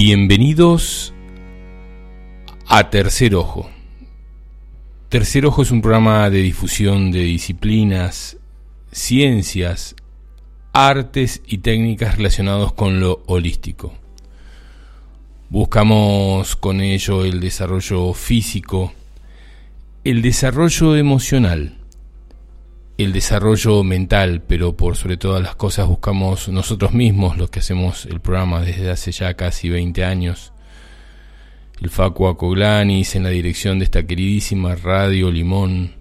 Bienvenidos a Tercer Ojo. Tercer Ojo es un programa de difusión de disciplinas, ciencias, artes y técnicas relacionados con lo holístico. Buscamos con ello el desarrollo físico, el desarrollo emocional, el desarrollo mental, pero por sobre todas las cosas buscamos nosotros mismos, los que hacemos el programa desde hace ya casi 20 años. El Facu Acoglanis en la dirección de esta queridísima Radio Limón.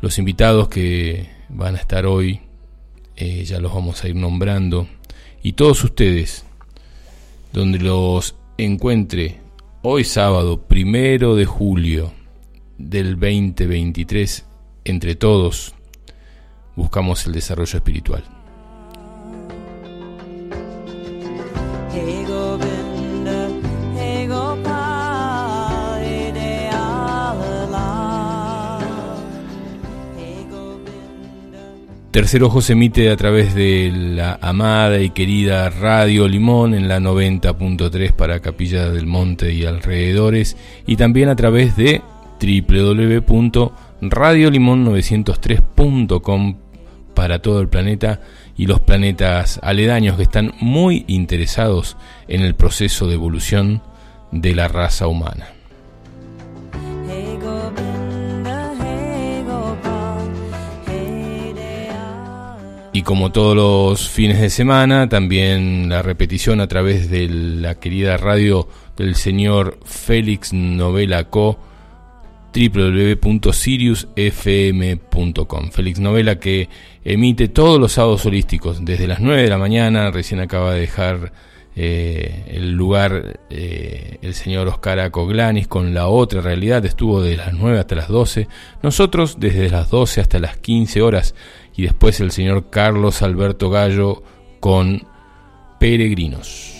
Los invitados que van a estar hoy, eh, ya los vamos a ir nombrando. Y todos ustedes, donde los encuentre hoy sábado, primero de julio del 2023, entre todos, buscamos el desarrollo espiritual. Tercer Ojo se emite a través de la amada y querida Radio Limón en la 90.3 para Capilla del Monte y alrededores y también a través de www.radiolimon903.com para todo el planeta y los planetas aledaños que están muy interesados en el proceso de evolución de la raza humana. Y como todos los fines de semana, también la repetición a través de la querida radio del señor Félix Novela Co www.siriusfm.com. Félix Novela que emite todos los sábados holísticos. Desde las 9 de la mañana, recién acaba de dejar eh, el lugar eh, el señor Oscar Acoglanis con la otra realidad, estuvo de las 9 hasta las 12, nosotros desde las 12 hasta las 15 horas y después el señor Carlos Alberto Gallo con Peregrinos.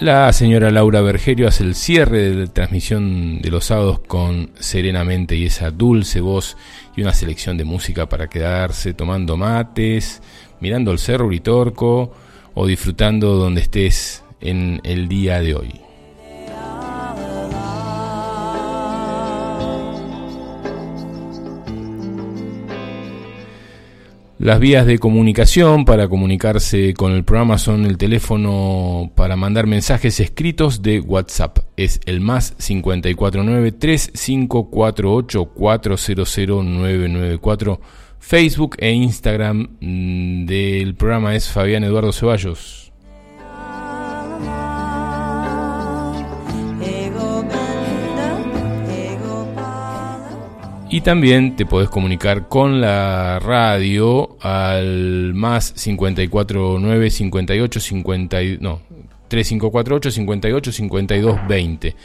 La señora Laura Bergerio hace el cierre de la transmisión de los sábados con Serenamente y esa dulce voz y una selección de música para quedarse tomando mates, mirando el cerro Uritorco o disfrutando donde estés en el día de hoy. Las vías de comunicación para comunicarse con el programa son el teléfono para mandar mensajes escritos de WhatsApp. Es el más 549 3548 400994. Facebook e Instagram mm, del programa es Fabián Eduardo Ceballos. Y también te podés comunicar con la radio al más 549 58 50, no, 3548 58 52 20.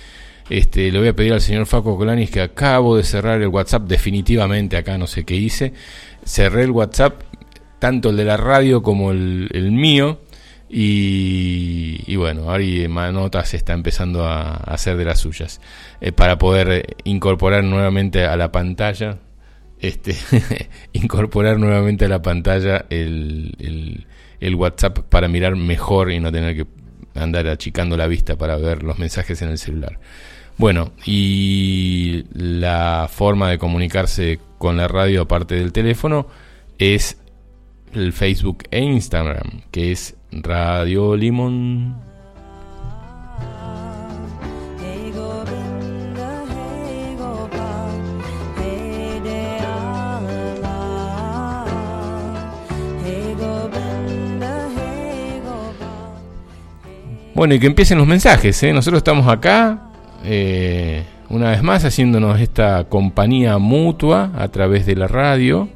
Este, le voy a pedir al señor Faco Colanis que acabo de cerrar el WhatsApp definitivamente, acá no sé qué hice. Cerré el WhatsApp, tanto el de la radio como el, el mío, y, bueno, Ari Manotas está empezando a, hacer de las suyas eh, para poder incorporar nuevamente a la pantalla, este, incorporar nuevamente a la pantalla el, el, WhatsApp para mirar mejor y no tener que andar achicando la vista para ver los mensajes en el celular. Bueno, y la forma de comunicarse con la radio aparte del teléfono es el Facebook e Instagram, que es Radio Limón. Bueno, y que empiecen los mensajes. ¿eh? Nosotros estamos acá, eh, una vez más, haciéndonos esta compañía mutua a través de la radio.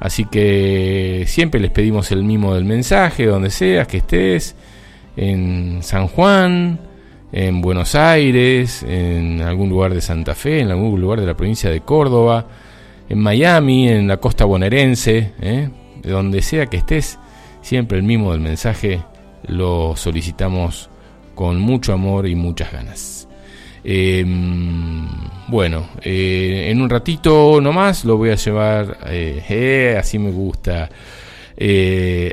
Así que siempre les pedimos el mimo del mensaje, donde seas que estés, en San Juan, en Buenos Aires, en algún lugar de Santa Fe, en algún lugar de la provincia de Córdoba, en Miami, en la costa bonaerense, ¿eh? de donde sea que estés, siempre el mismo del mensaje lo solicitamos con mucho amor y muchas ganas. Em, bueno, eh, en un ratito nomás lo voy a llevar, eh, así me gusta,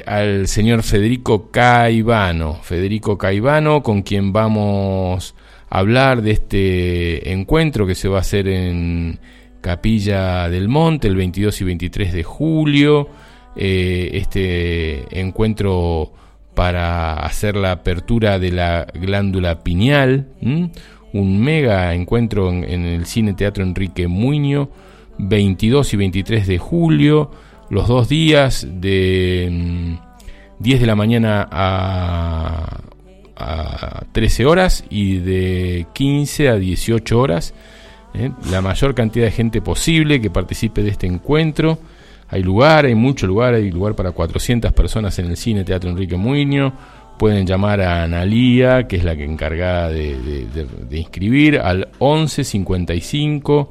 al señor Federico Caivano. Federico Caivano, con quien vamos a hablar de este encuentro que se va a hacer en Capilla del Monte el 22 y 23 de julio. Eh, este encuentro para hacer la apertura de la glándula pineal. Un mega encuentro en, el Cine Teatro Enrique Muño. 22 y 23 de julio. Los dos días de 10 mm, de la mañana a, a 13 horas y de 15 a 18 horas ¿eh? la mayor cantidad de gente posible que participe de este encuentro. Hay lugar, hay mucho lugar, hay lugar para 400 personas en el cine Teatro Enrique Muño. Pueden llamar a Analía, que es la que encargada de, inscribir, al 11 55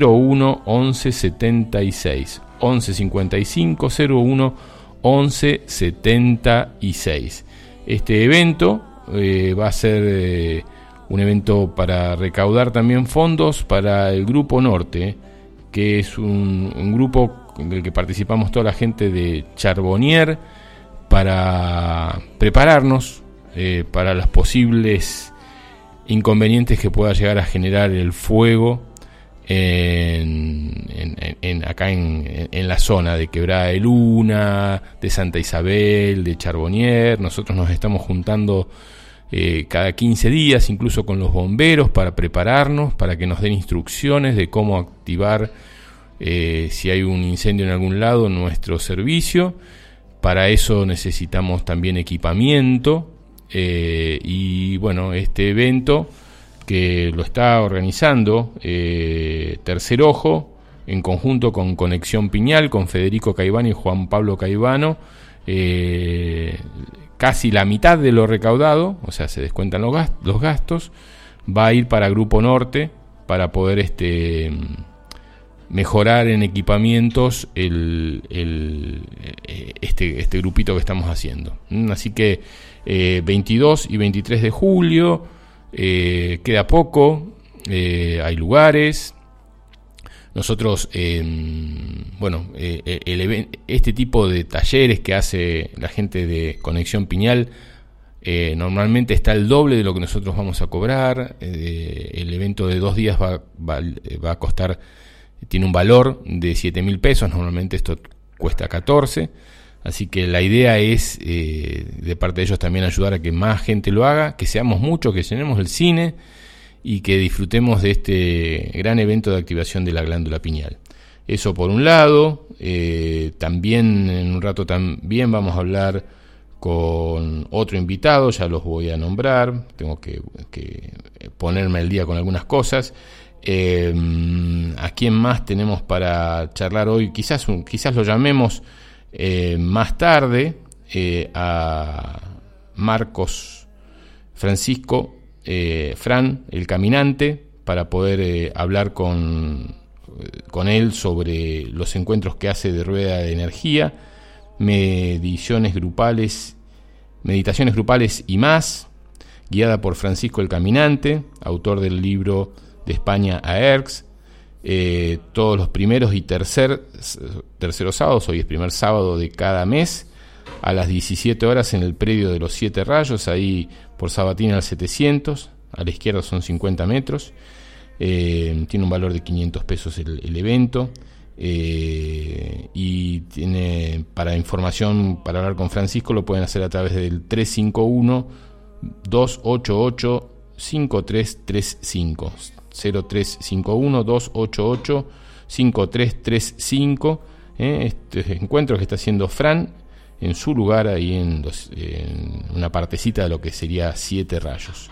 01 11 76. 11 55 01 11 76. Este evento eh, va a ser eh, un evento para recaudar también fondos para el Grupo Norte, que es un, grupo del que participamos toda la gente de Charbonnier para prepararnos eh, para los posibles inconvenientes que pueda llegar a generar el fuego en, acá en, la zona de Quebrada de Luna, de Santa Isabel, de Charbonnier. Nosotros nos estamos juntando eh, cada 15 días, incluso con los bomberos, para prepararnos, para que nos den instrucciones de cómo activar eh, si hay un incendio en algún lado nuestro servicio. Para eso necesitamos también equipamiento eh, y bueno, este evento que lo está organizando Tercer Ojo en conjunto con Conexión Piñal, con Federico Caivano y Juan Pablo Caivano, casi la mitad de lo recaudado, o sea, se descuentan los gastos, va a ir para Grupo Norte para poder este, mejorar en equipamientos el, este, este grupito que estamos haciendo. ¿Mm? Así que 22 eh, y 23 de julio, eh, queda poco, eh, hay lugares, nosotros, bueno, eh, eh, este tipo de talleres que hace la gente de Conexión Piñal, eh, normalmente está el doble de lo que nosotros vamos a cobrar. el evento de dos días va, va, a costar, tiene un valor de 7 mil pesos, normalmente esto cuesta 14. Así que la idea es, de parte de ellos, también ayudar a que más gente lo haga, que seamos muchos, que llenemos el cine y que disfrutemos de este gran evento de activación de la glándula pineal. Eso por un lado, eh, también en un rato también vamos a hablar con otro invitado, ya los voy a nombrar, tengo que, ponerme al día con algunas cosas. Eh, ¿A quién más tenemos para charlar hoy? Quizás, quizás lo llamemos eh, más tarde a Marcos Francisco eh, Fran, el caminante, para poder eh, hablar con, con él sobre los encuentros que hace de rueda de energía, mediciones grupales, meditaciones grupales y más, guiada por Francisco el Caminante, autor del libro España a ERX, eh, todos los primeros y tercer, terceros sábados, hoy es primer sábado de cada mes, a las 17 horas en el predio de los Siete Rayos, ahí por Sabatina al 700, a la izquierda son 50 metros, eh, tiene un valor de 500 pesos el, evento. Eh, y tiene para información para hablar con Francisco lo pueden hacer a través del 351 288 5335 0351 288 5335 este encuentro que está haciendo Fran en su lugar ahí en, una partecita de lo que sería Siete Rayos.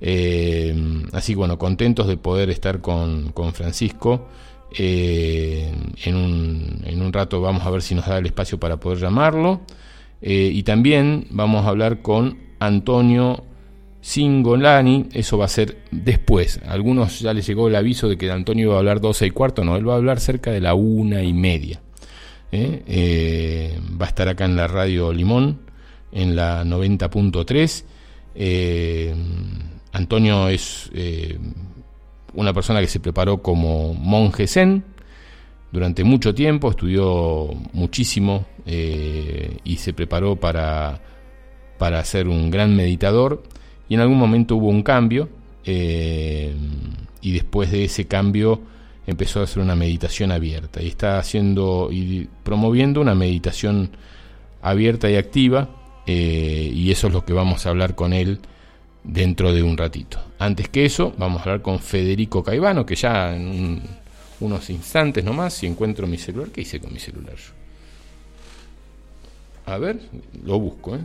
Eh, así que bueno, contentos de poder estar con, Francisco. Eh, en, un, en, un, rato vamos a ver si nos da el espacio para poder llamarlo. Eh, y también vamos a hablar con Antonio sin Golani, eso va a ser después. A algunos ya les llegó el aviso de que Antonio iba a hablar 12 y cuarto, no, él va a hablar cerca de la una y media. ¿eh? Eh, va a estar acá en la radio Limón, en la 90.3. Eh, Antonio es una persona que se preparó como monje zen durante mucho tiempo, estudió muchísimo y se preparó para, para ser un gran meditador y en algún momento hubo un cambio eh, y después de ese cambio empezó a hacer una meditación abierta y está haciendo y promoviendo una meditación abierta y activa eh, y eso es lo que vamos a hablar con él dentro de un ratito. Antes que eso, vamos a hablar con Federico Caivano, que ya en unos instantes nomás, si encuentro mi celular, ¿qué hice con mi celular? A ver, lo busco, ¿eh?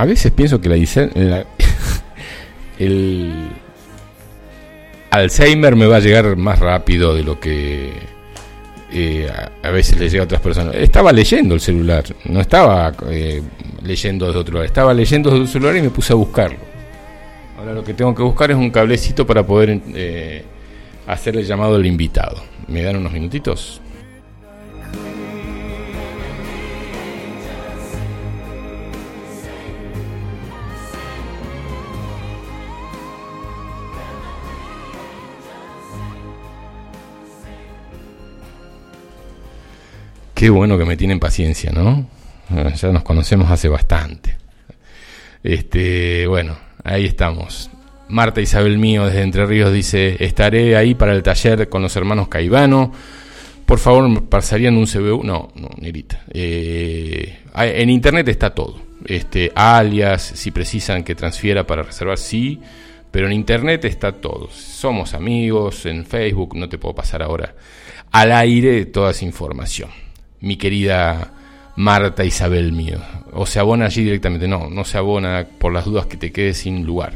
A veces pienso que la, la el Alzheimer me va a llegar más rápido de lo que eh, a, veces le llega a otras personas. Estaba leyendo el celular, no estaba eh, leyendo desde otro lugar, estaba leyendo desde otro celular y me puse a buscarlo. Ahora lo que tengo que buscar es un cablecito para poder eh, hacer el llamado al invitado. ¿Me dan unos minutitos? Qué bueno que me tienen paciencia, ¿no? Ah, ya nos conocemos hace bastante. Este, bueno, ahí estamos. Marta Isabel Mío desde Entre Ríos dice, estaré ahí para el taller con los hermanos Caivano. Por favor, ¿me pasarían un CBU? No, no, Nerita. Eh, en internet está todo. Este, alias, si precisan que transfiera para reservar, sí. Pero en internet está todo. Somos amigos, en Facebook, no te puedo pasar ahora al aire toda esa información mi querida Marta Isabel mío. O se abona allí directamente. No, no se abona por las dudas que te quedes sin lugar.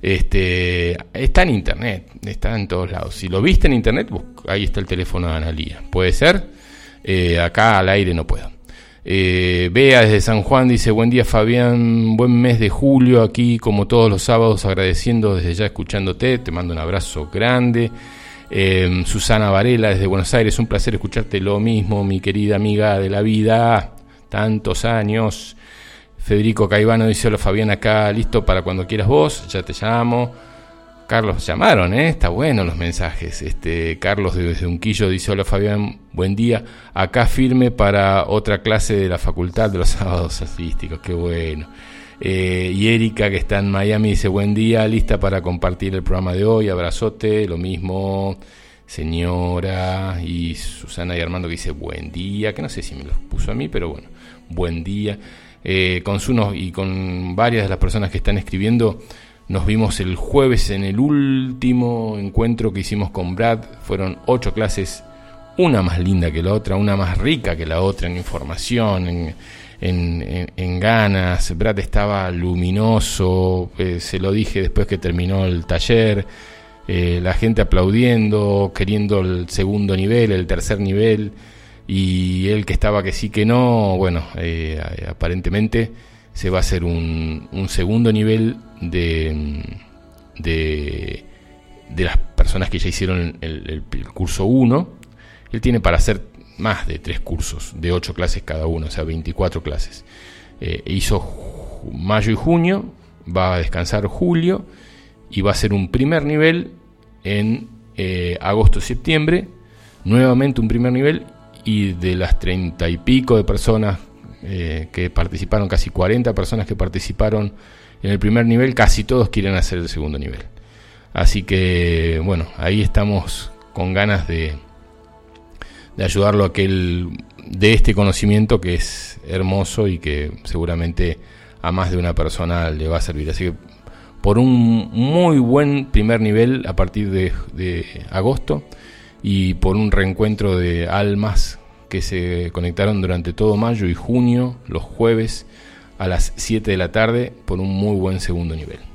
Este, está en internet, está en todos lados. Si lo viste en internet, ahí está el teléfono de Analía. ¿Puede ser? Eh, acá al aire no puedo. Eh, desde San Juan dice, buen día Fabián, buen mes de julio aquí como todos los sábados agradeciendo desde ya escuchándote, te mando un abrazo grande. Em, Susana Varela desde Buenos Aires, un placer escucharte lo mismo, mi querida amiga de la vida, tantos años. Federico Caivano dice, hola Fabián acá, listo para cuando quieras vos, ya te llamo. Carlos llamaron, ¿eh? está bueno los mensajes. Este Carlos desde Unquillo dice, hola Fabián, buen día. Acá firme para otra clase de la facultad de los sábados artísticos, qué bueno. Eh, y Erika, que está en Miami, dice buen día, lista para compartir el programa de hoy, abrazote, lo mismo, señora, y Susana y Armando que dice buen día, que no sé si me lo puso a mí, pero bueno, buen día. Eh, con Suno y con varias de las personas que están escribiendo, nos vimos el jueves en el último encuentro que hicimos con Brad, fueron ocho clases, una más linda que la otra, una más rica que la otra en información, en en, ganas, Brad estaba luminoso, eh, se lo dije después que terminó el taller, eh, la gente aplaudiendo, queriendo el segundo nivel, el tercer nivel, y él que estaba que sí que no, bueno, eh, aparentemente se va a hacer un, segundo nivel de, de, las personas que ya hicieron el, el curso 1. Él tiene para hacer más de tres cursos, de ocho clases cada uno, o sea, 24 clases. Eh, hizo mayo y junio, va a descansar julio y va a ser un primer nivel en eh, agosto-septiembre, nuevamente un primer nivel y de las treinta y pico de personas eh, que participaron, casi 40 personas que participaron en el primer nivel, casi todos quieren hacer el segundo nivel. Así que bueno, ahí estamos con ganas de, de ayudarlo a que él este conocimiento que es hermoso y que seguramente a más de una persona le va a servir. Así que por un muy buen primer nivel a partir de, de agosto y por un reencuentro de almas que se conectaron durante todo mayo y junio, los jueves a las 7 de la tarde, por un muy buen segundo nivel.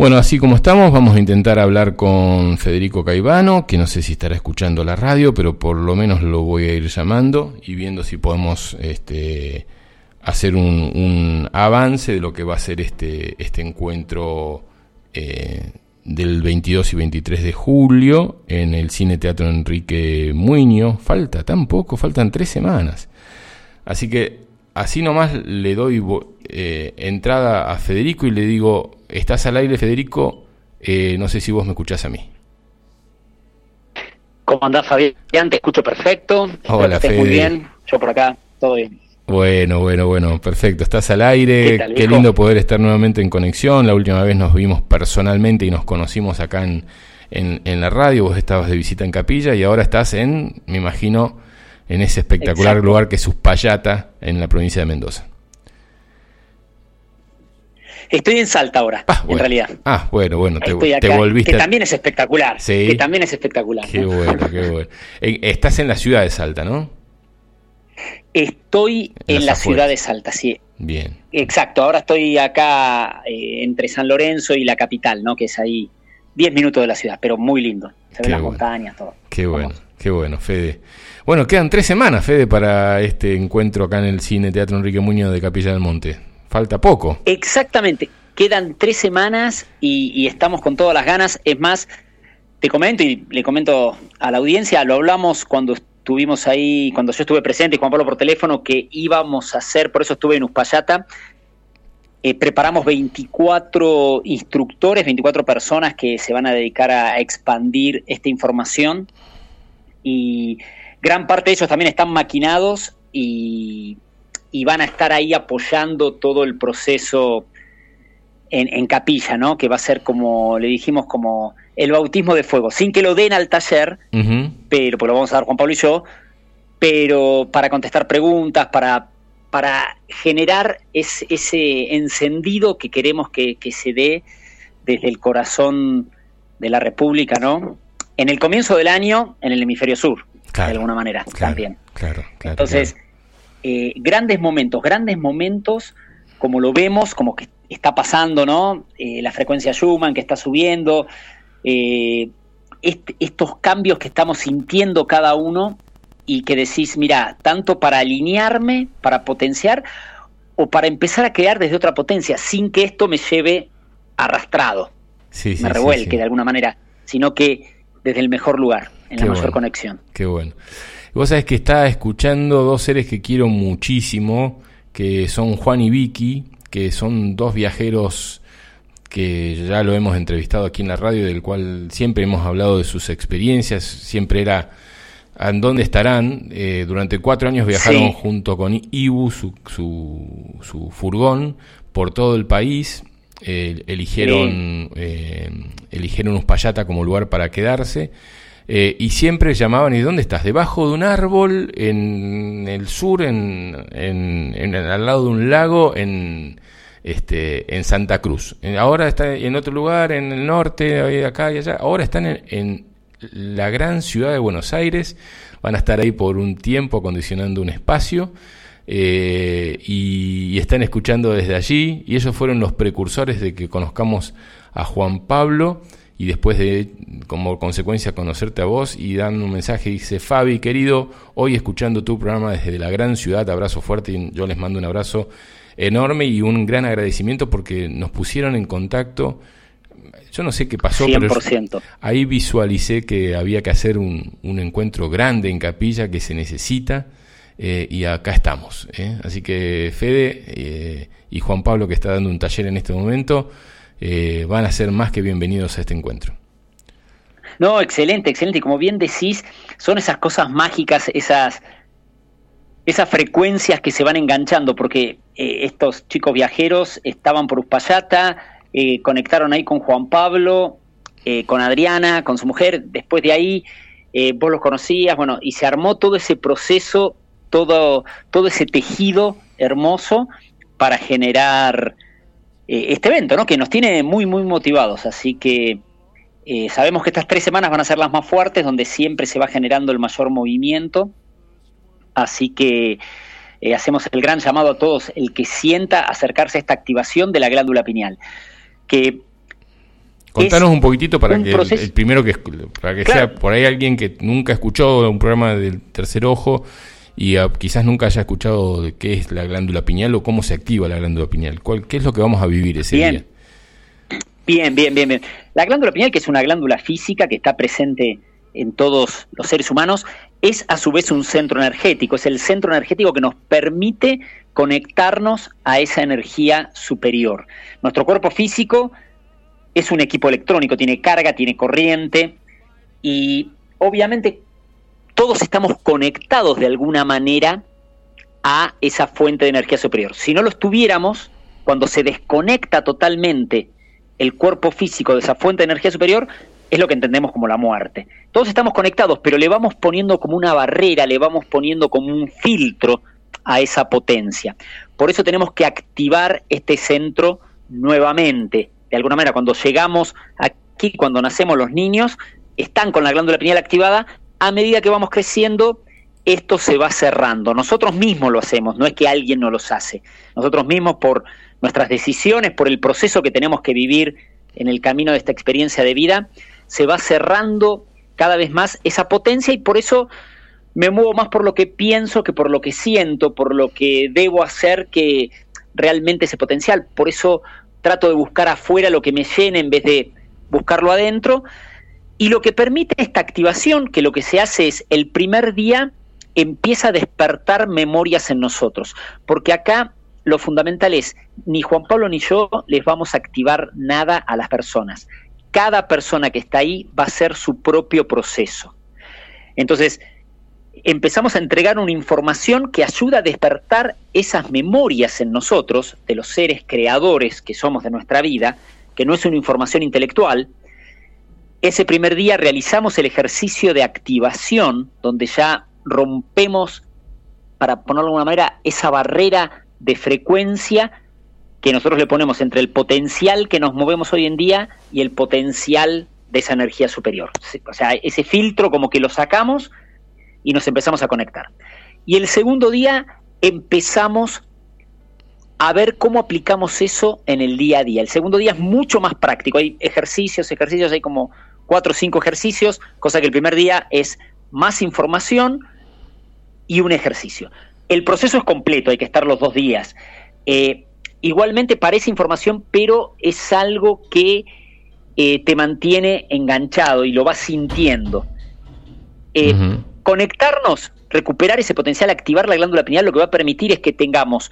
Bueno, así como estamos, vamos a intentar hablar con Federico Caivano, que no sé si estará escuchando la radio, pero por lo menos lo voy a ir llamando y viendo si podemos este, hacer un, avance de lo que va a ser este, este encuentro eh, del 22 y 23 de julio en el Cine Teatro Enrique Muño. Falta tan poco, faltan tres semanas. Así que así nomás le doy eh, entrada a Federico y le digo, estás al aire Federico, eh, no sé si vos me escuchás a mí. ¿Cómo andás Fabián? Te escucho perfecto. Hola, Fede. muy bien. Yo por acá, todo bien. Bueno, bueno, bueno, perfecto. Estás al aire. Qué, lindo poder estar nuevamente en conexión. La última vez nos vimos personalmente y nos conocimos acá en, en, en la radio. Vos estabas de visita en Capilla y ahora estás en, me imagino, en ese espectacular lugar que es Uspallata, en la provincia de Mendoza. Estoy en Salta ahora, ah, en realidad. Ah, bueno, bueno, te, volviste. Que también es espectacular. Sí. Que también es espectacular. Qué bueno, qué bueno. Estás en la ciudad de Salta, ¿no? Estoy en, la ciudad de Salta, sí. Bien. Exacto, ahora estoy acá eh, entre San Lorenzo y la capital, ¿no? Que es ahí 10 minutos de la ciudad, pero muy lindo. Se ven las montañas, todo. Qué bueno, qué bueno, Fede. Bueno, quedan tres semanas, Fede, para este encuentro acá en el Cine Teatro Enrique Muñoz de Capilla del Monte. Falta poco. Exactamente, quedan tres semanas y, estamos con todas las ganas. Es más, te comento y le comento a la audiencia, lo hablamos cuando estuvimos ahí, cuando yo estuve presente, Juan Pablo por teléfono, que íbamos a hacer, por eso estuve en Uspallata, eh, preparamos 24 instructores, 24 personas que se van a dedicar a expandir esta información y gran parte de ellos también están maquinados y, van a estar ahí apoyando todo el proceso en, capilla, ¿no? Que va a ser como, le dijimos, como el bautismo de fuego, sin que lo den al taller, pero, pues lo vamos a dar Juan Pablo y yo, pero para contestar preguntas, para, para generar ese encendido que queremos que, que se dé desde el corazón de la República, ¿no? En el comienzo del año, en el hemisferio sur de alguna manera también. Claro, Entonces, eh, grandes momentos, grandes momentos, como lo vemos, como que está pasando, ¿no? Eh, la frecuencia Schumann que está subiendo, eh, estos cambios que estamos sintiendo cada uno y que decís, mira, tanto para alinearme, para potenciar, o para empezar a crear desde otra potencia, sin que esto me lleve arrastrado, me revuelque de alguna manera, sino que desde el mejor lugar en la mayor conexión. Qué bueno. Vos sabés que está escuchando dos seres que quiero muchísimo, que son Juan y Vicky, que son dos viajeros que ya lo hemos entrevistado aquí en la radio, del cual siempre hemos hablado de sus experiencias, siempre era en dónde estarán. Eh, durante cuatro años viajaron junto con Ibu, su, su, furgón, por todo el país. Eh, eligieron, eh, eligieron Uspallata como lugar para quedarse eh, y siempre llamaban, ¿y dónde estás? Debajo de un árbol, en el sur, en, en, al lado de un lago, en, este, en Santa Cruz. Eh, ahora está en otro lugar, en el norte, acá y allá. Ahora están en, la gran ciudad de Buenos Aires. Van a estar ahí por un tiempo acondicionando un espacio. Eh, y, están escuchando desde allí. Y ellos fueron los precursores de que conozcamos a Juan Pablo y después de, como consecuencia, conocerte a vos y dando un mensaje, dice, Fabi, querido, hoy escuchando tu programa desde la gran ciudad, abrazo fuerte, y yo les mando un abrazo enorme y un gran agradecimiento porque nos pusieron en contacto. Yo no sé qué pasó, pero ahí visualicé que había que hacer un, encuentro grande en capilla que se necesita eh, y acá estamos. ¿eh? Así que Fede eh, y Juan Pablo que está dando un taller en este momento, eh, van a ser más que bienvenidos a este encuentro. No, excelente, excelente. Y como bien decís, son esas cosas mágicas, esas, esas frecuencias que se van enganchando, porque eh, estos chicos viajeros estaban por Uspallata, eh, conectaron ahí con Juan Pablo, con Adriana, con su mujer, después de ahí vos los conocías, bueno, y se armó todo ese proceso, todo, todo ese tejido hermoso para generar eh, este evento, ¿no? Que nos tiene muy, muy motivados. Así que eh, sabemos que estas tres semanas van a ser las más fuertes, donde siempre se va generando el mayor movimiento. Así que hacemos el gran llamado a todos, el que sienta acercarse a esta activación de la glándula pineal. Que Contanos un poquitito para que el, primero que para que sea por ahí alguien que nunca escuchó un programa del tercer ojo y quizás nunca haya escuchado de qué es la glándula pineal o cómo se activa la glándula pineal. ¿Cuál, ¿Qué es lo que vamos a vivir ese día? Bien, bien, bien, bien. La glándula pineal, que es una glándula física que está presente en todos los seres humanos, es a su vez un centro energético, es el centro energético que nos permite conectarnos a esa energía superior. Nuestro cuerpo físico es un equipo electrónico, tiene carga, tiene corriente y obviamente todos estamos conectados de alguna manera a esa fuente de energía superior. Si no lo estuviéramos, cuando se desconecta totalmente el cuerpo físico de esa fuente de energía superior, es lo que entendemos como la muerte. Todos estamos conectados, pero le vamos poniendo como una barrera, le vamos poniendo como un filtro a esa potencia. Por eso tenemos que activar este centro nuevamente, de alguna manera, cuando llegamos aquí, cuando nacemos los niños, están con la glándula pineal activada, a medida que vamos creciendo, esto se va cerrando. Nosotros mismos lo hacemos, no es que alguien nos los hace. Nosotros mismos por nuestras decisiones, por el proceso que tenemos que vivir en el camino de esta experiencia de vida, se va cerrando cada vez más esa potencia y por eso me muevo más por lo que pienso que por lo que siento, por lo que debo hacer que realmente ese potencial. Por eso trato de buscar afuera lo que me llene en vez de buscarlo adentro. Y lo que permite esta activación, que lo que se hace es el primer día empieza a despertar memorias en nosotros, porque acá lo fundamental es, ni Juan Pablo ni yo les vamos a activar nada a las personas. Cada persona que está ahí va a hacer su propio proceso. Entonces, empezamos a entregar una información que ayuda a despertar esas memorias en nosotros, de los seres creadores que somos de nuestra vida, que no es una información intelectual. Ese primer día realizamos el ejercicio de activación, donde ya rompemos, para ponerlo de alguna manera, esa barrera de frecuencia que nosotros le ponemos entre el potencial que nos movemos hoy en día y el potencial de esa energía superior. O sea, ese filtro como que lo sacamos y nos empezamos a conectar. Y el segundo día empezamos a ver cómo aplicamos eso en el día a día. El segundo día es mucho más práctico. Hay ejercicios, ejercicios, hay como cuatro o cinco ejercicios, cosa que el primer día es más información y un ejercicio. El proceso es completo, hay que estar los dos días. Eh, igualmente parece información, pero es algo que eh, te mantiene enganchado y lo vas sintiendo. Eh, conectarnos, recuperar ese potencial, activar la glándula pineal, lo que va a permitir es que tengamos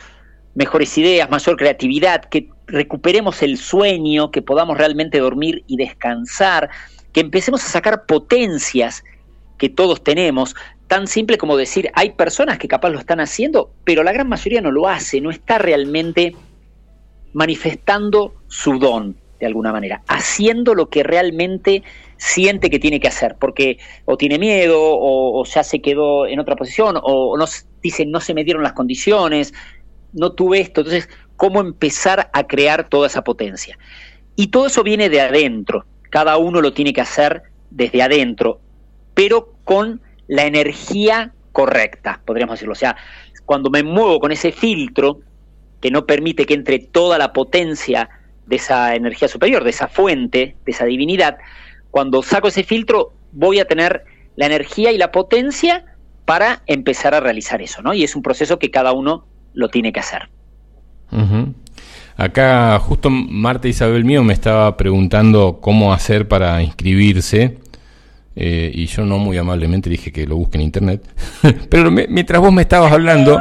mejores ideas, mayor creatividad, que recuperemos el sueño, que podamos realmente dormir y descansar, que empecemos a sacar potencias que todos tenemos, tan simple como decir, hay personas que capaz lo están haciendo, pero la gran mayoría no lo hace, no está realmente manifestando su don de alguna manera, haciendo lo que realmente siente que tiene que hacer, porque o tiene miedo, o, ya se quedó en otra posición, o, no, dice no se me dieron las condiciones, no tuve esto. Entonces, ¿cómo empezar a crear toda esa potencia? Y todo eso viene de adentro, cada uno lo tiene que hacer desde adentro, pero con la energía correcta, podríamos decirlo. O sea, cuando me muevo con ese filtro que no permite que entre toda la potencia de esa energía superior, de esa fuente, de esa divinidad, cuando saco ese filtro voy a tener la energía y la potencia para empezar a realizar eso, ¿no? Y es un proceso que cada uno lo tiene que hacer. Acá justo Marta Isabel mío me estaba preguntando cómo hacer para inscribirse eh, y yo no muy amablemente dije que lo busque en internet, pero mientras vos me estabas hablando,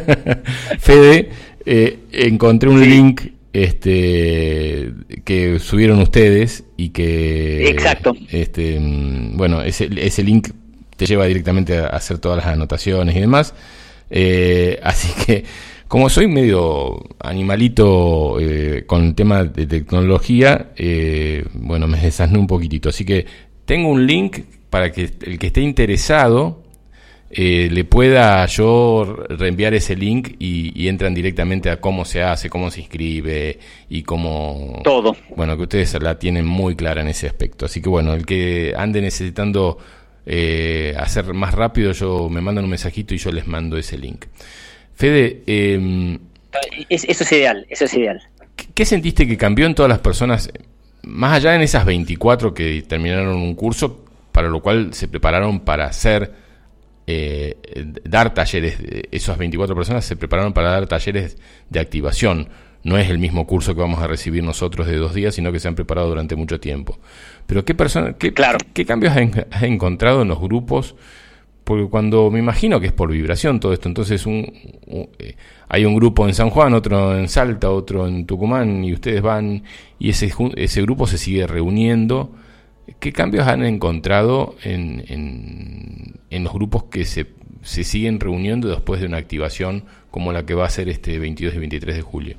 Fede, eh, encontré un link este que subieron ustedes y que exacto. este bueno ese, ese link te lleva directamente a hacer todas las anotaciones y demás eh, así que como soy medio animalito eh, con el tema de tecnología eh, bueno me desasné un poquitito así que tengo un link para que el que esté interesado eh, le pueda yo reenviar ese link y, entran directamente a cómo se hace, cómo se inscribe y cómo... Todo. Bueno, que ustedes la tienen muy clara en ese aspecto. Así que bueno, el que ande necesitando eh, hacer más rápido, yo me mandan un mensajito y yo les mando ese link. Fede... Eh, eso es ideal, eso es ideal. ¿Qué sentiste que cambió en todas las personas, más allá en esas 24 que terminaron un curso, para lo cual se prepararon para hacer, eh, dar talleres, esas 24 personas se prepararon para dar talleres de activación. No es el mismo curso que vamos a recibir nosotros de dos días, sino que se han preparado durante mucho tiempo. Pero ¿qué, persona, qué, qué cambios has encontrado en los grupos? Porque cuando me imagino que es por vibración todo esto, entonces eh, hay un grupo en San Juan, otro en Salta, otro en Tucumán, y ustedes van y ese, grupo se sigue reuniendo. ¿Qué cambios han encontrado en, los grupos que se, siguen reuniendo después de una activación como la que va a ser este 22 y 23 de julio?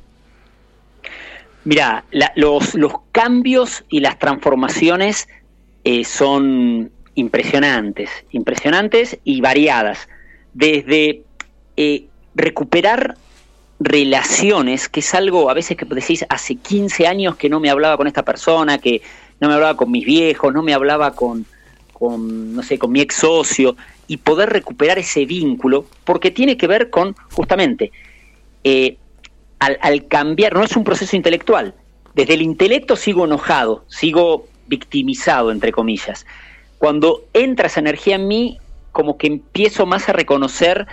Mira, los, los cambios y las transformaciones eh, son impresionantes, impresionantes y variadas. Desde eh, recuperar relaciones, que es algo a veces que decís, hace 15 años que no me hablaba con esta persona, que no me hablaba con mis viejos, no me hablaba con, con no sé, con mi ex socio, y poder recuperar ese vínculo, porque tiene que ver con, justamente, eh, al, al cambiar, no es un proceso intelectual, desde el intelecto sigo enojado, sigo victimizado, entre comillas cuando entra esa energía en mí, como que empiezo más a reconocer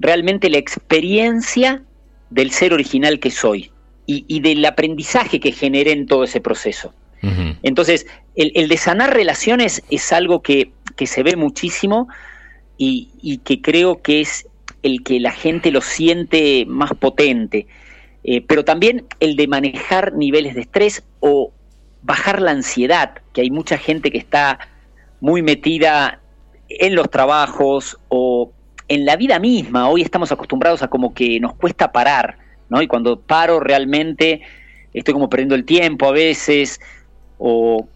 realmente la experiencia del ser original que soy y, del aprendizaje que generé en todo ese proceso. Entonces, el, de sanar relaciones es algo que, se ve muchísimo y, que creo que es el que la gente lo siente más potente. Eh, pero también el de manejar niveles de estrés o bajar la ansiedad, que hay mucha gente que está muy metida en los trabajos o en la vida misma. Hoy estamos acostumbrados a como que nos cuesta parar, ¿no? Y cuando paro realmente estoy como perdiendo el tiempo a veces o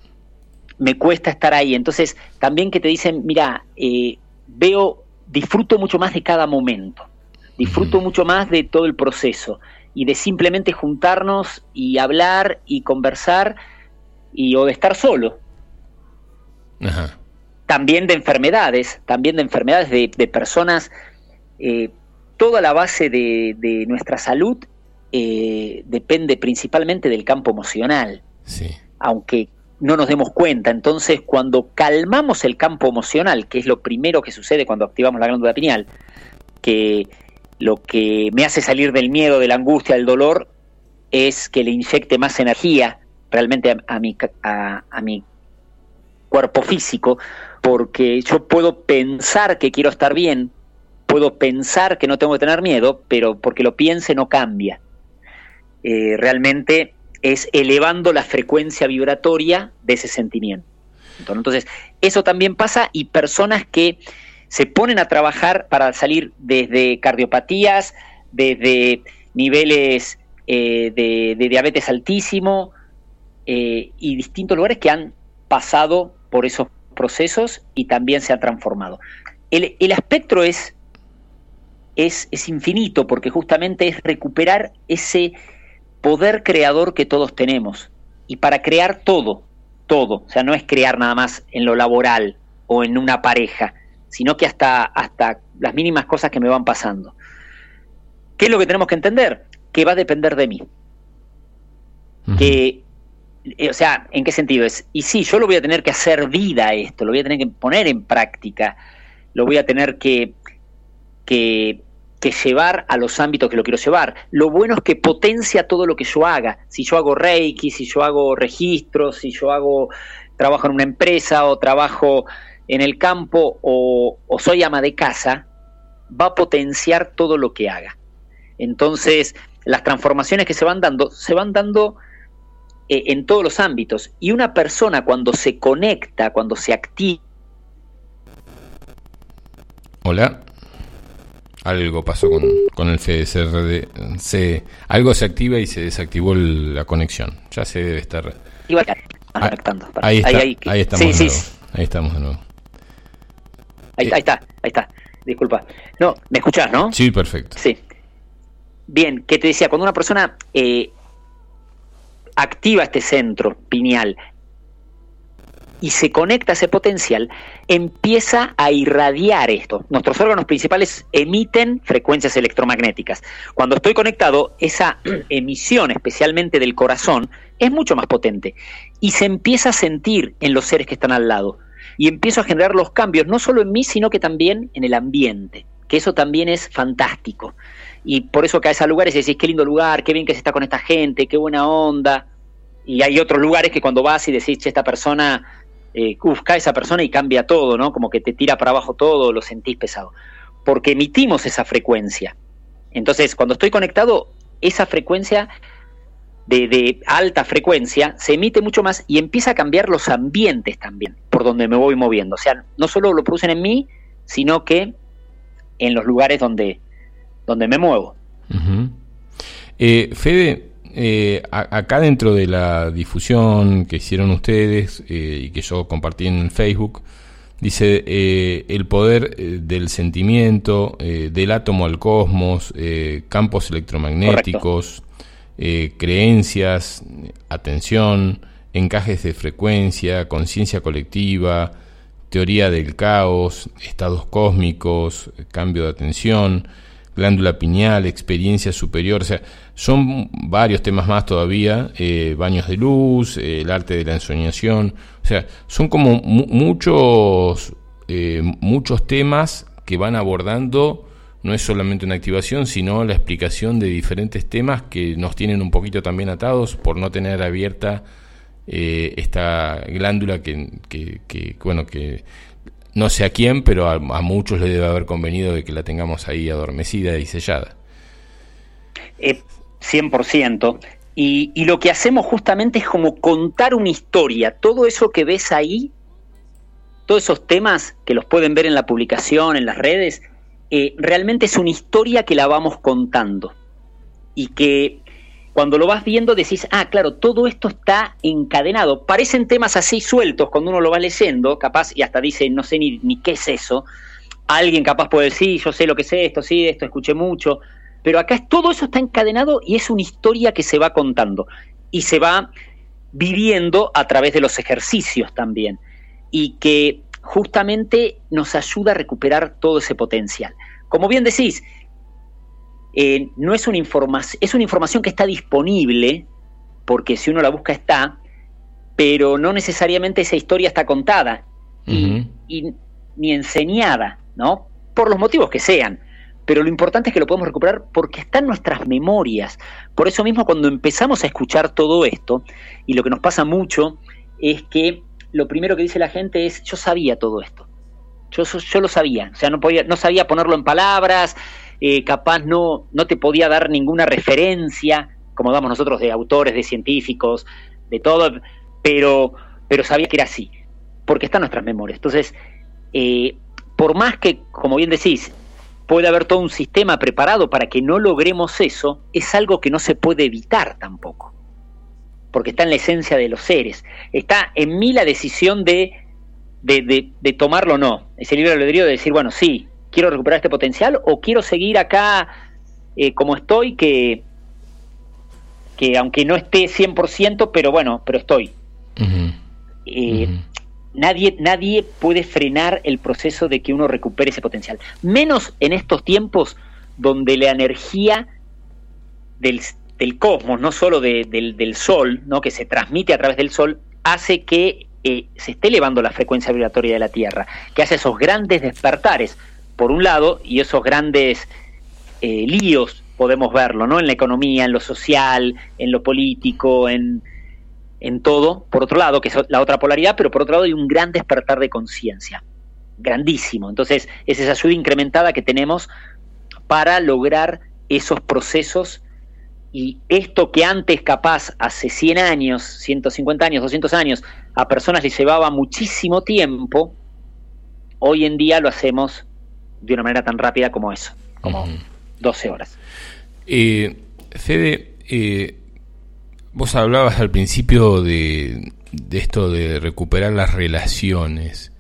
me cuesta estar ahí. Entonces, también que te dicen, mira, eh, veo, disfruto mucho más de cada momento, disfruto mucho más de todo el proceso y de simplemente juntarnos y hablar y conversar y o de estar solo. También de enfermedades, también de enfermedades de, personas. Eh, toda la base de, nuestra salud eh, depende principalmente del campo emocional. Aunque no nos demos cuenta. Entonces, cuando calmamos el campo emocional, que es lo primero que sucede cuando activamos la glándula pineal, que lo que me hace salir del miedo, de la angustia, del dolor, es que le inyecte más energía realmente a, mi, a, a mi cuerpo físico, porque yo puedo pensar que quiero estar bien, puedo pensar que no tengo que tener miedo, pero porque lo piense no cambia. Eh, realmente es elevando la frecuencia vibratoria de ese sentimiento. Entonces, eso también pasa y personas que se ponen a trabajar para salir desde cardiopatías, desde niveles eh, de, diabetes altísimo eh, y distintos lugares que han pasado por esos procesos y también se ha transformado. El, el espectro es, es, es infinito porque justamente es recuperar ese poder creador que todos tenemos. Y para crear todo, todo, o sea, no es crear nada más en lo laboral o en una pareja, sino que hasta, hasta las mínimas cosas que me van pasando. ¿Qué es lo que tenemos que entender? Que va a depender de mí. Que o sea, ¿en qué sentido es? Y sí, yo lo voy a tener que hacer vida esto, lo voy a tener que poner en práctica, lo voy a tener que, que, llevar a los ámbitos que lo quiero llevar. Lo bueno es que potencia todo lo que yo haga. Si yo hago Reiki, si yo hago registros, si yo hago trabajo en una empresa o trabajo en el campo o soy ama de casa, va a potenciar todo lo que haga. Entonces, las transformaciones que se van dando, se van dando eh, en todos los ámbitos. Y una persona cuando se conecta, cuando se activa... Hola. Algo pasó con, con el FSRD. Se, algo se activa y se desactivó la conexión. Ya se debe estar... Ah, ahí, está, ahí, estamos de nuevo. Ahí estamos de nuevo. Ahí, está, ahí está, ahí está. Disculpa. No, ¿me escuchás, no? Sí, perfecto. Sí. Bien, que te decía, cuando una persona eh, activa este centro pineal y se conecta a ese potencial, empieza a irradiar esto. Nuestros órganos principales emiten frecuencias electromagnéticas. Cuando estoy conectado, esa emisión, especialmente del corazón, es mucho más potente y se empieza a sentir en los seres que están al lado. Y empiezo a generar los cambios, no solo en mí, sino que también en el ambiente, que eso también es fantástico. Y por eso caes a lugares y decís, qué lindo lugar, qué bien que se está con esta gente, qué buena onda. Y hay otros lugares que cuando vas y decís, che, esta persona eh, uf, esa persona y cambia todo, ¿no? Como que te tira para abajo todo, lo sentís pesado. Porque emitimos esa frecuencia. Entonces, cuando estoy conectado, esa frecuencia de, alta frecuencia se emite mucho más y empieza a cambiar los ambientes también, por donde me voy moviendo. O sea, no solo lo producen en mí, sino que en los lugares donde, donde me muevo. eh, Fede, eh, acá dentro de la difusión que hicieron ustedes eh, y que yo compartí en Facebook, dice eh, el poder del sentimiento, del átomo al cosmos, campos electromagnéticos, creencias, atención, encajes de frecuencia, conciencia colectiva, teoría del caos, estados cósmicos, cambio de atención, glándula pineal, experiencia superior, o sea, son varios temas más todavía, eh, baños de luz, eh, el arte de la ensoñación, o sea, son como muchos, eh, muchos temas que van abordando, no es solamente una activación, sino la explicación de diferentes temas que nos tienen un poquito también atados por no tener abierta esta glándula que, que, bueno, que no sé a quién, pero a, muchos le debe haber convenido de que la tengamos ahí adormecida y sellada. 100%. Eh, y, y, lo que hacemos justamente es como contar una historia. Todo eso que ves ahí, todos esos temas que los pueden ver en la publicación, en las redes, eh, realmente es una historia que la vamos contando. Y que cuando lo vas viendo decís, ah, claro, todo esto está encadenado. Parecen temas así sueltos cuando uno lo va leyendo, capaz, y hasta dice, no sé ni, qué es eso. Alguien capaz puede decir, yo sé lo que es esto, sí, esto escuché mucho. Pero acá todo eso está encadenado y es una historia que se va contando y se va viviendo a través de los ejercicios también. Y que justamente nos ayuda a recuperar todo ese potencial. Como bien decís, eh, no es una información, es una información que está disponible, porque si uno la busca está, pero no necesariamente esa historia está contada y, ni enseñada, ¿no? Por los motivos que sean. Pero lo importante es que lo podemos recuperar porque está en nuestras memorias. Por eso mismo cuando empezamos a escuchar todo esto, y lo que nos pasa mucho es que lo primero que dice la gente es, yo sabía todo esto. Yo, yo lo sabía, o sea, no, podía, no sabía ponerlo en palabras, eh, capaz no, no te podía dar ninguna referencia, como damos nosotros de autores, de científicos, de todo, pero, pero sabía que era así, porque está en nuestras memorias. Entonces, eh, por más que, como bien decís, puede haber todo un sistema preparado para que no logremos eso, es algo que no se puede evitar tampoco, porque está en la esencia de los seres. Está en mí la decisión de, de, de, tomarlo o no. Ese libre albedrío de decir, bueno, sí, quiero recuperar este potencial o quiero seguir acá eh, como estoy, que, que aunque no esté 100%, pero bueno, pero estoy. Eh, nadie, nadie puede frenar el proceso de que uno recupere ese potencial. Menos en estos tiempos donde la energía del, del cosmos, no solo del, del, sol, ¿no? que se transmite a través del sol, hace que eh, se esté elevando la frecuencia vibratoria de la Tierra, que hace esos grandes despertares por un lado, y esos grandes eh, líos podemos verlo, ¿no? En la economía, en lo social, en lo político, en, en todo, por otro lado, que es la otra polaridad, pero por otro lado hay un gran despertar de conciencia, grandísimo. Entonces, es esa ayuda incrementada que tenemos para lograr esos procesos y esto que antes capaz hace 100 años, 150 años, 200 años, a personas les llevaba muchísimo tiempo, hoy en día lo hacemos de una manera tan rápida como eso, como 12 horas. Eh, Fede, eh, vos hablabas al principio de, esto de recuperar las relaciones.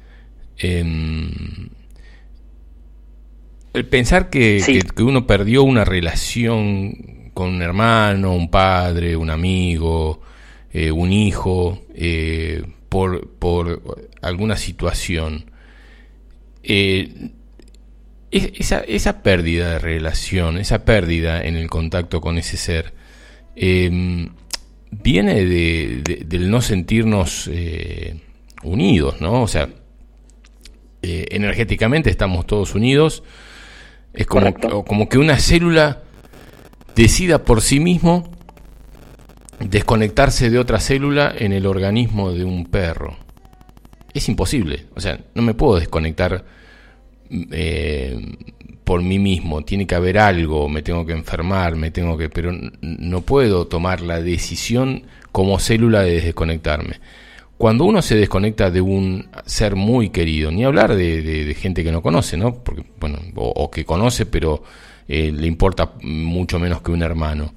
Em, el pensar que, que, uno perdió una relación con un hermano, un padre, un amigo, eh, un hijo, eh, por, por alguna situación, eh, esa, esa pérdida de relación, esa pérdida en el contacto con ese ser, em, viene de, del no sentirnos unidos, ¿no? O sea, energéticamente estamos todos unidos, es como, como que una célula decida por sí mismo desconectarse de otra célula en el organismo de un perro. Es imposible. O sea, no me puedo desconectar eh, por mí mismo. Tiene que haber algo, me tengo que enfermar, me tengo que... Pero no puedo tomar la decisión como célula de desconectarme. Cuando uno se desconecta de un ser muy querido, ni hablar de, gente que no conoce, ¿no? Porque, bueno, o, que conoce, pero eh, le importa mucho menos que un hermano.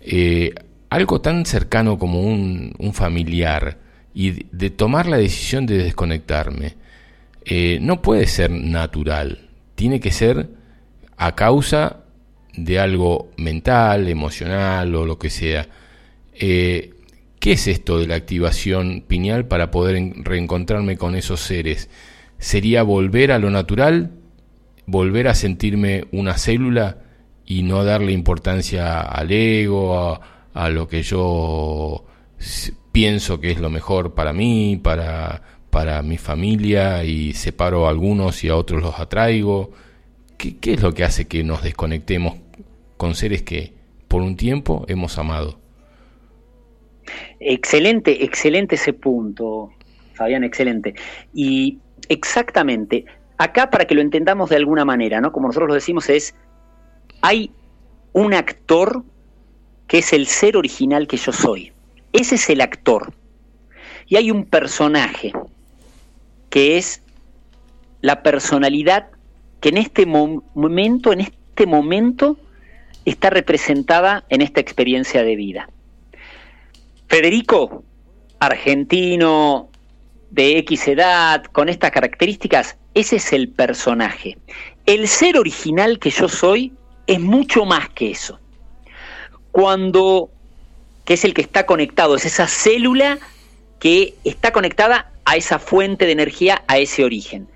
Eh, algo tan cercano como un, familiar y de tomar la decisión de desconectarme, eh, no puede ser natural, tiene que ser a causa de algo mental, emocional o lo que sea. ¿Qué es esto de la activación pineal para poder reencontrarme con esos seres? ¿Sería volver a lo natural? ¿Volver a sentirme una célula y no darle importancia al ego, a, lo que yo pienso que es lo mejor para mí, para, para mi familia y separo a algunos y a otros los atraigo? ¿Qué, ¿Qué es lo que hace que nos desconectemos con seres que por un tiempo hemos amado? Excelente, excelente ese punto, Fabián, excelente. Y exactamente, acá para que lo entendamos de alguna manera, ¿no? Como nosotros lo decimos, es, hay un actor que es el ser original que yo soy. Ese es el actor. Y hay un personaje que es la personalidad que en este momento, en este momento, está representada en esta experiencia de vida. Federico, argentino de X edad, con estas características, ese es el personaje. El ser original que yo soy es mucho más que eso. Cuando, que es el que está conectado, es esa célula que está conectada a esa fuente de energía, a ese origen.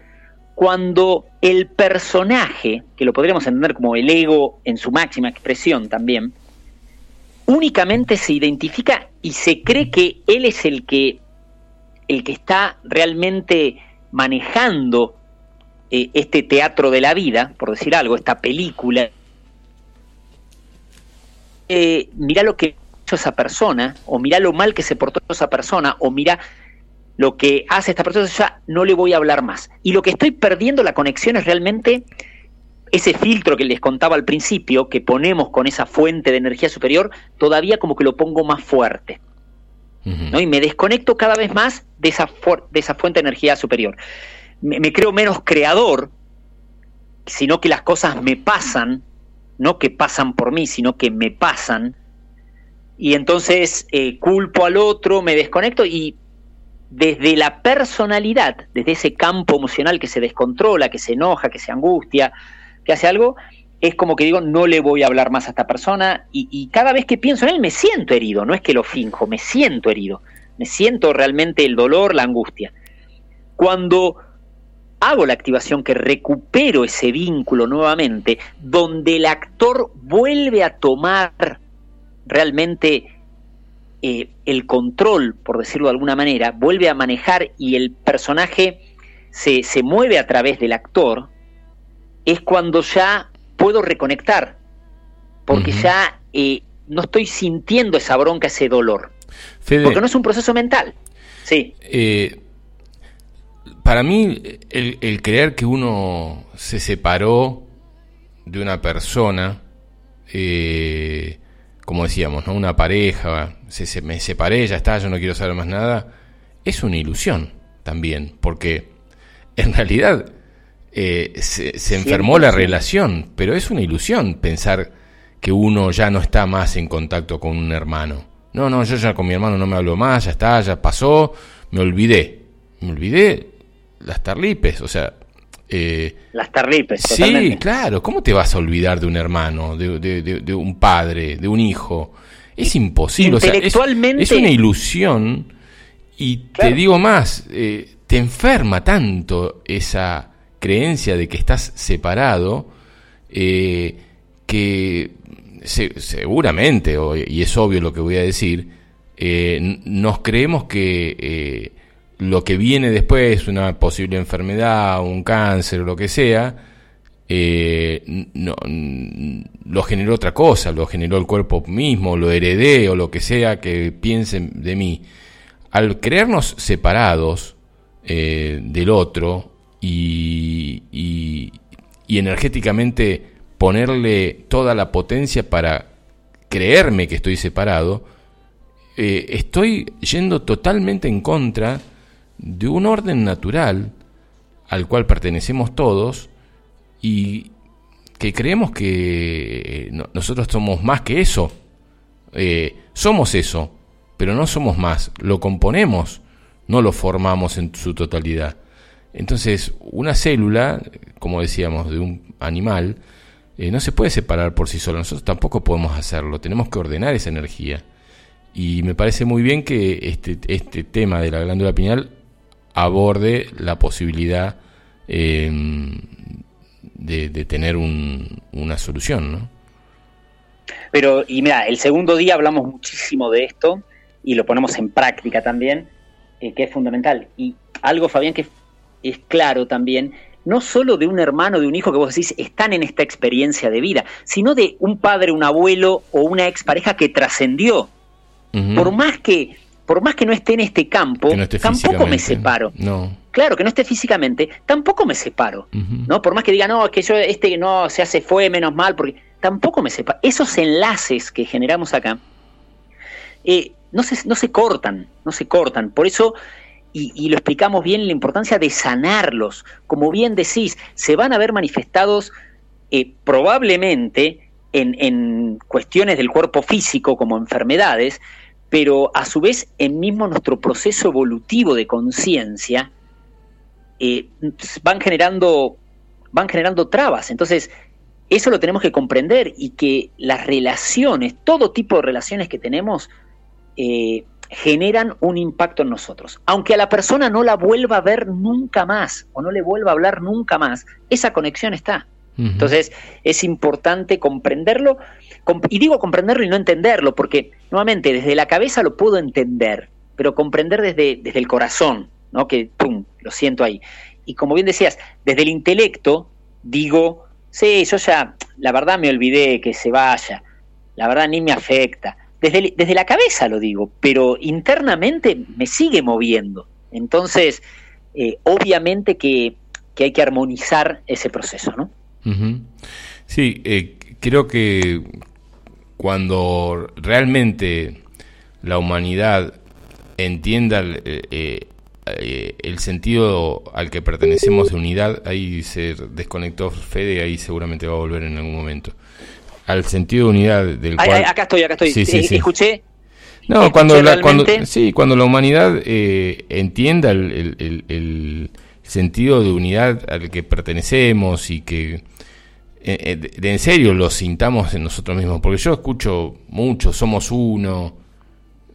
Cuando el personaje, que lo podríamos entender como el ego en su máxima expresión también, únicamente se identifica y se cree que él es el que, el que está realmente manejando eh, este teatro de la vida, por decir algo, esta película. Eh, mira lo que hecho esa persona, o mira lo mal que se portó esa persona, o mira lo que hace esta persona, ya no le voy a hablar más. Y lo que estoy perdiendo la conexión es realmente ese filtro que les contaba al principio, que ponemos con esa fuente de energía superior, todavía como que lo pongo más fuerte. ¿no? Y me desconecto cada vez más de esa, de esa fuente de energía superior. Me, creo menos creador, sino que las cosas me pasan, no que pasan por mí, sino que me pasan. Y entonces eh, culpo al otro, me desconecto y desde la personalidad, desde ese campo emocional que se descontrola, que se enoja, que se angustia, que hace algo, es como que digo, no le voy a hablar más a esta persona y, cada vez que pienso en él me siento herido, no es que lo finjo, me siento herido, me siento realmente el dolor, la angustia. Cuando hago la activación que recupero ese vínculo nuevamente, donde el actor vuelve a tomar realmente eh, el control, por decirlo de alguna manera, vuelve a manejar y el personaje se, se mueve a través del actor, es cuando ya puedo reconectar, porque ya eh, no estoy sintiendo esa bronca, ese dolor. porque no es un proceso mental. Sí. Eh, para mí, el, creer que uno se separó de una persona, eh, como decíamos, ¿no? una pareja, se, me separé, ya está, yo no quiero saber más nada, es una ilusión también, porque en realidad eh, se, enfermó la relación, pero es una ilusión pensar que uno ya no está más en contacto con un hermano. No, no, yo ya con mi hermano no me hablo más, ya está, ya pasó, me olvidé. Me olvidé las tarlipes, o sea, Eh, Las tarripes. Sí, claro. ¿Cómo te vas a olvidar de un hermano, de, un padre, de un hijo? Es imposible. Intelectualmente... es, una ilusión. Y te digo más, eh, te enferma tanto esa creencia de que estás separado eh, que seguramente, y es obvio lo que voy a decir, nos creemos que lo que viene después, una posible enfermedad, un cáncer lo que sea, eh, no, lo generó otra cosa, lo generó el cuerpo mismo, lo heredé o lo que sea que piensen de mí. Al creernos separados eh, del otro y, y, energéticamente ponerle toda la potencia para creerme que estoy separado, eh, estoy yendo totalmente en contra de un orden natural al cual pertenecemos todos y que creemos que eh, nosotros somos más que eso. Eh, somos eso, pero no somos más. Lo componemos, no lo formamos en su totalidad. Entonces, una célula, como decíamos, de un animal, eh, no se puede separar por sí sola. Nosotros tampoco podemos hacerlo. Tenemos que ordenar esa energía. Y me parece muy bien que este, este tema de la glándula pineal aborde la posibilidad em, de, tener una solución, ¿no? Pero, y mira, el segundo día hablamos muchísimo de esto y lo ponemos en práctica también, eh, que es fundamental. Y algo, Fabián, que es claro también, no solo de un hermano, de un hijo que vos decís están en esta experiencia de vida, sino de un padre, un abuelo o una expareja que trascendió. Por más que por más que no esté en este campo, tampoco me separo. No. Claro, que no esté físicamente, tampoco me separo. ¿no? Por más que diga, no, que yo este no se hace fue menos mal, porque tampoco me separo. Esos enlaces que generamos acá eh, no, se, no se cortan, no se cortan. Por eso, y, lo explicamos bien, la importancia de sanarlos. Como bien decís, se van a ver manifestados eh, probablemente en, en cuestiones del cuerpo físico como enfermedades, pero a su vez en mismo nuestro proceso evolutivo de conciencia eh, van generando van generando trabas. Entonces, eso lo tenemos que comprender y que las relaciones, todo tipo de relaciones que tenemos, eh, generan un impacto en nosotros. Aunque a la persona no la vuelva a ver nunca más o no le vuelva a hablar nunca más, esa conexión está. Entonces es importante comprenderlo, y digo comprenderlo y no entenderlo, porque nuevamente desde la cabeza lo puedo entender, pero comprender desde, desde el corazón, ¿no? que pum, lo siento ahí. Y como bien decías, desde el intelecto digo, sí, yo ya, la verdad me olvidé que se vaya, la verdad ni me afecta. Desde, desde la cabeza lo digo, pero internamente me sigue moviendo. Entonces, eh, obviamente que, que hay que armonizar ese proceso, ¿no? Sí, eh, creo que cuando realmente la humanidad entienda eh, eh, el sentido al que pertenecemos de unidad, ahí se desconectó Fede, ahí seguramente va a volver en algún momento. Al sentido de unidad del cual... acá estoy, acá estoy. Escuché. No, cuando la, cuando, sí, cuando la humanidad entienda el, sentido de unidad al que pertenecemos y que eh, eh, en serio lo sintamos en nosotros mismos, porque yo escucho mucho, somos uno,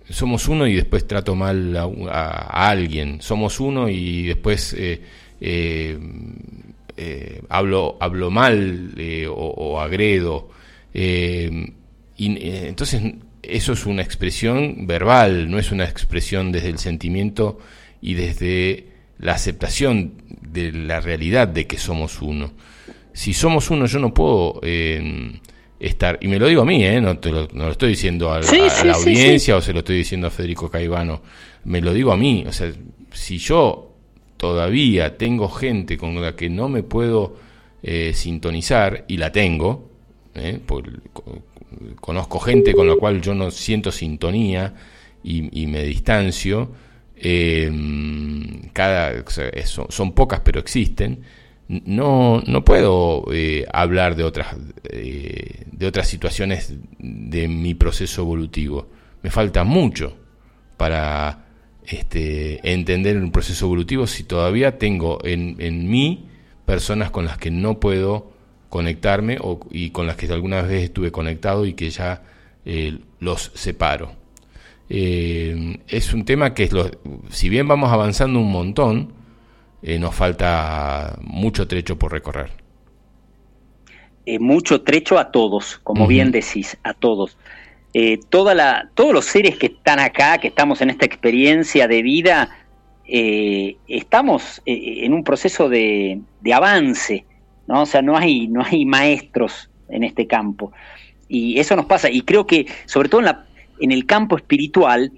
somos uno y después trato mal a, alguien, somos uno y después eh, hablo, hablo mal o, agredo. y entonces eso es una expresión verbal, no es una expresión desde el sentimiento y desde la aceptación de la realidad de que somos uno. Si somos uno, yo no puedo eh, estar, y me lo digo a mí, eh, no, te lo, no lo estoy diciendo a, la audiencia o se lo estoy diciendo a Federico Caivano, me lo digo a mí, o sea, si yo todavía tengo gente con la que no me puedo eh, sintonizar, y la tengo, conozco gente con la cual yo no siento sintonía y, me distancio, cada, son pocas pero existen, no, no puedo eh, hablar de otras, eh, de otras situaciones de mi proceso evolutivo. Me falta mucho para este, entender un proceso evolutivo si todavía tengo en, en mí personas con las que no puedo conectarme o, y con las que alguna vez estuve conectado y que ya eh, los separo. Eh, es un tema que, si bien vamos avanzando un montón, eh, nos falta mucho trecho por recorrer. mucho trecho a todos, como bien decís, a todos. toda la, todos los seres que están acá, que estamos en esta experiencia de vida, estamos en un proceso de, de avance ¿no? O sea, no hay, no hay maestros en este campo. Y eso nos pasa. Y creo que, sobre todo en, la, en el campo espiritual,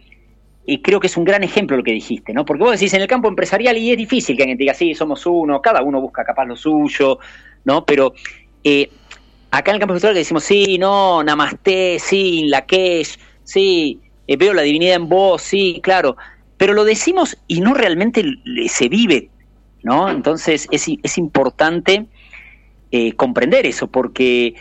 y creo que es un gran ejemplo lo que dijiste, ¿no? Porque vos decís en el campo empresarial y es difícil que alguien diga, sí, somos uno, cada uno busca capaz lo suyo, ¿no? Pero eh, acá en el campo espiritual que decimos, sí, no, namaste, sí, Lakesh, sí, eh, veo la divinidad en vos, sí, claro. Pero lo decimos y no realmente se vive, ¿no? Entonces es, es importante eh, comprender eso, porque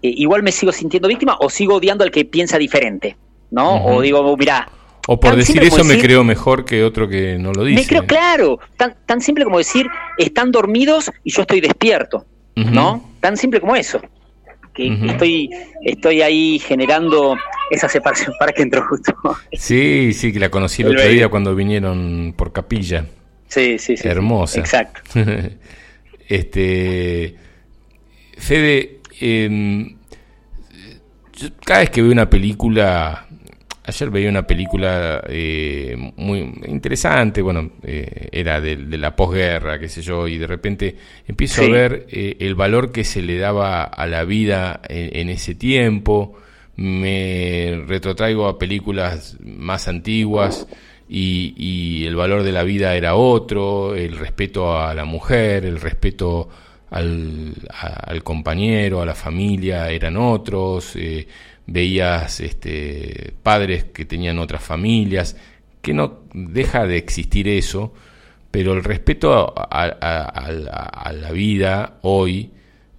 igual me sigo sintiendo víctima o sigo odiando al que piensa diferente, ¿no? O digo, mira. O por decir eso me creo mejor que otro que no lo dice. Me creo, claro, tan, tan simple como decir, están dormidos y yo estoy despierto, ¿no? Tan simple como eso. Que estoy, estoy ahí generando esa separación para que entró justo. Sí, sí, que la conocí el, otro día cuando vinieron por capilla. Sí, sí, sí. Hermosa. exacto. este Fede, em, cada vez que veo una película, ayer veía una película eh, muy interesante, bueno, eh, era de, la posguerra, qué sé yo, y de repente empiezo a ver eh, el valor que se le daba a la vida en, ese tiempo, me retrotraigo a películas más antiguas. Y, y, el valor de la vida era otro, el respeto a la mujer, el respeto al, al compañero, a la familia, eran otros, eh, veías este, padres que tenían otras familias, que no deja de existir eso, pero el respeto a, la vida hoy,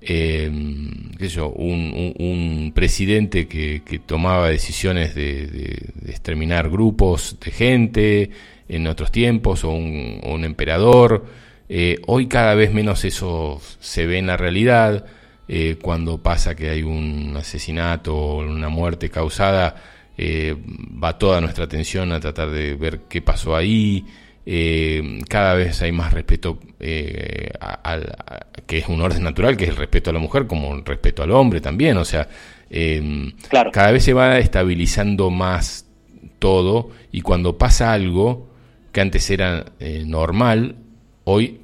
eh, un, un, presidente que, tomaba decisiones de, de, exterminar grupos de gente en otros tiempos, o un, un emperador, eh, hoy cada vez menos eso se ve en la realidad. Eh, cuando pasa que hay un asesinato o una muerte causada, eh, va toda nuestra atención a tratar de ver qué pasó ahí. cada vez hay más respeto, que es un orden natural, que es el respeto a la mujer, como el respeto al hombre también. O sea, cada vez se va estabilizando más todo y cuando pasa algo que antes era normal, hoy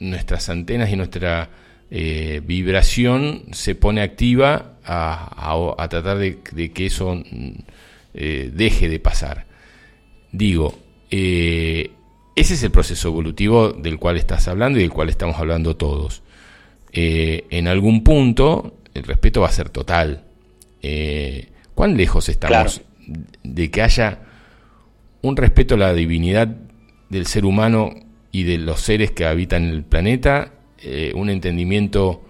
nuestras antenas y nuestra eh, vibración se pone activa a, tratar de, que eso eh, deje de pasar. Digo, eh, ese es el proceso evolutivo del cual estás hablando y del cual estamos hablando todos. en algún punto el respeto va a ser total. ¿Cuán lejos estamos de que haya un respeto a la divinidad del ser humano y de los seres que habitan el planeta, eh, un entendimiento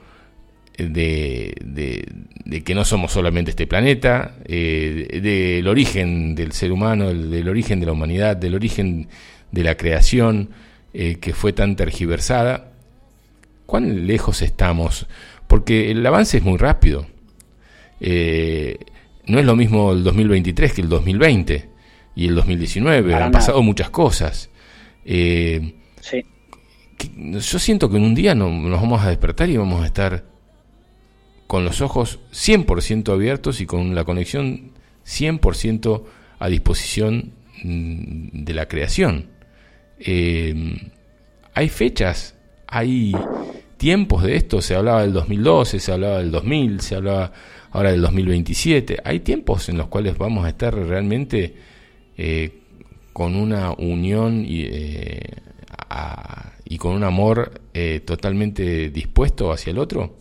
de, de, que no somos solamente este planeta, eh, del origen del ser humano, del origen de la humanidad, del origen de la creación eh, que fue tan tergiversada. ¿Cuán lejos estamos? Porque el avance es muy rápido. no es lo mismo el 2023 que el 2020 y el 2019. Han pasado muchas cosas. Eh, yo siento que en un día nos vamos a despertar y vamos a estar con los ojos 100% abiertos y con la conexión 100% a disposición mm, de la creación. Em, hay fechas, hay tiempos de esto, se hablaba del 2012, se hablaba del 2000, se hablaba ahora del 2027, hay tiempos en los cuales vamos a estar realmente eh, con una unión eh, y con un amor eh, totalmente dispuesto hacia el otro?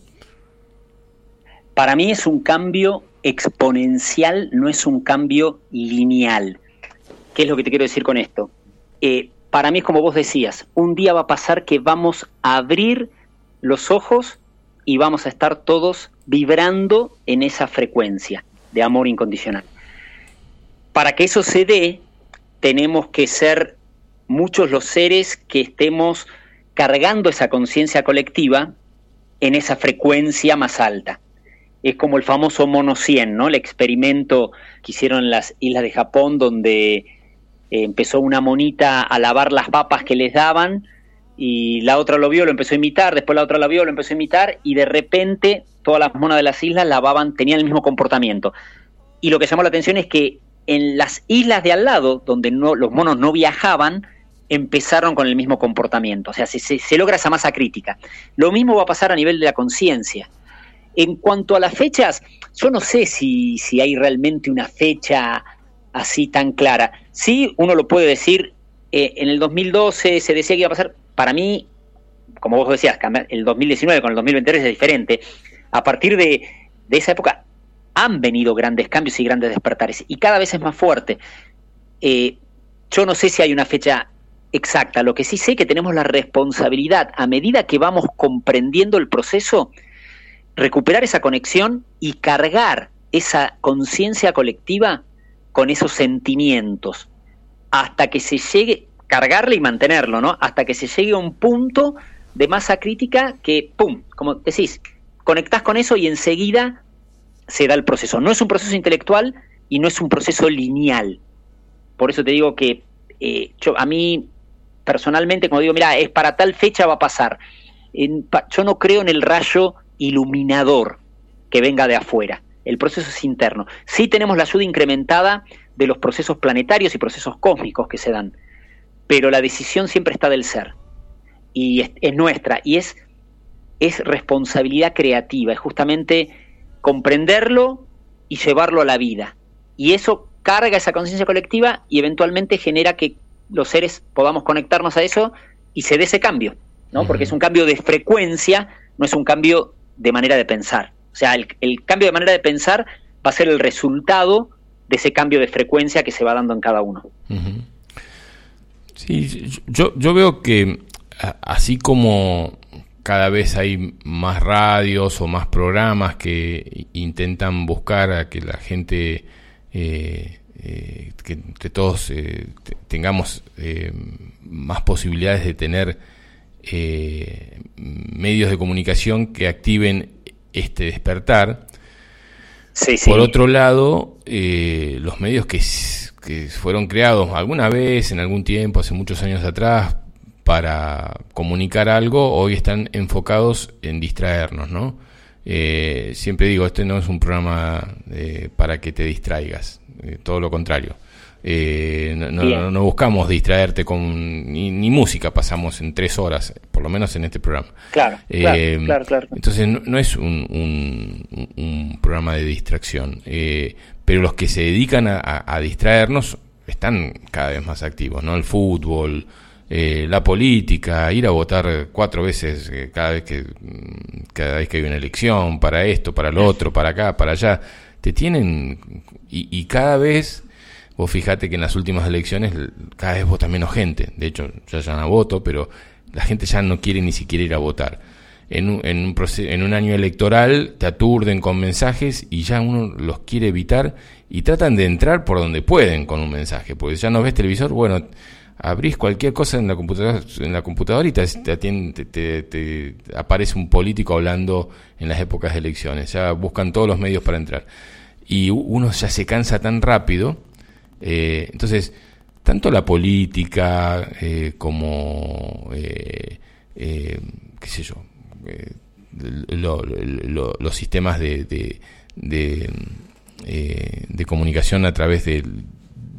Para mí es un cambio exponencial, no es un cambio lineal. ¿Qué es lo que te quiero decir con esto? Eh, para mí es como vos decías, un día va a pasar que vamos a abrir los ojos y vamos a estar todos vibrando en esa frecuencia de amor incondicional. Para que eso se dé, tenemos que ser muchos los seres que estemos cargando esa conciencia colectiva en esa frecuencia más alta. Es como el famoso mono 100, ¿no? El experimento que hicieron en las islas de Japón donde eh, empezó una monita a lavar las papas que les daban y la otra lo vio, lo empezó a imitar, después la otra lo vio, lo empezó a imitar y de repente todas las monas de las islas lavaban, tenían el mismo comportamiento. Y lo que llamó la atención es que en las islas de al lado, donde no, los monos no viajaban, empezaron con el mismo comportamiento. O sea, se, se, logra esa masa crítica. Lo mismo va a pasar a nivel de la conciencia. En cuanto a las fechas, yo no sé si, si hay realmente una fecha así tan clara. Sí, uno lo puede decir, eh, en el 2012 se decía que iba a pasar, para mí, como vos decías, el 2019 con el 2023 es diferente. A partir de, de esa época han venido grandes cambios y grandes despertares, y cada vez es más fuerte. Eh, yo no sé si hay una fecha exacta. Lo que sí sé que tenemos la responsabilidad, a medida que vamos comprendiendo el proceso, recuperar esa conexión y cargar esa conciencia colectiva con esos sentimientos, hasta que se llegue, cargarle y mantenerlo, ¿no? Hasta que se llegue a un punto de masa crítica que, ¡pum!, como decís, conectás con eso y enseguida se da el proceso. No es un proceso intelectual y no es un proceso lineal. Por eso te digo que eh, yo, a mí personalmente, como digo, mira, es para tal fecha va a pasar. yo no creo en el rayo iluminador que venga de afuera. El proceso es interno. Sí tenemos la ayuda incrementada de los procesos planetarios y procesos cósmicos que se dan, pero la decisión siempre está del ser y es, nuestra y es, es responsabilidad creativa, es justamente comprenderlo y llevarlo a la vida. Y eso carga esa conciencia colectiva y eventualmente genera que los seres podamos conectarnos a eso y se dé ese cambio, ¿no? Porque es un cambio de frecuencia, no es un cambio de manera de pensar. O sea, el, cambio de manera de pensar va a ser el resultado de ese cambio de frecuencia que se va dando en cada uno. Sí, yo, yo veo que así como cada vez hay más radios o más programas que intentan buscar a que la gente eh, eh, que entre todos eh, tengamos eh, más posibilidades de tener medios de comunicación que activen este despertar. Por otro lado, los medios que, que fueron creados alguna vez, en algún tiempo, hace muchos años atrás, para comunicar algo, hoy están enfocados en distraernos, ¿no? siempre digo, este no es un programa para que te distraigas. Eh, todo lo contrario. Eh, no, buscamos distraerte con ni, música, pasamos en tres horas, por lo menos en este programa. Claro, eh, claro, claro, Entonces no, es un, un, programa de distracción, pero los que se dedican a, distraernos están cada vez más activos, ¿no? El fútbol, la política, ir a votar cuatro veces cada vez que cada vez que hay una elección, para esto, para lo otro, para acá, para allá te tienen y, cada vez vos fíjate que en las últimas elecciones cada vez vota menos gente. De hecho ya ya no voto pero la gente ya no quiere ni siquiera ir a votar. En un, en un, en un año electoral te aturden con mensajes y ya uno los quiere evitar y tratan de entrar por donde pueden con un mensaje, porque ya no ves televisor, bueno, abrís cualquier cosa en la computadora, en la computadora y te, te, te, aparece un político hablando en las épocas de elecciones. Ya buscan todos los medios para entrar. Y uno ya se cansa tan rápido. Eh, entonces, tanto la política eh, como, eh, qué sé yo, los sistemas de, de, de comunicación a través del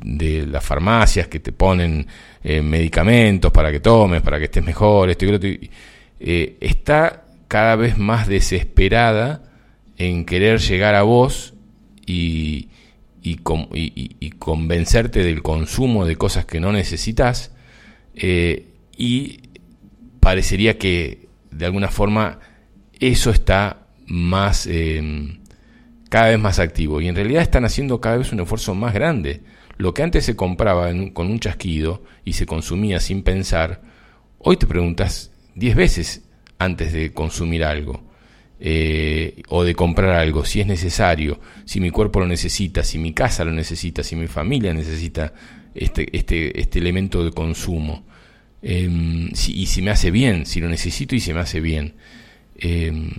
de las farmacias que te ponen eh, medicamentos para que tomes, para que estés mejor, esto y otro, eh, está cada vez más desesperada en querer llegar a vos y, y, convencerte del consumo de cosas que no necesitas eh, y parecería que de alguna forma eso está más cada vez más activo. Y en realidad están haciendo cada vez un esfuerzo más grande lo que antes se compraba con un chasquido y se consumía sin pensar, hoy te preguntas diez veces antes de consumir algo. Eh, o de comprar algo, si es necesario, si mi cuerpo lo necesita, si mi casa lo necesita, si mi familia necesita este, este, este elemento de consumo. Em, y si me hace bien, si lo necesito y se me hace bien. Em,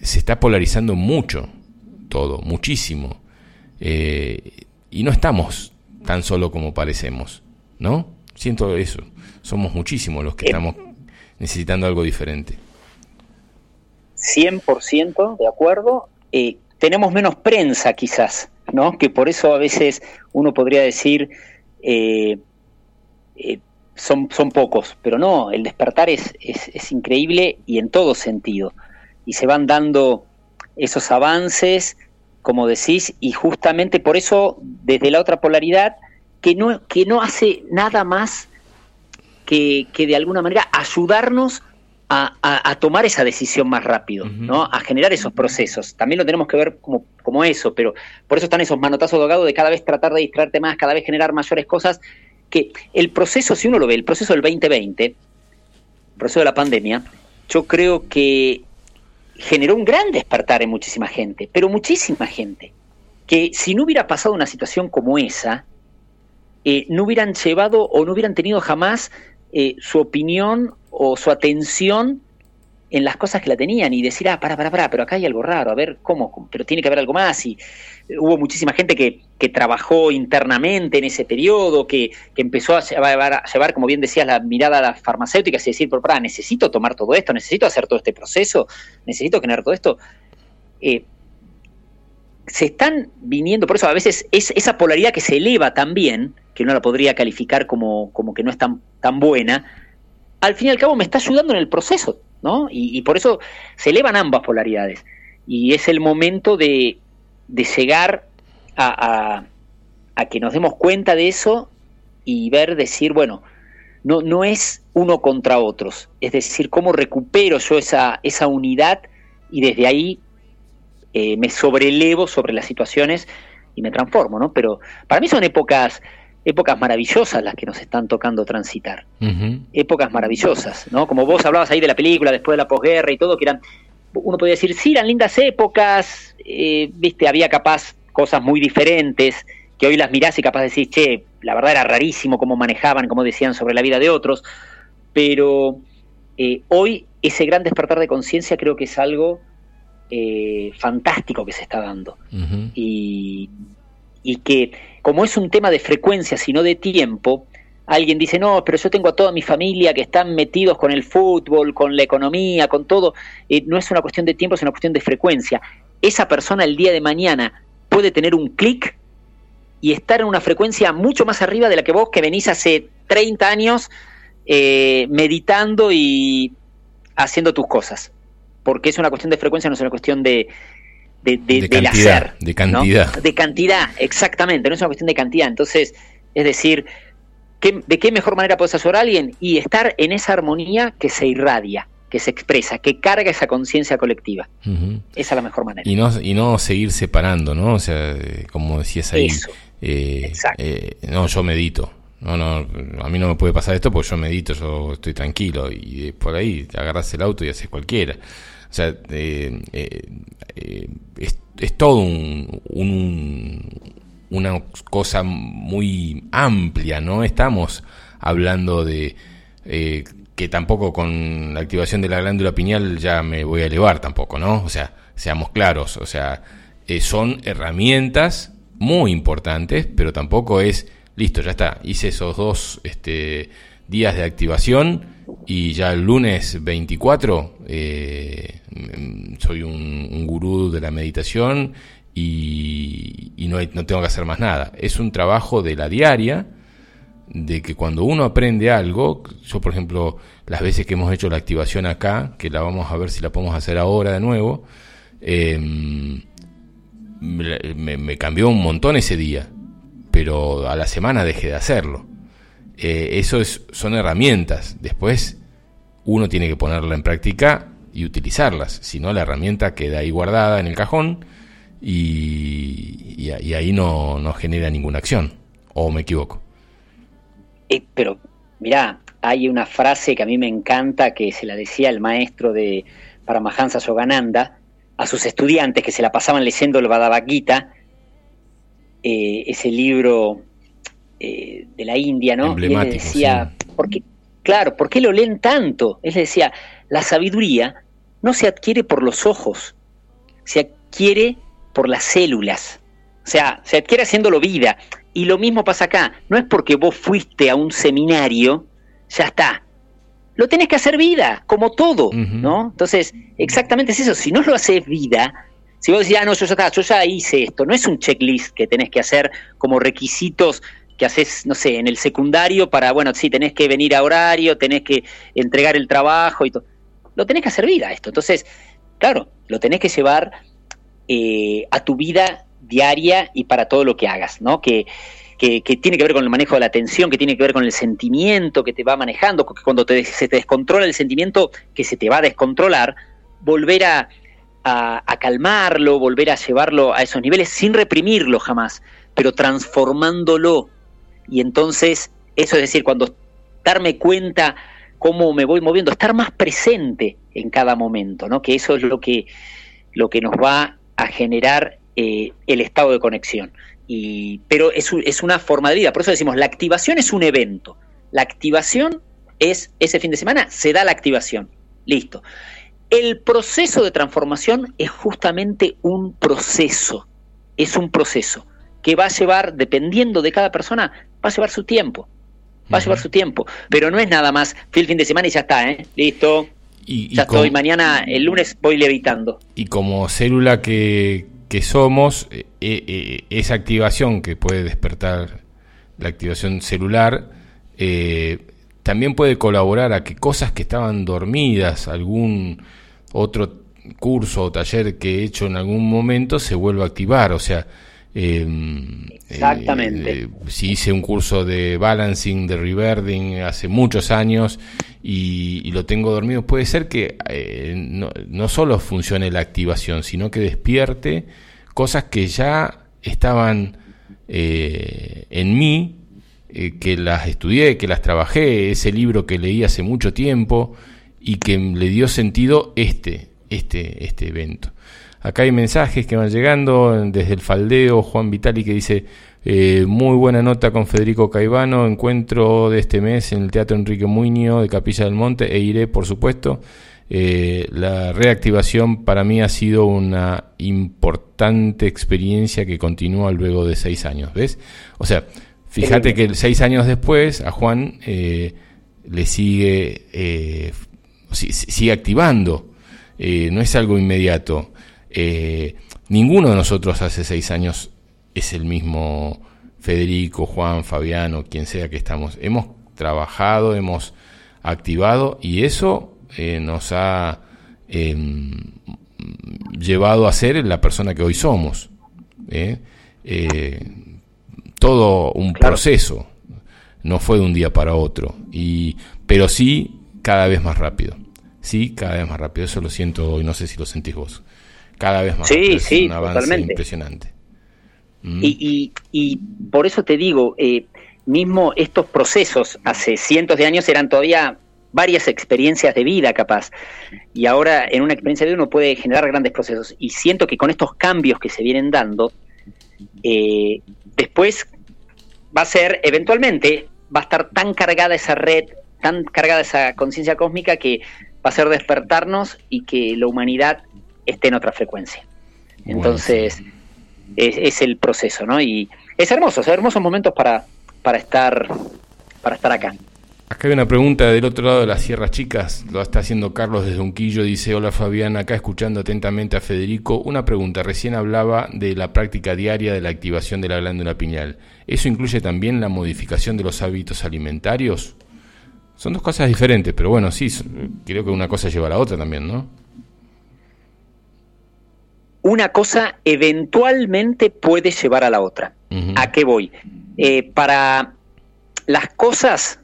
se está polarizando mucho todo, muchísimo. Eh, y no estamos tan solo como parecemos, ¿no? Siento eso. Somos muchísimos los que eh. estamos necesitando algo diferente. 100% de acuerdo. Eh, tenemos menos prensa quizás, ¿no? Que por eso a veces uno podría decir son, son pocos, pero no, el despertar es, es, increíble y en todo sentido. Y se van dando esos avances, como decís, y justamente por eso, desde la otra polaridad, que no, que no hace nada más que, que de alguna manera ayudarnos a, a, tomar esa decisión más rápido, ¿no? A generar esos procesos. También lo tenemos que ver como, como eso, pero por eso están esos manotazos de de cada vez tratar de distraerte más, cada vez generar mayores cosas que el proceso, si uno lo ve, el proceso del 2020, el proceso de la pandemia, yo creo que generó un gran despertar en muchísima gente, pero muchísima gente, que si no hubiera pasado una situación como esa, eh, no hubieran llevado o no hubieran tenido jamás eh, su opinión o su atención en las cosas que la tenían y decir, ah, para, para, para, pero acá hay algo raro, a ver cómo, pero tiene que haber algo más. Y hubo muchísima gente que, que trabajó internamente en ese periodo, que, que empezó a llevar, llevar, como bien decías, la mirada a las farmacéuticas y decir, pero para, necesito tomar todo esto, necesito hacer todo este proceso, necesito generar todo esto. Eh, se están viniendo, por eso a veces es esa polaridad que se eleva también, que no la podría calificar como, como que no es tan, tan buena, al fin y al cabo me está ayudando en el proceso ¿no? Y, por eso se elevan ambas polaridades. Y es el momento de, de llegar a, a, que nos demos cuenta de eso y ver, decir, bueno, no, no es uno contra otros. Es decir, cómo recupero yo esa, esa unidad y desde ahí eh, me sobrelevo sobre las situaciones y me transformo, ¿no? Pero para mí son épocas épocas maravillosas las que nos están tocando transitar. Épocas maravillosas, ¿no? Como vos hablabas ahí de la película, después de la posguerra y todo, que eran, uno podía decir, sí, eran lindas épocas, eh, viste, había capaz cosas muy diferentes, que hoy las mirás y capaz decís, che, la verdad era rarísimo cómo manejaban, cómo decían sobre la vida de otros, pero eh, hoy ese gran despertar de conciencia creo que es algo eh, fantástico que se está dando. y, y que como es un tema de frecuencia, sino de tiempo, alguien dice, no, pero yo tengo a toda mi familia que están metidos con el fútbol, con la economía, con todo, eh, no es una cuestión de tiempo, es una cuestión de frecuencia. Esa persona el día de mañana puede tener un clic y estar en una frecuencia mucho más arriba de la que vos que venís hace 30 años eh, meditando y haciendo tus cosas. Porque es una cuestión de frecuencia, no es una cuestión de, de, de, del hacer. De cantidad. De cantidad, exactamente, no es una cuestión de cantidad. Entonces, es decir, ¿de qué mejor manera puedes ayudar a alguien? Y estar en esa armonía que se irradia, que se expresa, que carga esa conciencia colectiva. Esa es la mejor manera. Y no, y no seguir separando, ¿no? O sea, eh, como decías ahí, eh, eh, no, yo medito. No, no, a mí no me puede pasar esto porque yo medito, yo estoy tranquilo. Y por ahí agarras el auto y haces cualquiera. O sea, eh, eh, es, todo una cosa muy amplia, no estamos hablando de eh, que tampoco con la activación de la glándula pineal ya me voy a elevar tampoco, ¿no? O sea, seamos claros, o sea, son herramientas muy importantes, pero tampoco es, listo, ya está, hice esos dos este, días de activación y ya el lunes 24 eh, soy un, gurú de la meditación y, no, no, tengo que hacer más nada. Es un trabajo de la diaria, de que cuando uno aprende algo, yo por ejemplo, las veces que hemos hecho la activación acá, que la vamos a ver si la podemos hacer ahora de nuevo, em, me, cambió un montón ese día, pero a la semana dejé de hacerlo. Eh, eso es, son herramientas. Después uno tiene que ponerla en práctica y utilizarlas. Si no, la herramienta queda ahí guardada en el cajón y, ahí no, no, genera ninguna acción. ¿O me equivoco? Eh, pero, mirá, hay una frase que a mí me encanta que se la decía el maestro de Paramahansa Sogananda a sus estudiantes que se la pasaban leyendo el Bhagavad Gita, eh, ese libro eh, de la India, ¿no? Y él decía, ¿por qué, Claro, ¿por qué lo leen tanto? Él decía, la sabiduría no se adquiere por los ojos, se adquiere por las células. O sea, se adquiere haciéndolo vida. Y lo mismo pasa acá. No es porque vos fuiste a un seminario, ya está. Lo tenés que hacer vida, como todo, ¿no? Entonces, exactamente es eso. Si no lo haces vida, si vos decís, ah, no, yo ya, yo ya hice esto, no es un checklist que tenés que hacer como requisitos que haces, no sé, en el secundario para, bueno, sí, tenés que venir a horario, tenés que entregar el trabajo y todo. Lo tenés que hacer vida esto. Entonces, claro, lo tenés que llevar eh, a tu vida diaria y para todo lo que hagas, ¿no? Que, que, tiene que ver con el manejo de la atención, que tiene que ver con el sentimiento que te va manejando, porque cuando te, se te descontrola el sentimiento que se te va a descontrolar, volver a, a, calmarlo, volver a llevarlo a esos niveles sin reprimirlo jamás, pero transformándolo. Y entonces, eso es decir, cuando darme cuenta cómo me voy moviendo, estar más presente en cada momento, ¿no? Que eso es lo que, lo que nos va a generar eh, el estado de conexión. Y, pero es, es una forma de vida, por eso decimos, la activación es un evento. La activación es ese fin de semana, se da la activación. Listo. El proceso de transformación es justamente un proceso, es un proceso que va a llevar, dependiendo de cada persona, va a llevar su tiempo, va a llevar su tiempo, pero no es nada más, fui el fin de semana y ya está, ¿eh? listo, y, ya estoy, mañana, el lunes voy levitando. Y como célula que, que somos, eh, eh, esa activación que puede despertar la activación celular, eh, también puede colaborar a que cosas que estaban dormidas, algún otro curso o taller que he hecho en algún momento se vuelva a activar. O sea, em, Exactamente. Eh, si hice un curso de balancing, de reverding hace muchos años y, lo tengo dormido, puede ser que eh, no, no, solo funcione la activación, sino que despierte cosas que ya estaban eh, en mí eh, que las estudié, que las trabajé, ese libro que leí hace mucho tiempo y que le dio sentido este, este, este evento. Acá hay mensajes que van llegando desde el faldeo, Juan Vitali que dice, eh, muy buena nota con Federico Caivano, encuentro de este mes en el Teatro Enrique Muñoz de Capilla del Monte e iré, por supuesto. la reactivación para mí ha sido una importante experiencia que continúa luego de seis años, ¿ves? O sea, Fíjate que seis años después a Juan eh, le sigue, eh, sigue activando, eh, no es algo inmediato. Ninguno de nosotros hace seis años es el mismo Federico, Juan, Fabiano, quien sea que estamos. Hemos trabajado, hemos activado y eso nos ha em, llevado a ser la persona que hoy somos todo un proceso, no fue de un día para otro, y, pero sí cada vez más rápido, sí, cada vez más rápido, eso lo siento y no sé si lo sentís vos, cada vez más sí, Sí, un avance impresionante. ¿Mm? Y, y, por eso te digo, eh, mismo estos procesos hace cientos de años eran todavía varias experiencias de vida capaz. Y ahora en una experiencia de vida uno puede generar grandes procesos. Y siento que con estos cambios que se vienen dando, eh, después va a ser, eventualmente, va a estar tan cargada esa red, tan cargada esa conciencia cósmica que va a ser despertarnos y que la humanidad esté en otra frecuencia. Entonces, es, el proceso, ¿no? Y es hermoso, son hermosos momentos para, para, estar, para estar acá. Acá hay una pregunta del otro lado de las Sierras Chicas, lo está haciendo Carlos desde Unquillo, dice, hola Fabián, acá escuchando atentamente a Federico, una pregunta, recién hablaba de la práctica diaria de la activación de la glándula pineal, ¿eso incluye también la modificación de los hábitos alimentarios? Son dos cosas diferentes, pero bueno, sí, creo que una cosa lleva a la otra también, ¿no? Una cosa eventualmente puede llevar a la otra. ¿A qué voy? Eh, para las cosas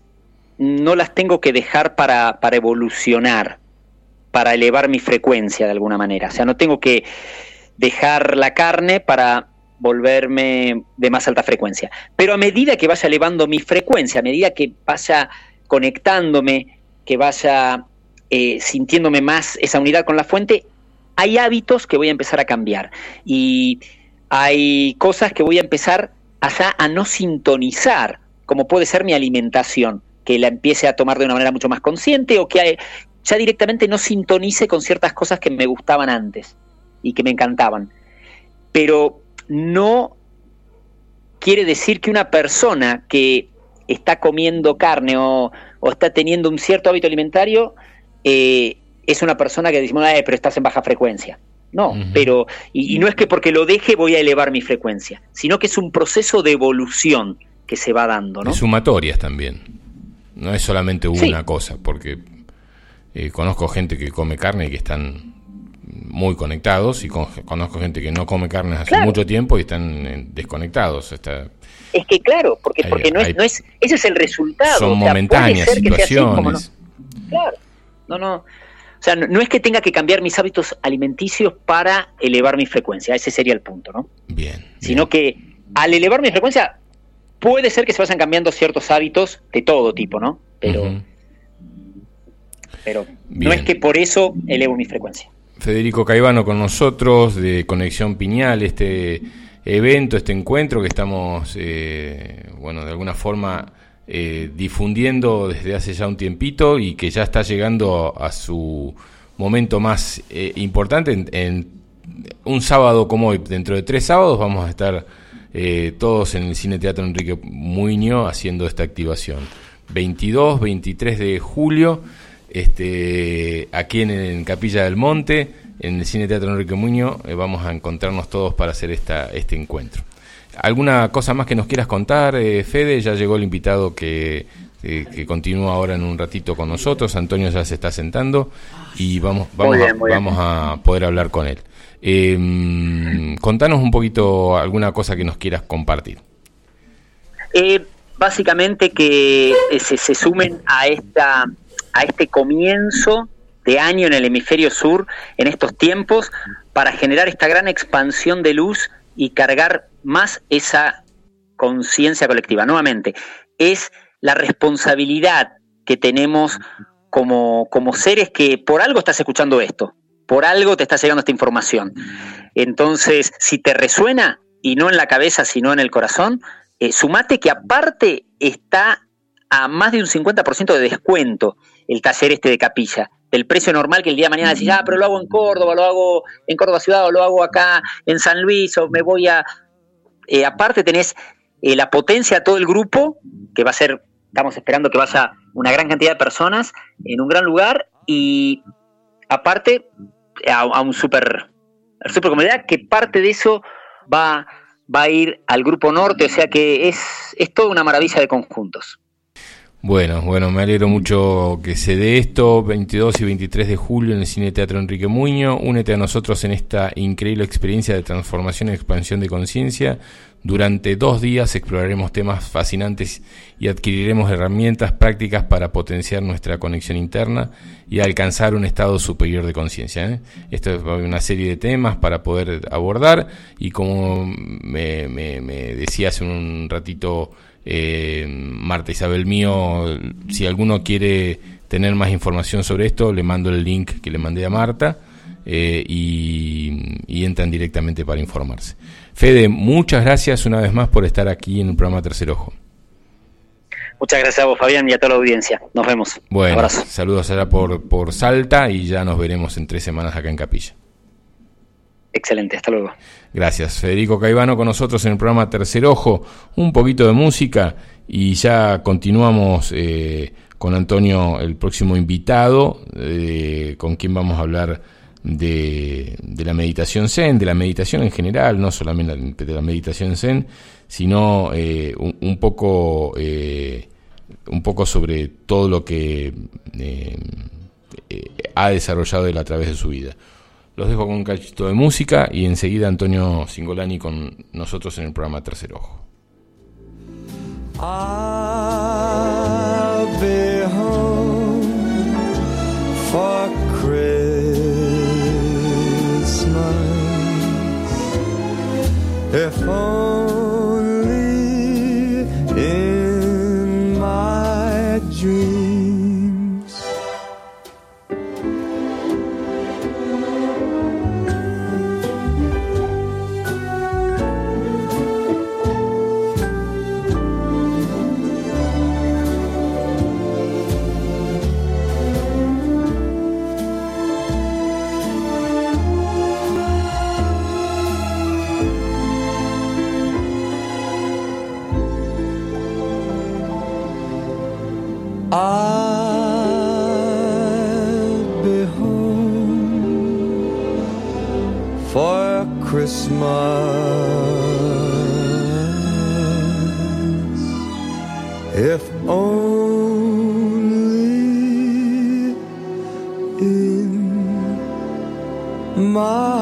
no las tengo que dejar para, para evolucionar, para elevar mi frecuencia de alguna manera. O sea, no tengo que dejar la carne para volverme de más alta frecuencia. Pero a medida que vaya elevando mi frecuencia, a medida que vaya conectándome, que vaya eh, sintiéndome más esa unidad con la fuente, hay hábitos que voy a empezar a cambiar. Y hay cosas que voy a empezar a no sintonizar, como puede ser mi alimentación que la empiece a tomar de una manera mucho más consciente o que ya directamente no sintonice con ciertas cosas que me gustaban antes y que me encantaban. Pero no quiere decir que una persona que está comiendo carne o, está teniendo un cierto hábito alimentario eh, es una persona que decimos, eh, pero estás en baja frecuencia. No, pero, y, no es que porque lo deje voy a elevar mi frecuencia, sino que es un proceso de evolución que se va dando, ¿no? sumatorias también. No es solamente una cosa, porque eh, conozco gente que come carne y que están muy conectados y conozco gente que no come carne hace mucho tiempo y están eh, desconectados. Está, es que claro, porque, porque no, es, no es, ese es el resultado. Son momentáneas situaciones. Claro, no, no. O sea, no, es que tenga que cambiar mis hábitos alimenticios para elevar mi frecuencia, ese sería el punto, ¿no? Bien. Sino que al elevar mi frecuencia, puede ser que se vayan cambiando ciertos hábitos de todo tipo, ¿no? Pero, pero no es que por eso elevo mi frecuencia. Federico Caivano con nosotros de Conexión Piñal, este evento, este encuentro que estamos, eh, bueno, de alguna forma eh, difundiendo desde hace ya un tiempito y que ya está llegando a, su momento más eh, importante en, un sábado como hoy. Dentro de tres sábados vamos a estar eh, todos en el Cine Teatro Enrique Muño haciendo esta activación. 22, 23 de julio, este, aquí en, Capilla del Monte, en el Cine Teatro Enrique Muño, vamos a encontrarnos todos para hacer esta, este encuentro. ¿Alguna cosa más que nos quieras contar, eh, Fede? Ya llegó el invitado que, eh, que continúa ahora en un ratito con nosotros. Antonio ya se está sentando y vamos, vamos, a, vamos a poder hablar con él. Eh, contanos un poquito alguna cosa que nos quieras compartir. Eh, básicamente que se, se sumen a esta a este comienzo de año en el hemisferio sur en estos tiempos para generar esta gran expansión de luz y cargar más esa conciencia colectiva. Nuevamente, es la responsabilidad que tenemos como, como seres que por algo estás escuchando esto, por algo te está llegando esta información. Entonces, si te resuena, y no en la cabeza, sino en el corazón, eh, sumate que aparte está a más de un 50% de descuento el taller este de capilla del precio normal que el día de mañana decís, ah, pero lo hago en Córdoba, lo hago en Córdoba Ciudad, o lo hago acá en San Luis, o me voy a... Eh, aparte tenés eh, la potencia de todo el grupo, que va a ser, estamos esperando que vaya una gran cantidad de personas en un gran lugar, y aparte a, un super, super comunidad, que parte de eso va, va a ir al grupo norte, o sea que es, es toda una maravilla de conjuntos. Bueno, bueno, me alegro mucho que se dé esto, 22 y 23 de julio en el Cine Teatro Enrique Muño. Únete a nosotros en esta increíble experiencia de transformación y expansión de conciencia. Durante dos días exploraremos temas fascinantes y adquiriremos herramientas prácticas para potenciar nuestra conexión interna y alcanzar un estado superior de conciencia. ¿eh? Esto es una serie de temas para poder abordar y como me, me, me decía hace un ratito eh, Marta Isabel mío, si alguno quiere tener más información sobre esto, le mando el link que le mandé a Marta eh, y, entran directamente para informarse. Fede, muchas gracias una vez más por estar aquí en el programa Tercer Ojo. Muchas gracias a vos, Fabián, y a toda la audiencia. Nos vemos. Bueno, saludos allá por, por Salta y ya nos veremos en tres semanas acá en Capilla. Excelente, hasta luego. Gracias. Federico Caivano con nosotros en el programa Tercer Ojo. Un poquito de música y ya continuamos eh, con Antonio, el próximo invitado, eh, con quien vamos a hablar de, la meditación zen, de la meditación en general, no solamente de la meditación zen, sino eh, un, poco, un poco sobre todo lo que ha desarrollado él a través de su vida. Los dejo con un cachito de música y enseguida Antonio Singolani con nosotros en el programa Tercer Ojo. I'll be home for Christmas. If only in my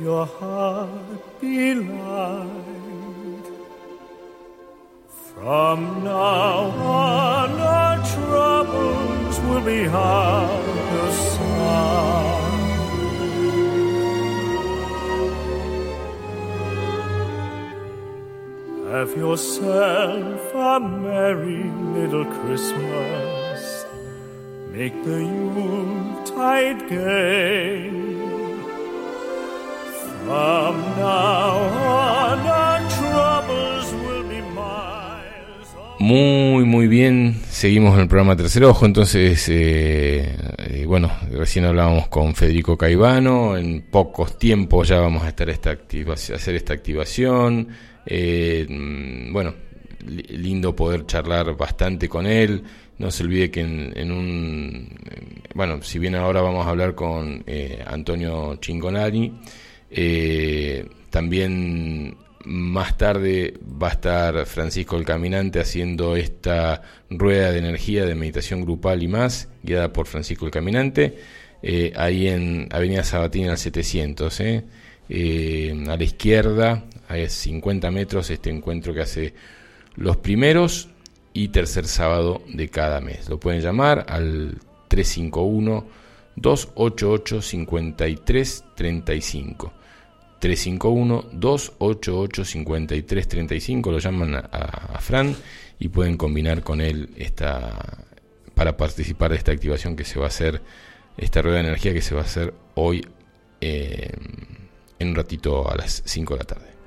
your heart be light. From now on, our troubles will be out of sight. Have yourself a merry little Christmas. Make the Yuletide gay. Muy, muy bien. Seguimos en el programa Tercer Ojo. Entonces, eh, eh, bueno, recién hablábamos con Federico Caivano. En pocos tiempos ya vamos a estar esta hacer esta activación. Eh, mm, bueno, li- lindo poder charlar bastante con él. No se olvide que en, en un. Bueno, si bien ahora vamos a hablar con eh, Antonio Chingonari, eh, también más tarde va a estar Francisco el Caminante haciendo esta rueda de energía de meditación grupal y más, guiada por Francisco el Caminante, eh, ahí en Avenida Sabatina al 700. ¿eh? A la izquierda, a 50 metros, este encuentro que hace los primeros y tercer sábado de cada mes. Lo pueden llamar al 351 288 5335 351-288-5335, lo llaman a, Fran y pueden combinar con él esta para participar de esta activación que se va a hacer, esta rueda de energía que se va a hacer hoy eh, en un ratito a las 5 de la tarde.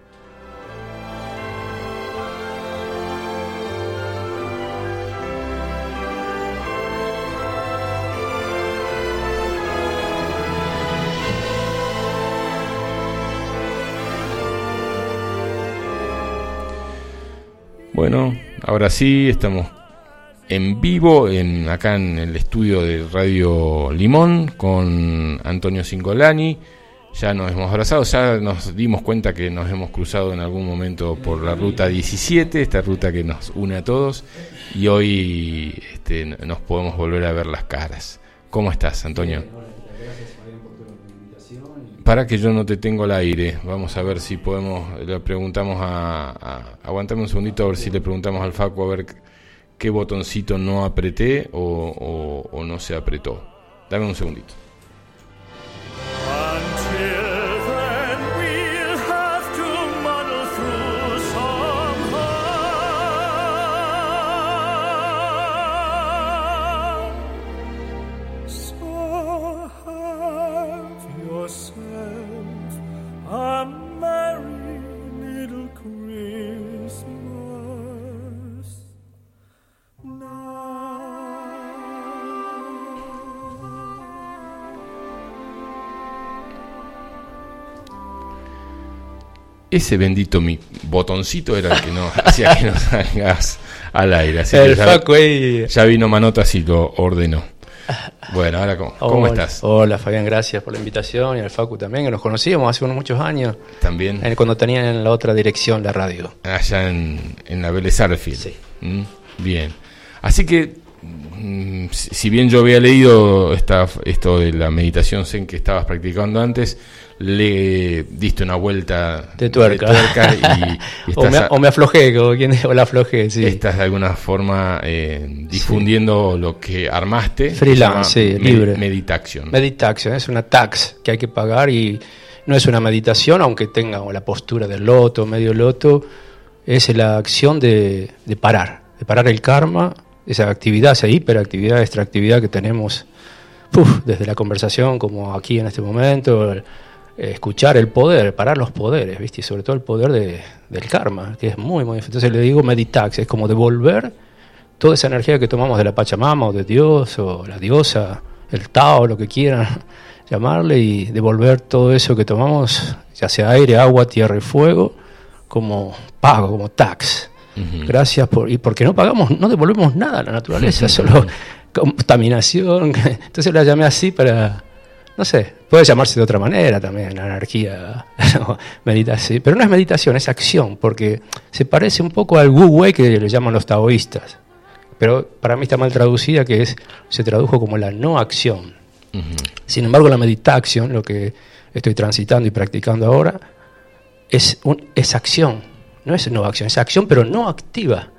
Bueno, ahora sí, estamos en vivo en, acá en el estudio de Radio Limón con Antonio Cingolani. Ya nos hemos abrazado, ya nos dimos cuenta que nos hemos cruzado en algún momento por la ruta 17, esta ruta que nos une a todos, y hoy este, nos podemos volver a ver las caras. ¿Cómo estás, Antonio? Para que yo no te tengo al aire, vamos a ver si podemos, le preguntamos a, a aguantame un segundito a ver si le preguntamos al Facu a ver qué botoncito no apreté o, no se apretó. Dame un segundito. Ese bendito mi botoncito era el que no hacía que no salgas al aire. Así El que ya, Facu ahí. ya vino Manotas y lo ordenó. Bueno, ahora cómo, estás? Hola Fabián, gracias por la invitación y al Facu también, que nos conocíamos hace unos muchos años, También cuando tenían en la otra dirección la radio. allá en, en la Vélez Arfield. Sí. Mm, Bien. Así que, mm, si si bien yo había leído esta, esto de la meditación zen que estabas practicando antes, le diste una vuelta De tuerca. tuerca y, y o, me, a- o me aflojé, como quien o la aflojé, sí. estás de alguna forma eh, difundiendo lo que armaste. Freelance, sí, libre. Meditaction. Meditaction es una tax que hay que pagar y no es una meditación, aunque tenga la postura del loto, medio loto, es la acción de, de parar, de parar el karma, esa actividad, esa hiperactividad, extractividad que tenemos uf, desde la conversación, como aquí en este momento, el- escuchar el poder, parar los poderes, ¿viste? Y sobre todo el poder de- del karma, que es muy, muy... Entonces le digo meditax, es como devolver toda esa energía que tomamos de la Pachamama o de Dios o la diosa, el Tao, lo que quieran llamarle, y devolver todo eso que tomamos, ya sea aire, agua, tierra y fuego, como pago, como tax. Gracias por... Y porque no pagamos, no devolvemos nada a la naturaleza, solo contaminación. Entonces la llamé así para... No sé, puede llamarse de otra manera también, la anarquía, no, meditación, pero no es meditación, es acción, porque se parece un poco al Wu Wei que le llaman los taoístas, pero para mí está mal traducida, que es se tradujo como la no acción. Sin embargo, la meditación, lo que estoy transitando y practicando ahora, es, un, es acción, no es no acción, es acción pero no activa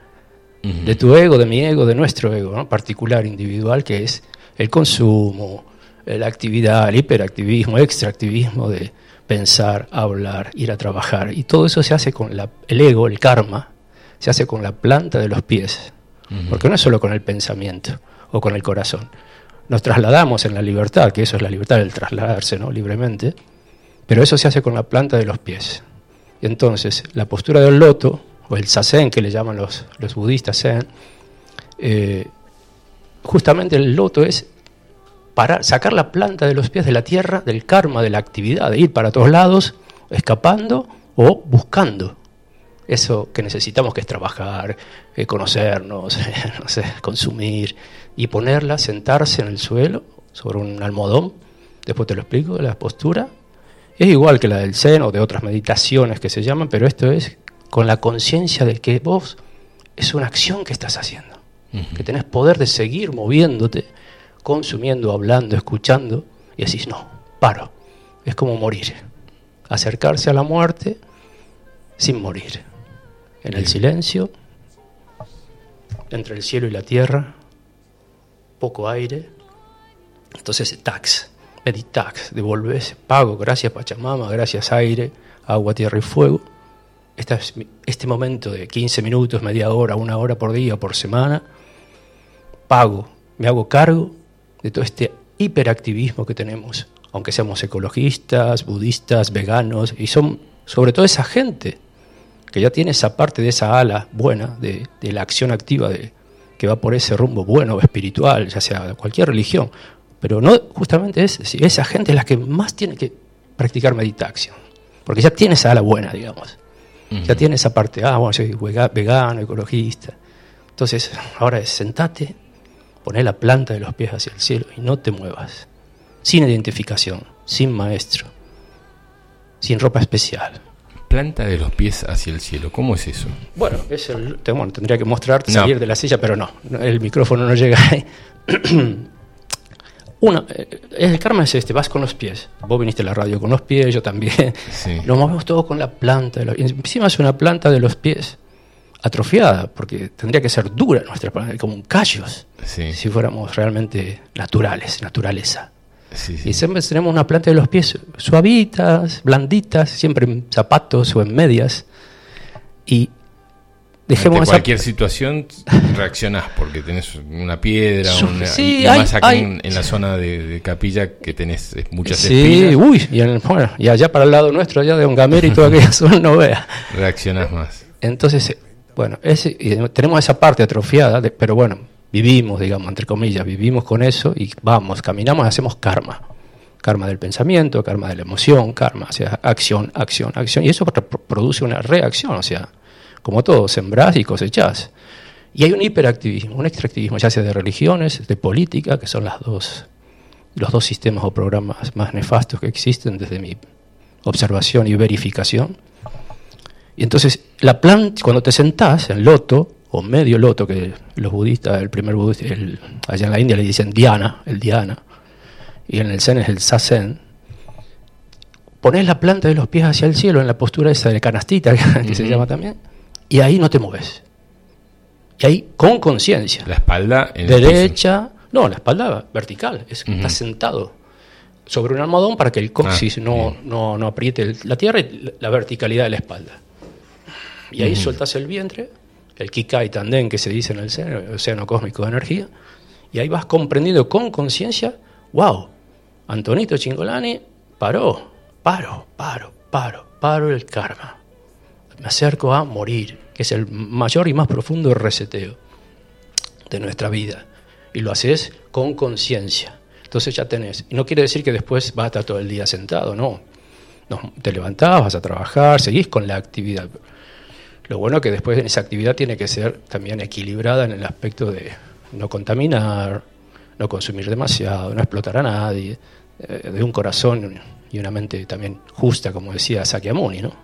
de tu ego, de mi ego, de nuestro ego, ¿no? particular, individual, que es el consumo, la actividad, el hiperactivismo, extractivismo de pensar, hablar, ir a trabajar. Y todo eso se hace con la- el ego, el karma, se hace con la planta de los pies, porque no es solo con el pensamiento o con el corazón. Nos trasladamos en la libertad, que eso es la libertad del trasladarse ¿no? libremente, pero eso se hace con la planta de los pies. Y entonces, la postura del loto, o el sasen que le llaman los, los budistas zen, eh, justamente el loto es parar, sacar la planta de los pies de la tierra, del karma, de la actividad, de ir para todos lados, escapando o buscando. Eso que necesitamos que es trabajar, eh, conocernos, no sé, consumir, y ponerla, sentarse en el suelo, sobre un almohadón, después te lo explico, la postura, es igual que la del Zen o de otras meditaciones que se llaman, pero esto es con la conciencia de que vos es una acción que estás haciendo, que tenés poder de seguir moviéndote, consumiendo, hablando, escuchando, y decís, no, paro, es como morir, acercarse a la muerte sin morir, en el silencio, entre el cielo y la tierra, poco aire, entonces tax, meditax, devolves, pago, gracias Pachamama, gracias aire, agua, tierra y fuego. Es este momento de 15 minutos, media hora, una hora por día, por semana, pago, me hago cargo de todo este hiperactivismo que tenemos, aunque seamos ecologistas, budistas, veganos, y son sobre todo esa gente que ya tiene esa parte de esa ala buena, de, de la acción activa de, que va por ese rumbo bueno, espiritual, ya sea cualquier religión. Pero no justamente es, esa gente es la que más tiene que practicar meditación, porque ya tiene esa ala buena, digamos. Ya tiene esa parte, ah, bueno, soy vega- vegano, ecologista. Entonces, ahora es sentate, poné la planta de los pies hacia el cielo y no te muevas. Sin identificación, sin maestro, sin ropa especial. Planta de los pies hacia el cielo. ¿Cómo es eso? Bueno, es el, bueno, tendría que mostrarte, No. salir de la silla, pero no, el micrófono no llega ahí. Una, eh, el karma es este, vas con los pies. Vos viniste a la radio con los pies, yo también. Sí. Nos movemos todo con la planta. De los, encima es una planta de los pies atrofiada, porque tendría que ser dura nuestra planta, como un callos, Sí, si fuéramos realmente naturales, naturaleza. sí, Y siempre tenemos una planta de los pies suavitas, blanditas, siempre en zapatos o en medias. Y dejemos Ante esa- cualquier situación reaccionás porque tenés una piedra, una, sí, hay- acá hay- en, en la zona de, de capilla que tenés eh, muchas Sí, espinas, uy, y, en- bueno, y allá para el lado nuestro, allá de Ongamera y toda aquella zona, no vea. reaccionás más. Entonces, eh, bueno, ese- y tenemos esa parte atrofiada, pero bueno, vivimos, digamos, entre comillas, vivimos con eso y vamos, caminamos, hacemos karma. Karma del pensamiento, karma de la emoción, karma, o sea, acción, acción, acción. Y eso pro- produce una reacción, o sea, como todo, sembrás y cosechás. Y hay un hiperactivismo, un extractivismo, ya sea de religiones, de política, que son las dos, los dos sistemas o programas más nefastos que existen desde mi observación y verificación. Y entonces, la planta, cuando te sentás en loto, o medio loto, que los budistas, el primer budista, el- allá en la India le dicen Dhyana, el Dhyana, y en el Zen es el Sasen, pones la planta de los pies hacia el cielo en la postura esa de canastita, que se llama también, y ahí no te mueves. Y ahí, con conciencia, La espalda en derecha, no, la espalda vertical, es, estás sentado sobre un almohadón para que el coxis Ah, no, no, no apriete la tierra y la verticalidad de la espalda. Y ahí sueltas el vientre, el Kikai Tanden que se dice en el océano, el océano cósmico de energía, y ahí vas comprendiendo con conciencia, wow, Antonito Chingolani paró, paro, paro, paro, paro el karma. Me acerco a morir, que es el mayor y más profundo reseteo de nuestra vida. Y lo haces con conciencia. Entonces ya tenés. Y no quiere decir que después vas a estar todo el día sentado, no. No, te levantás, vas a trabajar, seguís con la actividad. Lo bueno que después esa actividad tiene que ser también equilibrada en el aspecto de no contaminar, no consumir demasiado, no explotar a nadie, eh, de un corazón y una mente también justa, como decía Sakyamuni, ¿no?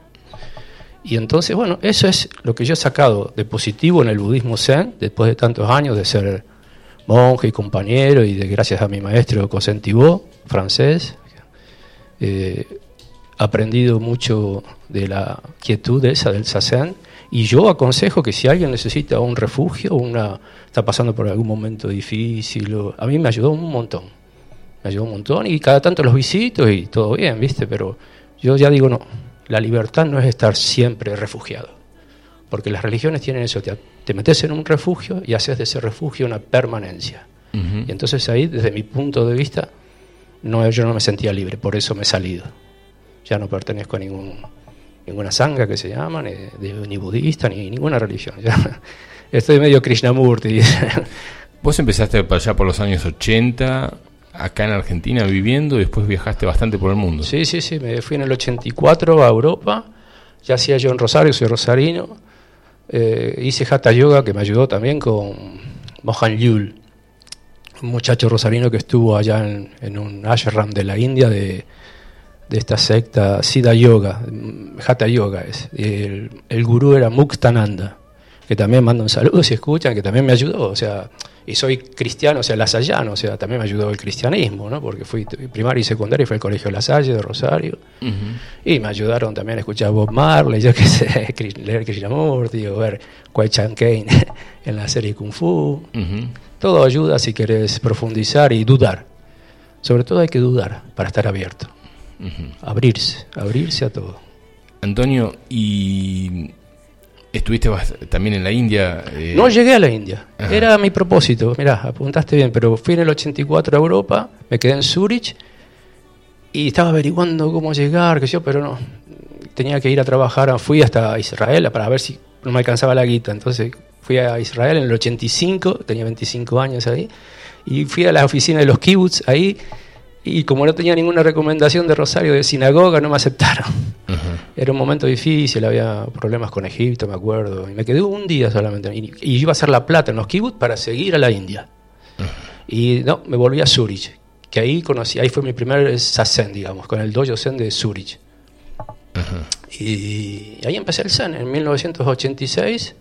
Y entonces, bueno, eso es lo que yo he sacado de positivo en el budismo zen, después de tantos años de ser monje y compañero, y de gracias a mi maestro Kosen Thibault, francés, eh, aprendido mucho de la quietud esa del sazen, y yo aconsejo que si alguien necesita un refugio, una está pasando por algún momento difícil, o- a mí me ayudó un montón, me ayudó un montón, y cada tanto los visito y todo bien, ¿viste? Pero yo ya digo, no, la libertad no es estar siempre refugiado, porque las religiones tienen eso, te, te metes en un refugio y haces de ese refugio una permanencia. Y entonces ahí, desde mi punto de vista, no, yo no me sentía libre, por eso me he salido. Ya no pertenezco a ningún, ninguna sangha que se llama, ni, budista, ni ninguna religión. Ya estoy medio Krishnamurti. Vos empezaste para allá por los años 80, acá en Argentina viviendo, y después viajaste bastante por el mundo. sí, sí, sí, me fui en el 84 a Europa, ya hacía yo en Rosario, soy rosarino. Eh, hice Hatha Yoga, que me ayudó también con Mohan Yul, un muchacho rosarino que estuvo allá en, en un ashram de la India de, de esta secta Siddha Yoga, Hatha Yoga es. El, el gurú era Muktananda, que también manda un saludo si escuchan, que también me ayudó, o sea, y soy cristiano, o sea, lasallano, o sea, también me ayudó el cristianismo, ¿no? Porque fui primaria y secundaria y fue al colegio La Salle de Rosario. Ujú. Y me ayudaron también a escuchar Bob Marley, yo qué sé, leer Krishnamurti o ver Kwai Chan Kane en la serie Kung Fu. Ujú. Todo ayuda si querés profundizar y dudar. Sobre todo hay que dudar para estar abierto. Abrirse, abrirse a todo. Antonio, y estuviste también en la India. eh, No llegué a la India. Ajá. Era mi propósito. Mirá, apuntaste bien, pero fui en el 84 a Europa, me quedé en Zurich y estaba averiguando cómo llegar, qué sé yo, pero no. Tenía que ir a trabajar, fui hasta Israel para ver si no me alcanzaba la guita. Entonces fui a Israel en el 85, tenía 25 años ahí, y fui a la oficina de los kibbutz ahí, y como no tenía ninguna recomendación de Rosario de sinagoga, no me aceptaron. Era un momento difícil, había problemas con Egipto, me acuerdo. Y me quedé un día solamente. Y, y iba a hacer la plata en los kibbutz para seguir a la India. Y no, me volví a Zurich, que ahí conocí, ahí fue mi primer sazen, digamos, con el dojo zen de Zurich. Y ahí empecé el zen en 1986,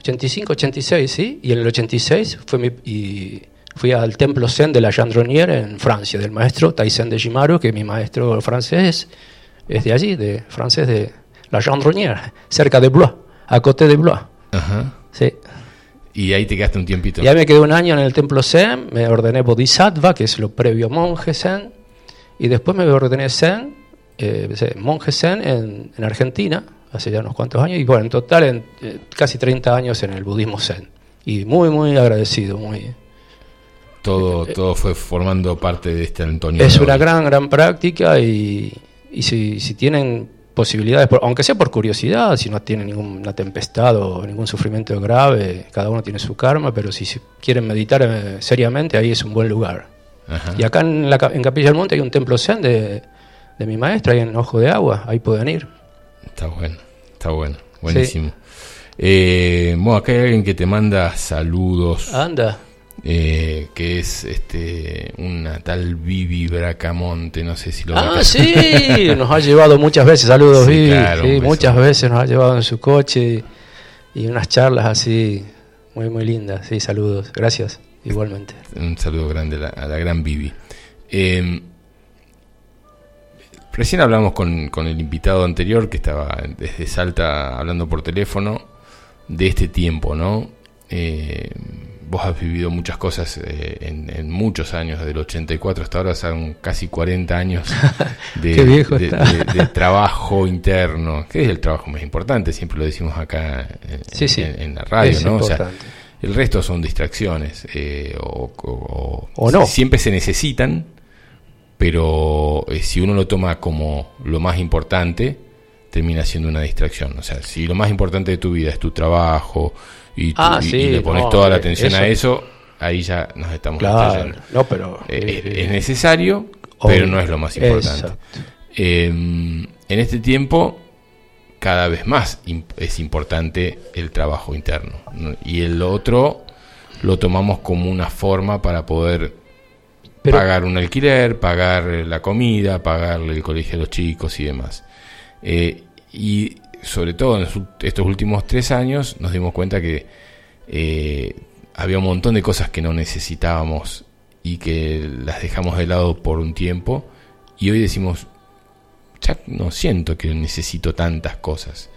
85, 86, sí. Y en el 86 fue mi, y fui al templo zen de la Chandronnière en Francia, del maestro Taisen de Jimaru, que mi maestro francés es de allí, de francés de la Chandronnière, cerca de Blois, a côté de Blois. Ajá. Sí. Y ahí te quedaste un tiempito. Y ahí me quedé un año en el templo Zen, me ordené Bodhisattva, que es lo previo monje Zen, y después me ordené Zen, eh, monje Zen en, en Argentina, hace ya unos cuantos años, y bueno, en total en eh, casi 30 años en el budismo Zen. Y muy, muy agradecido, muy... Todo, todo fue formando parte de este Antonio. Es una gran, gran práctica y, y si, si tienen posibilidades, por- aunque sea por curiosidad, si no tienen ninguna tempestad o ningún sufrimiento grave, cada uno tiene su karma, pero si quieren meditar eh, seriamente, ahí es un buen lugar. Ajá. Y acá en, la, en Capilla del Monte hay un templo zen de, de mi maestra, ahí en Ojo de Agua, ahí pueden ir. Está bueno, está bueno, buenísimo. Eh, bueno, acá hay alguien que te manda saludos, Anda, eh, que es este una tal Vivi Bracamonte, no sé si lo ah, sí, nos ha llevado muchas veces, saludos Sí, Vivi, claro, sí, muchas veces nos ha llevado en su coche y, y unas charlas así, muy, muy lindas, sí, saludos, gracias, igualmente. Un saludo grande a la, a la gran Vivi. Eh, recién hablamos con, con el invitado anterior que estaba desde Salta hablando por teléfono de este tiempo, ¿no? Eh, vos has vivido muchas cosas eh, en, en muchos años, desde el 84 hasta ahora, son casi 40 años de, trabajo interno, que es el trabajo más importante, siempre lo decimos acá en, Sí, sí. en- en la radio, Es ¿no? O sea, el resto son distracciones eh, o, o- O no. siempre se necesitan, pero eh, si uno lo toma como lo más importante, termina siendo una distracción. O sea, si lo más importante de tu vida es tu trabajo y, tu- Ah, y- sí, y le pones no, toda la eh, atención a eso- ahí ya nos estamos Claro, no, pero... Eh, eh, es necesario, pero no es lo más importante. Eh, en este tiempo, cada vez más es importante el trabajo interno. ¿no? Y el otro lo tomamos como una forma para poder Pero- pagar un alquiler, pagar la comida, pagarle el colegio a los chicos y demás. Eh, y sobre todo en estos últimos tres años nos dimos cuenta que eh, había un montón de cosas que no necesitábamos y que las dejamos de lado por un tiempo y hoy decimos, ya no siento que necesito tantas cosas.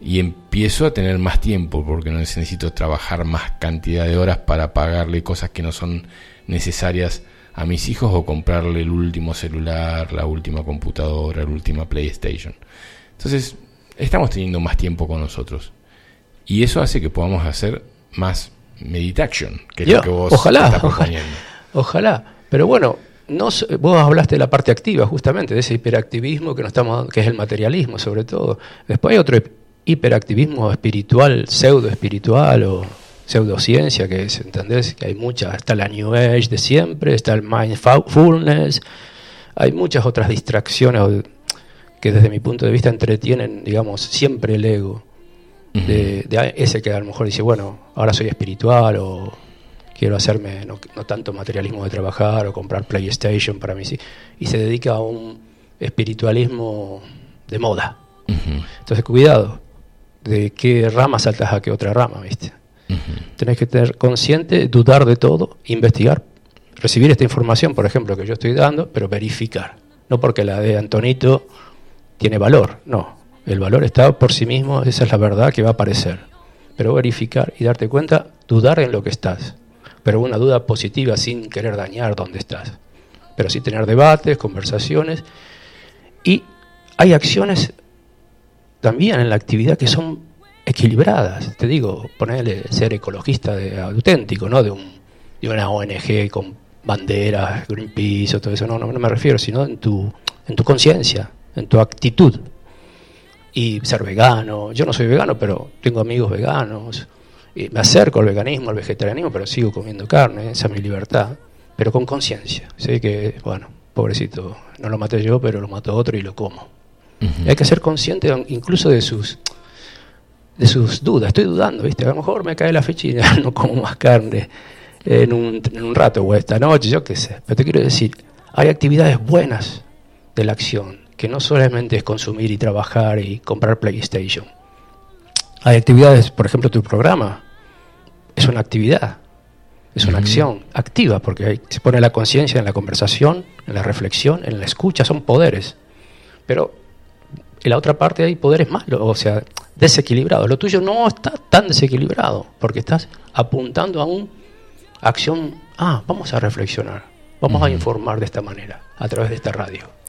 Y empiezo a tener más tiempo porque no necesito trabajar más cantidad de horas para pagarle cosas que no son necesarias a mis hijos o comprarle el último celular, la última computadora, la última PlayStation. Entonces, estamos teniendo más tiempo con nosotros. Y eso hace que podamos hacer más meditation, que es lo que vos ojalá, estás proponiendo. Ojalá. Pero bueno, no, vos hablaste de la parte activa, justamente, de ese hiperactivismo que, nos estamos, que es el materialismo, sobre todo. Después hay otro hip- hiperactivismo espiritual, pseudo espiritual o pseudociencia, que es, ¿entendés? Que hay muchas. Está la New Age de siempre, está el Mindfulness, hay muchas otras distracciones o- que desde mi punto de vista entretienen, digamos, siempre el ego de, de ese que a lo mejor dice, bueno, ahora soy espiritual o quiero hacerme no, no tanto materialismo de trabajar o comprar PlayStation para mí, sí, y se dedica a un espiritualismo de moda. Entonces, cuidado de qué rama saltas a qué otra rama, ¿viste? ujú. Tenés que tener consciente, dudar de todo, investigar, recibir esta información, por ejemplo, que yo estoy dando, pero verificar. No porque la de Antonito tiene valor, no. El valor está por sí mismo, esa es la verdad que va a aparecer. Pero verificar y darte cuenta, dudar en lo que estás. Pero una duda positiva sin querer dañar donde estás. Pero sí tener debates, conversaciones. Y hay acciones también en la actividad que son equilibradas. Te digo, ponerle ser ecologista de auténtico, no de, un, de una ONG con banderas, Greenpeace o todo eso. No, no, no me refiero, sino en tu, en tu conciencia, en tu actitud. Y ser vegano. Yo no soy vegano, pero tengo amigos veganos. Y me acerco al veganismo, al vegetarianismo, pero sigo comiendo carne, esa es mi libertad. Pero con conciencia. Sé que, bueno, pobrecito, no lo maté yo, pero lo mató otro y lo como. Hay que ser consciente incluso de sus de sus dudas. Estoy dudando, ¿viste? A lo mejor me cae la fecha y no como más carne en un, en un rato o esta noche, yo qué sé. Pero te quiero decir, hay actividades buenas de la acción, que no solamente es consumir y trabajar y comprar PlayStation. Hay actividades, por ejemplo, tu programa es una actividad, es una acción activa, porque se pone la conciencia en la conversación, en la reflexión, en la escucha, son poderes. Pero en la otra parte hay poderes malos, o sea, desequilibrados. Lo tuyo no está tan desequilibrado, porque estás apuntando a una acción, ah, vamos a reflexionar, vamos a informar de esta manera, a través de esta radio.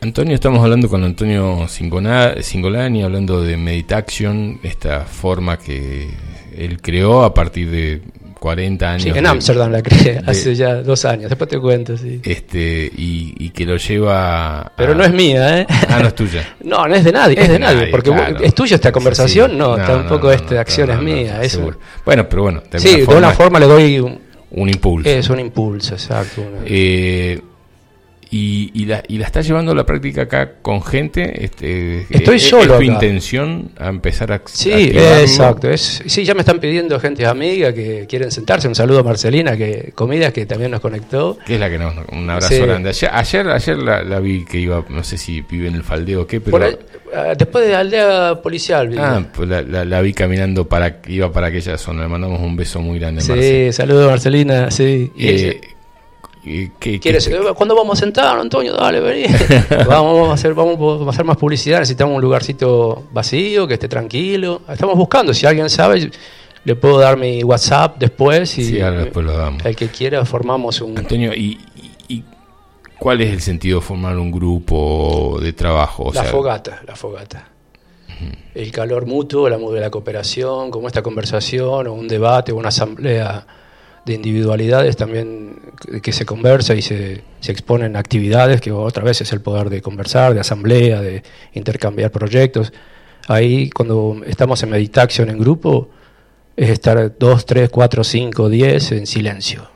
Antonio, estamos hablando con Antonio Singolani, hablando de Meditation, esta forma que él creó a partir de 40 años. Sí, en Ámsterdam la creé, de- hace ya dos años, después te cuento, sí. Este, y, y que lo lleva. a- Pero no es mía, ¿eh? Ah, no es tuya. No, no es de nadie, es, de nadie, porque claro. es tuya esta conversación, sí. no, tampoco no, esta no, acción no, es no, mía, no, es seguro. Bueno, pero bueno, de Sí, alguna de una forma le doy un, un impulso. es un impulso, exacto. una- Eh, y, y la, y la estás llevando a la práctica acá con gente. Este, Estoy ¿es- solo ¿Es tu intención a empezar a Sí, activarlo? exacto. Es, sí, ya me están pidiendo gente amiga que quieren sentarse. Un saludo a Marcelina, que comidas que también nos conectó. Que es la que nos. Un abrazo Sí. grande. Ayer, ayer, ayer la, la vi que iba, no sé si vive en el faldeo o qué, pero. Por ahí, ah, después de aldea policial. Ah, pues la, la- la vi caminando para iba para aquella zona. Le mandamos un beso muy grande, sí, saludo Marcelina. Sí. Eh, ¿qué- ¿Quiere qué- ser- ¿Cuándo vamos a sentar, Antonio? Dale, vení. vamos, vamos a hacer, vamos a hacer más publicidad. Necesitamos un lugarcito vacío, que esté tranquilo. Estamos buscando. Si alguien sabe, Le puedo dar mi WhatsApp después y Sí, ahora después lo damos. el que quiera formamos un... Antonio, ¿y, y- y cuál es el sentido de formar un grupo de trabajo? O la sea, fogata, la fogata. El calor mutuo, la, la cooperación, como esta conversación o un debate o una asamblea de individualidades también que- se conversa y se, se exponen actividades, que otra vez es el poder de conversar, de asamblea, de intercambiar proyectos. Ahí cuando estamos en Meditaction en grupo, es estar dos, tres, cuatro, cinco, diez en silencio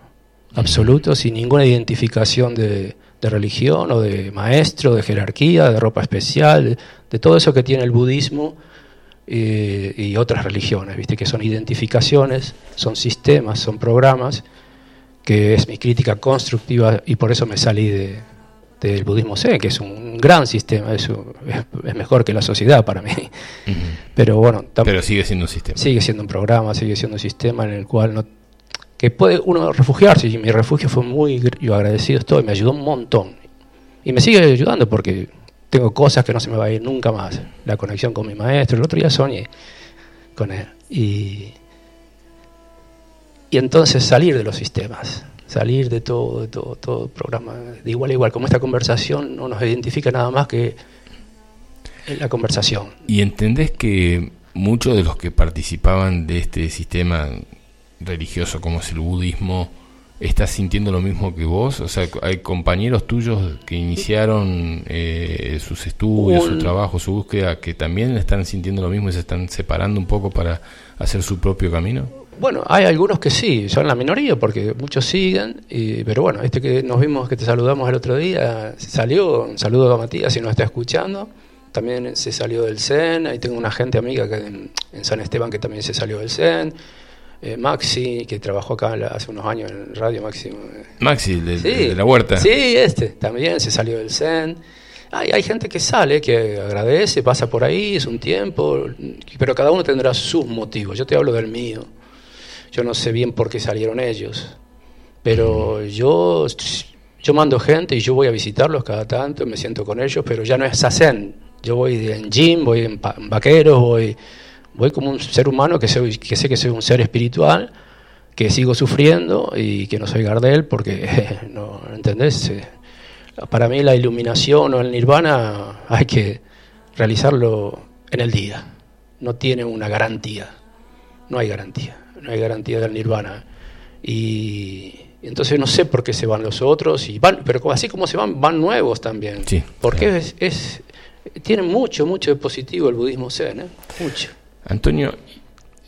absoluto, sin ninguna identificación de, de religión o de maestro, de jerarquía, de ropa especial, de, de todo eso que tiene el budismo eh, y otras religiones, ¿viste? que son identificaciones, son sistemas, son programas, que es mi crítica constructiva y por eso me salí de, del budismo zen, que es un gran sistema, es, un- es- es mejor que la sociedad para mí. ujú. Pero bueno, Pero sigue siendo un sistema. sigue siendo un programa, sigue siendo un sistema en el cual no que puede uno refugiarse y mi refugio fue muy yo agradecido estoy, me ayudó un montón y me sigue ayudando porque tengo cosas que no se me va a ir nunca más, la conexión con mi maestro, el otro día soñé con él y y entonces salir de los sistemas, salir de todo, de todo, todo programa, de igual a igual, como esta conversación no nos identifica nada más que la conversación. ¿Y entendés que muchos de los que participaban de este sistema religioso como es el budismo estás sintiendo lo mismo que vos? O sea, hay compañeros tuyos que iniciaron eh, sus estudios, su trabajo, su búsqueda, que también están sintiendo lo mismo y se están separando un poco para hacer su propio camino. Bueno, hay algunos que sí, son la minoría porque muchos siguen, y- pero bueno, este que nos vimos, que te saludamos el otro día, salió, un saludo a Matías si nos está escuchando, también se salió del CEN, ahí tengo una gente amiga que en, en San Esteban que también se salió del CEN, eh, Maxi, que trabajó acá hace unos años en Radio Maxi. eh, Maxi, de, Sí. de la huerta. Sí, este también se salió del CEN. Hay, hay gente que sale, que agradece, pasa por ahí, es un tiempo, pero cada uno tendrá sus motivos. Yo te hablo del mío. Yo no sé bien por qué salieron ellos, pero yo, yo mando gente y yo voy a visitarlos cada tanto, me siento con ellos, pero ya no es Sazen. Yo voy en gym, voy en vaqueros, voy, voy como un ser humano que, soy, que sé que soy un ser espiritual, que sigo sufriendo y que no soy Gardel porque, no, ¿entendés? Para mí la iluminación o el nirvana hay que realizarlo en el día. No tiene una garantía. No hay garantía. No hay garantía del nirvana. Y, y entonces no sé por qué se van los otros. Y van, pero así como se van, van nuevos también. Sí, Porque claro. es, es- tiene mucho, mucho de positivo el budismo zen. ¿eh? Mucho. Antonio,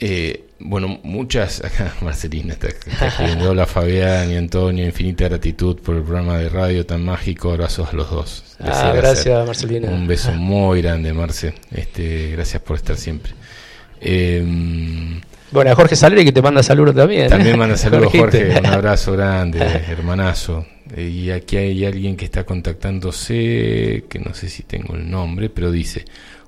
eh, bueno, muchas, acá Marcelina está, está escribiendo, hola Fabián y Antonio, infinita gratitud por el programa de radio tan mágico, abrazos a los dos. Ah, gracias, Marcelina. Un beso muy grande, Marce, este, gracias por estar siempre. Eh, Bueno, a Jorge Saleri que te manda saludos también. ¿eh? también manda saludos. Jorge, un abrazo grande, hermanazo. Eh, y aquí hay alguien que está contactándose, que no sé si tengo el nombre, pero dice,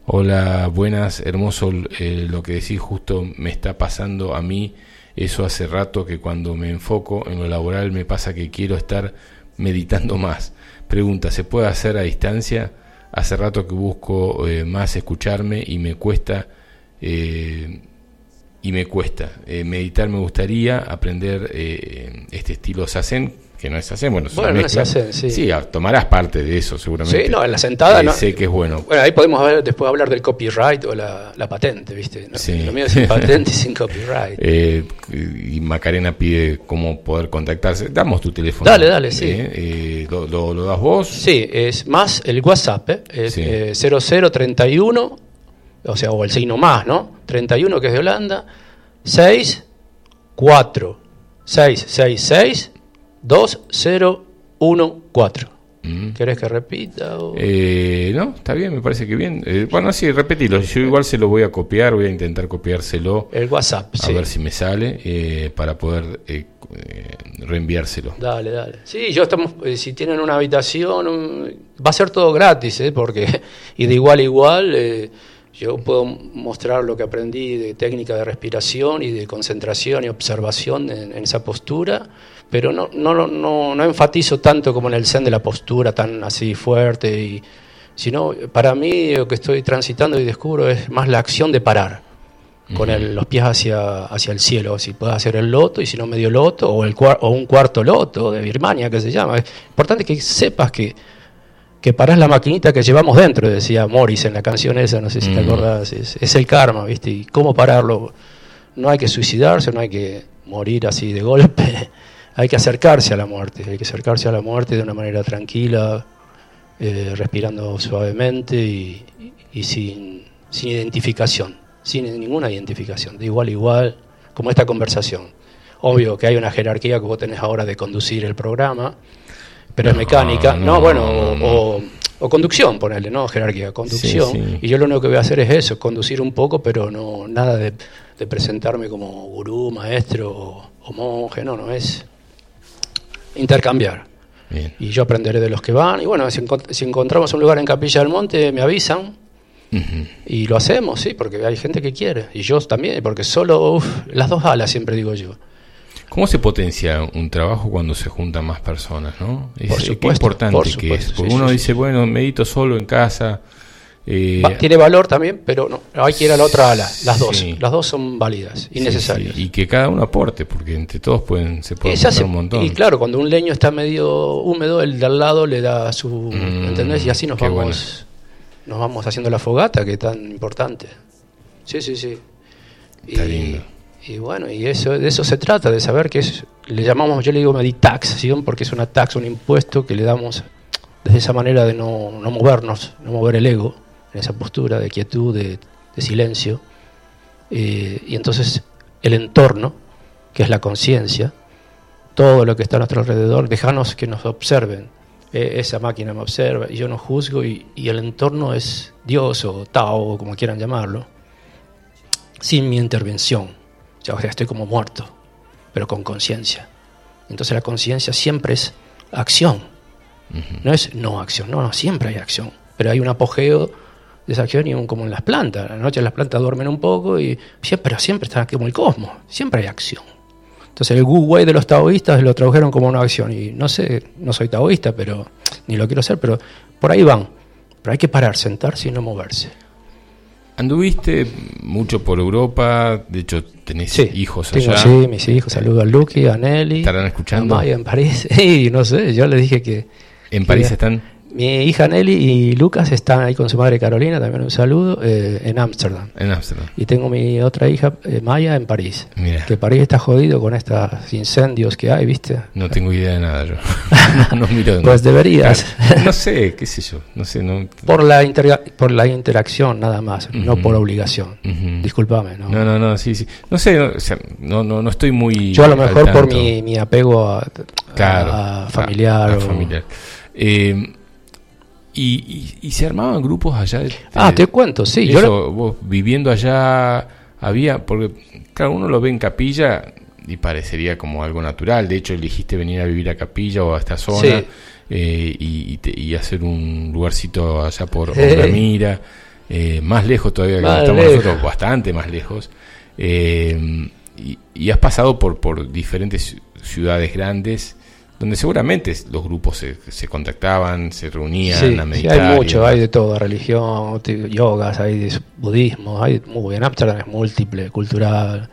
hola, buenas, hermoso eh, lo que decís, justo me está pasando a mí, eso hace rato que cuando me enfoco en lo laboral me pasa que quiero estar meditando más. Pregunta, ¿se puede hacer a distancia? Hace rato que busco eh, más escucharme y me cuesta... eh, y me cuesta. Eh, meditar me gustaría, aprender este estilo Sazen, que no es Sazen, bueno, Bueno, no. Zazen, sí. ah, tomarás parte de eso seguramente. Sí, no, en la sentada Eh, no. Sé que es bueno. Bueno, ahí podemos ver, después hablar del copyright o la, la patente, ¿viste? No, Sí. Lo mío es sin patente y sin copyright. Eh, y Macarena pide cómo poder contactarse. Damos tu teléfono. Dale, dale, sí. Eh, eh, lo, lo- lo das vos? Sí, es más el WhatsApp, Sí. eh, 0031, o sea, o el signo más, ¿no? 31 que es de Holanda, 6, 4, 6, 6, 6, 2, 0, 1, 4. Mm. ¿Querés que repita? o- Eh, no, está bien, me parece que bien. Eh, bueno, sí, repetilo. Yo igual se lo voy a copiar, voy a intentar copiárselo. el WhatsApp, A sí. ver si me sale eh, para poder eh, reenviárselo. Dale, dale. Sí, yo estamos, si tienen una habitación, un- va a ser todo gratis, ¿eh? porque y de igual a igual, yo puedo mostrar lo que aprendí de técnica de respiración y de concentración y observación en, en esa postura, pero no, no, no, no, enfatizo tanto como en el zen de la postura tan así fuerte, y, sino para mí lo que estoy transitando y descubro es más la acción de parar. con el- los pies hacia, hacia el cielo, si puedes hacer el loto y si no medio loto o, el o un cuarto loto de Birmania que se llama. Es importante que sepas que, que parás la maquinita que llevamos dentro, decía Morris en la canción esa, no sé si te Mm. acordás, es, es el karma, ¿viste? Y cómo pararlo. No hay que suicidarse, no hay que morir así de golpe, hay que acercarse a la muerte, hay que acercarse a la muerte de una manera tranquila, eh, respirando suavemente y, y sin, sin identificación, sin ninguna identificación, de igual a igual, como esta conversación. Obvio que hay una jerarquía que vos tenés ahora de conducir el programa, pero es No, mecánica, no, no, bueno, no, o, o- o conducción, ponerle, ¿no? Jerarquía, conducción. Sí, sí. Y yo lo único que voy a hacer es eso, conducir un poco, pero no nada de, de presentarme como gurú, maestro o, o monje, no, no, es intercambiar Bien. y yo aprenderé de los que van. Y bueno, si, encont- si encontramos un lugar en Capilla del Monte, me avisan y lo hacemos, sí, porque hay gente que quiere. Y yo también, porque solo uf, las dos alas, siempre digo yo. ¿Cómo se potencia un trabajo cuando se juntan más personas, no? Es, Por qué supuesto, importante por que es. Porque sí, uno sí, dice, bueno, medito solo en casa. eh, Va- tiene valor también, pero no, hay que ir a la otra ala. Las dos, las dos son válidas y necesarias. y que cada uno aporte, porque entre todos pueden, se puede Y se hace- aportar un montón. y claro, cuando un leño está medio húmedo, el de al lado le da su, Mm, ¿entendés? Y así nos qué vamos, nos vamos haciendo la fogata, que es tan importante. Sí, sí, sí. Está y, lindo. Y bueno, y eso, de eso se trata, de saber que es, le llamamos, yo le digo meditaxación, porque es una tax, un impuesto que le damos desde esa manera de no, no movernos, no mover el ego, en esa postura de quietud, de, de silencio. Eh, y entonces el entorno, que es la conciencia, todo lo que está a nuestro alrededor, dejanos que nos observen. Eh, esa máquina me observa y yo no juzgo y, y el entorno es Dios o Tao o como quieran llamarlo, sin mi intervención. Ya, o sea, estoy como muerto, pero con conciencia. Entonces la conciencia siempre es acción, no es no acción, no, no, siempre hay acción, pero hay un apogeo de esa acción y un, como en las plantas. A la noche las plantas duermen un poco y siempre, pero siempre está como el cosmos, siempre hay acción. Entonces el Wu Wei de los taoístas lo tradujeron como una acción y no sé, no soy taoísta, pero ni lo quiero ser, pero por ahí van. Pero hay que parar, sentarse y no moverse. Anduviste mucho por Europa, de hecho tenés Sí, hijos tengo, allá. sí, mis hijos. Saludo a Lucky, a Nelly. ¿Estarán escuchando? A Maya en París. Y no sé, yo les dije que ¿En París que- están? Mi hija Nelly y Lucas están ahí con su madre Carolina, también un saludo, eh, en Ámsterdam. En Ámsterdam. Y tengo mi otra hija, eh, Maya, en París. Mira. Que París está jodido con estos incendios que hay, ¿viste? No tengo idea de nada yo. no, miro. Pues deberías. Claro. No sé, qué sé yo. No sé, no. Por la, por la interacción nada más, no por obligación. Ujú. Discúlpame, ¿no? No, no, no, sí, sí. No sé, no, o sea, no, no, no estoy muy. Yo a lo mejor por mi, mi apego a, Claro, a familiar. a o- familiar. Eh, y, y, y se armaban grupos allá. de- Ah, de- te cuento, sí. eso, Yo vos viviendo allá, había. Porque, claro, uno lo ve en capilla y parecería como algo natural. De hecho, elegiste venir a vivir a capilla o a esta zona. Sí. eh, y, te- y hacer un lugarcito allá por Eh. Ramira, eh, más lejos todavía que estamos lejos. nosotros, bastante más lejos. Eh, y, y has pasado por, por diferentes ciudades grandes donde seguramente los grupos se, se contactaban, se reunían Sí, a sí, meditar. hay y mucho, hay de todo, religión, yogas, hay de budismo, hay muy bien. Amsterdam es múltiple, cultural.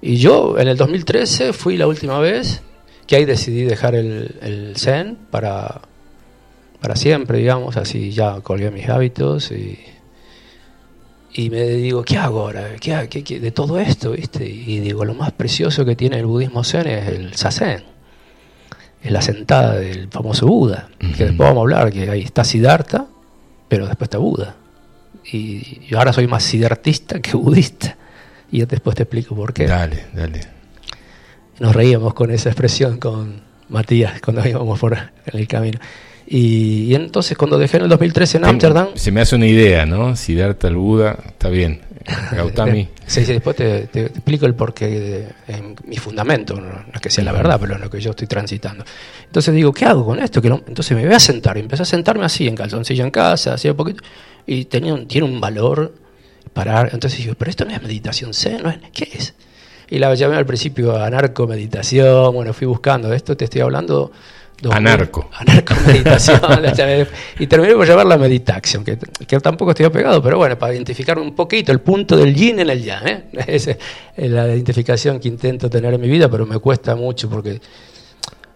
Y yo en el 2013 fui la última vez que ahí decidí dejar el, el Zen para, para siempre, digamos, así ya colgué mis hábitos y, y me digo, ¿qué hago ahora? ¿Qué, qué- qué- de todo esto? ¿viste? Y digo, lo más precioso que tiene el budismo Zen es el Sazen es la sentada del famoso Buda, que después vamos a hablar, que ahí está Siddhartha, pero después está Buda. Y yo ahora soy más siddhartista que budista. Y después te explico por qué. Dale, dale. Nos reíamos con esa expresión con Matías cuando íbamos por en el camino. Y, y entonces cuando dejé en el 2013 en Ámsterdam... Se me hace una idea, ¿no? Siddhartha el Buda, está bien. Gautami. Sí, sí, después te, te explico el porqué, de, en mi fundamento, no, es que sea la verdad, pero lo que yo estoy transitando. Entonces digo, ¿qué hago con esto? Que entonces me voy a sentar, y empecé a sentarme así, en calzoncillo en casa, así un poquito, y tenía un- tiene un valor parar. Entonces digo, pero esto no es meditación zen, ¿no es? ¿qué es? Y la llamé al principio a narco meditación, bueno, fui buscando esto, te estoy hablando Anarco. Anarco meditación. y terminé por llamarla meditación, que, que tampoco estoy apegado, pero bueno, para identificar un poquito el punto del yin en el yang. ¿eh? Esa es la identificación que intento tener en mi vida, pero me cuesta mucho porque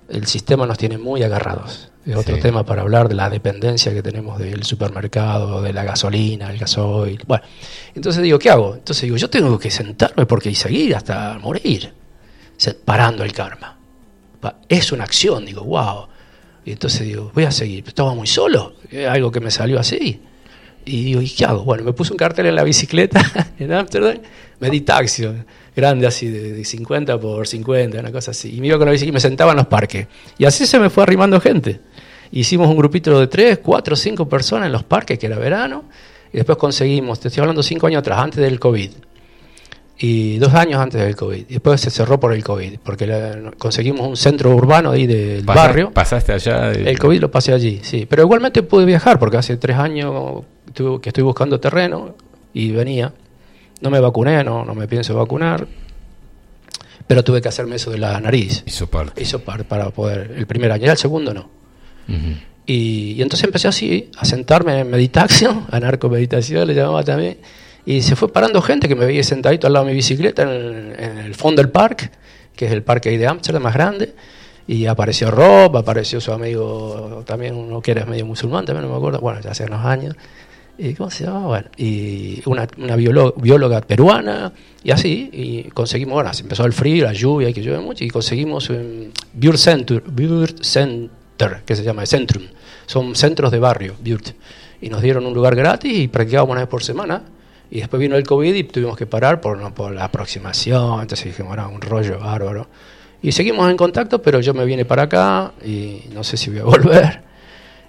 el sistema nos tiene muy agarrados. Es otro Sí. tema para hablar de la dependencia que tenemos del supermercado, de la gasolina, el gasoil. Bueno, entonces digo, ¿qué hago? Entonces digo, yo tengo que sentarme porque y seguir hasta morir, parando el karma. Es una acción, digo, wow. Y entonces digo, voy a seguir. Estaba muy solo, es algo que me salió así. Y digo, ¿y qué hago? Bueno, me puse un cartel en la bicicleta en Ámsterdam, meditación, grande así, de 50 por 50, una cosa así. Y me iba con la bicicleta y me sentaba en los parques. Y así se me fue arrimando gente. Hicimos un grupito de 3, 4, 5 personas en los parques, que era verano. Y después conseguimos, te estoy hablando 5 años atrás, antes del COVID. Y dos años antes del COVID. Después se cerró por el COVID, porque la- conseguimos un centro urbano ahí del barrio. Pasaste allá. de- El COVID lo pasé allí, sí. Pero igualmente pude viajar porque hace tres años tuve- que estoy buscando terreno y venía. No me vacuné, no, no me pienso vacunar. Pero tuve que hacerme eso de la nariz. Hizo parte. Hizo par- para poder. El primer año, el segundo no. Y entonces empecé así, a sentarme en meditación, anarco-meditación le llamaba también, y se fue parando gente que me veía sentadito al lado de mi bicicleta en el, en el fondo del parque, que es el parque ahí de Ámsterdam más grande, y apareció Rob, apareció su amigo también, uno que era medio musulmán, también no me acuerdo, bueno, ya hace unos años, y ¿cómo se llama? Bueno, y una, una bióloga, bióloga peruana, y así, y conseguimos, bueno, se empezó el frío, la lluvia, que llueve mucho, y conseguimos un Bure Center, Center, que se llama Centrum, son centros de barrio, Burt, y nos dieron un lugar gratis y practicábamos una vez por semana, y después vino el COVID y tuvimos que parar por, no, por la aproximación, entonces dijimos, era un rollo bárbaro. Y seguimos en contacto, pero yo me vine para acá y no sé si voy a volver.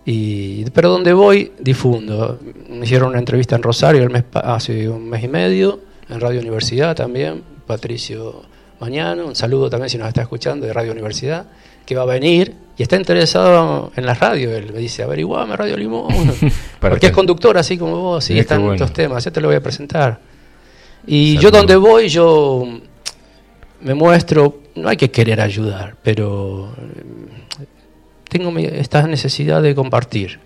Y, pero donde voy, difundo. Me hicieron una entrevista en Rosario el mes, hace un mes y medio, en Radio Universidad también, Patricio Mañano, un saludo también si nos está escuchando de Radio Universidad, que va a venir y está interesado en la radio. Él me dice, averiguame Radio Limón, porque que- es conductor así como vos, qué están bueno. estos temas, ya te lo voy a presentar. Y yo donde voy, yo me muestro, no hay que querer ayudar, pero eh, tengo esta necesidad de compartir,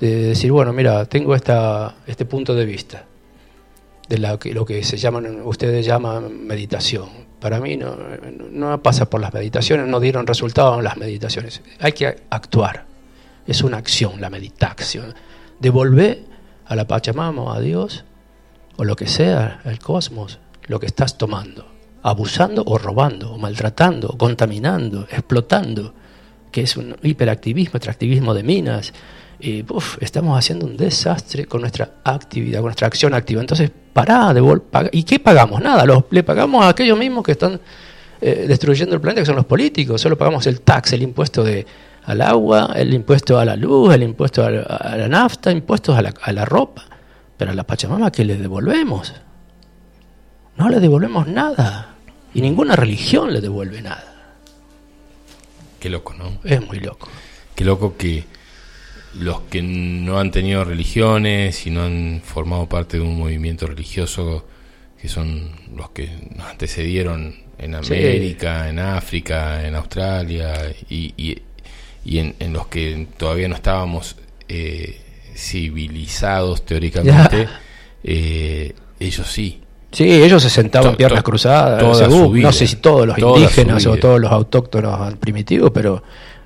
de decir, bueno, mira, tengo esta, este punto de vista de la lo que se llaman, ustedes llaman meditación. Para mí no, pasa por las meditaciones, no dieron resultado en las meditaciones. Hay que actuar. Es una acción, la meditación. Devolver a la Pachamama, a Dios, o lo que sea, al cosmos, lo que estás tomando. Abusando o robando, o maltratando, o contaminando, explotando, que es un hiperactivismo, extractivismo de minas. Y uf, estamos haciendo un desastre con nuestra actividad, con nuestra acción activa. Entonces, pará, paga- ¿y qué pagamos? Nada, los- le pagamos a aquellos mismos que están eh, destruyendo el planeta, que son los políticos. Solo pagamos el tax, el impuesto de, al agua, el impuesto a la luz, el impuesto a la, a la nafta, impuestos a la, a la ropa. Pero a la Pachamama, ¿qué le devolvemos? No le devolvemos nada. Y ninguna religión le devuelve nada. Qué loco, ¿no? Es muy loco. Qué loco que los que no han tenido religiones y no han formado parte de un movimiento religioso, que son los que nos antecedieron en Sí. América, en África, en Australia, y, y- y en, en los que todavía no estábamos eh, civilizados teóricamente, eh, ellos sí. Sí, ellos se sentaban To- piernas to- cruzadas, según, no sé si todos los indígenas o todos los autóctonos primitivos, pero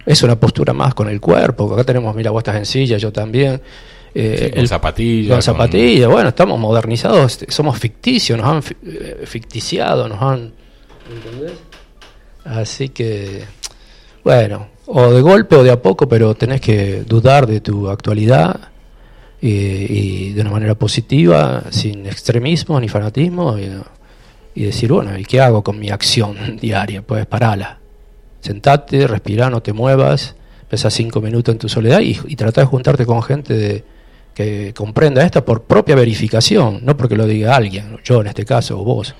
es una postura más con el cuerpo. Acá tenemos, mira, vos estás en silla, yo también. Eh, Sí, con zapatillas, Con con- zapatillas, bueno, estamos modernizados, somos ficticios, nos han eh, ficticiado, nos han... ¿Entendés? Así que, bueno, o de golpe o de a poco, pero tenés que dudar de tu actualidad y, y de una manera positiva, sin extremismo ni fanatismo, y, y decir, bueno, ¿y qué hago con mi acción diaria? Pues parala. Sentate, respira, no te muevas, pesa cinco minutos en tu soledad y, y trata de juntarte con gente de- que comprenda esto por propia verificación, no porque lo diga alguien, yo en este caso, o vos.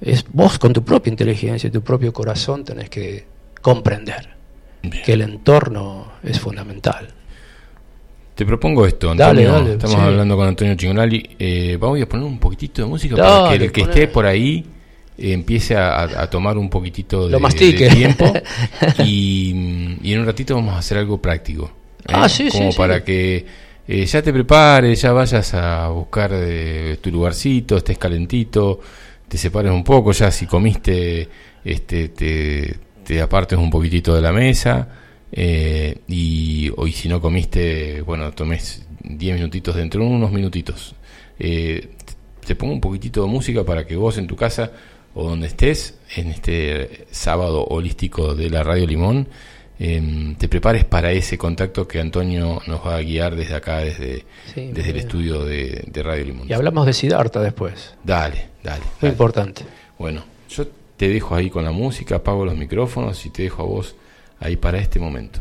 Es vos con tu propia inteligencia y tu propio corazón tenés que comprender Bien. que el entorno es fundamental. Te propongo esto, Dale, Antonio. dale, Estamos sí. hablando con Antonio Chingonali. Eh, vamos a poner un poquitito de música Dale, para que el que esté por ahí empiece a, tomar un poquitito de, tiempo y, y en un ratito vamos a hacer algo práctico. ¿eh? Ah, sí, Como sí. para que eh, ya te prepares, ya vayas a buscar eh, tu lugarcito, estés calentito, te separes un poco, ya si comiste, este, te, te apartes un poquitito de la mesa eh, y, o y si no comiste, bueno, tomes 10 minutitos dentro de unos minutitos. Eh, te pongo un poquitito de música para que vos en tu casa o donde estés en este sábado holístico de la Radio Limón em, te prepares para ese contacto que Antonio nos va a guiar desde acá, desde, Sí, desde el estudio de, de Radio Limón. Y hablamos de Siddhartha después. Dale, dale. Muy dale. importante. Bueno, yo te dejo ahí con la música, apago los micrófonos y te dejo a vos ahí para este momento.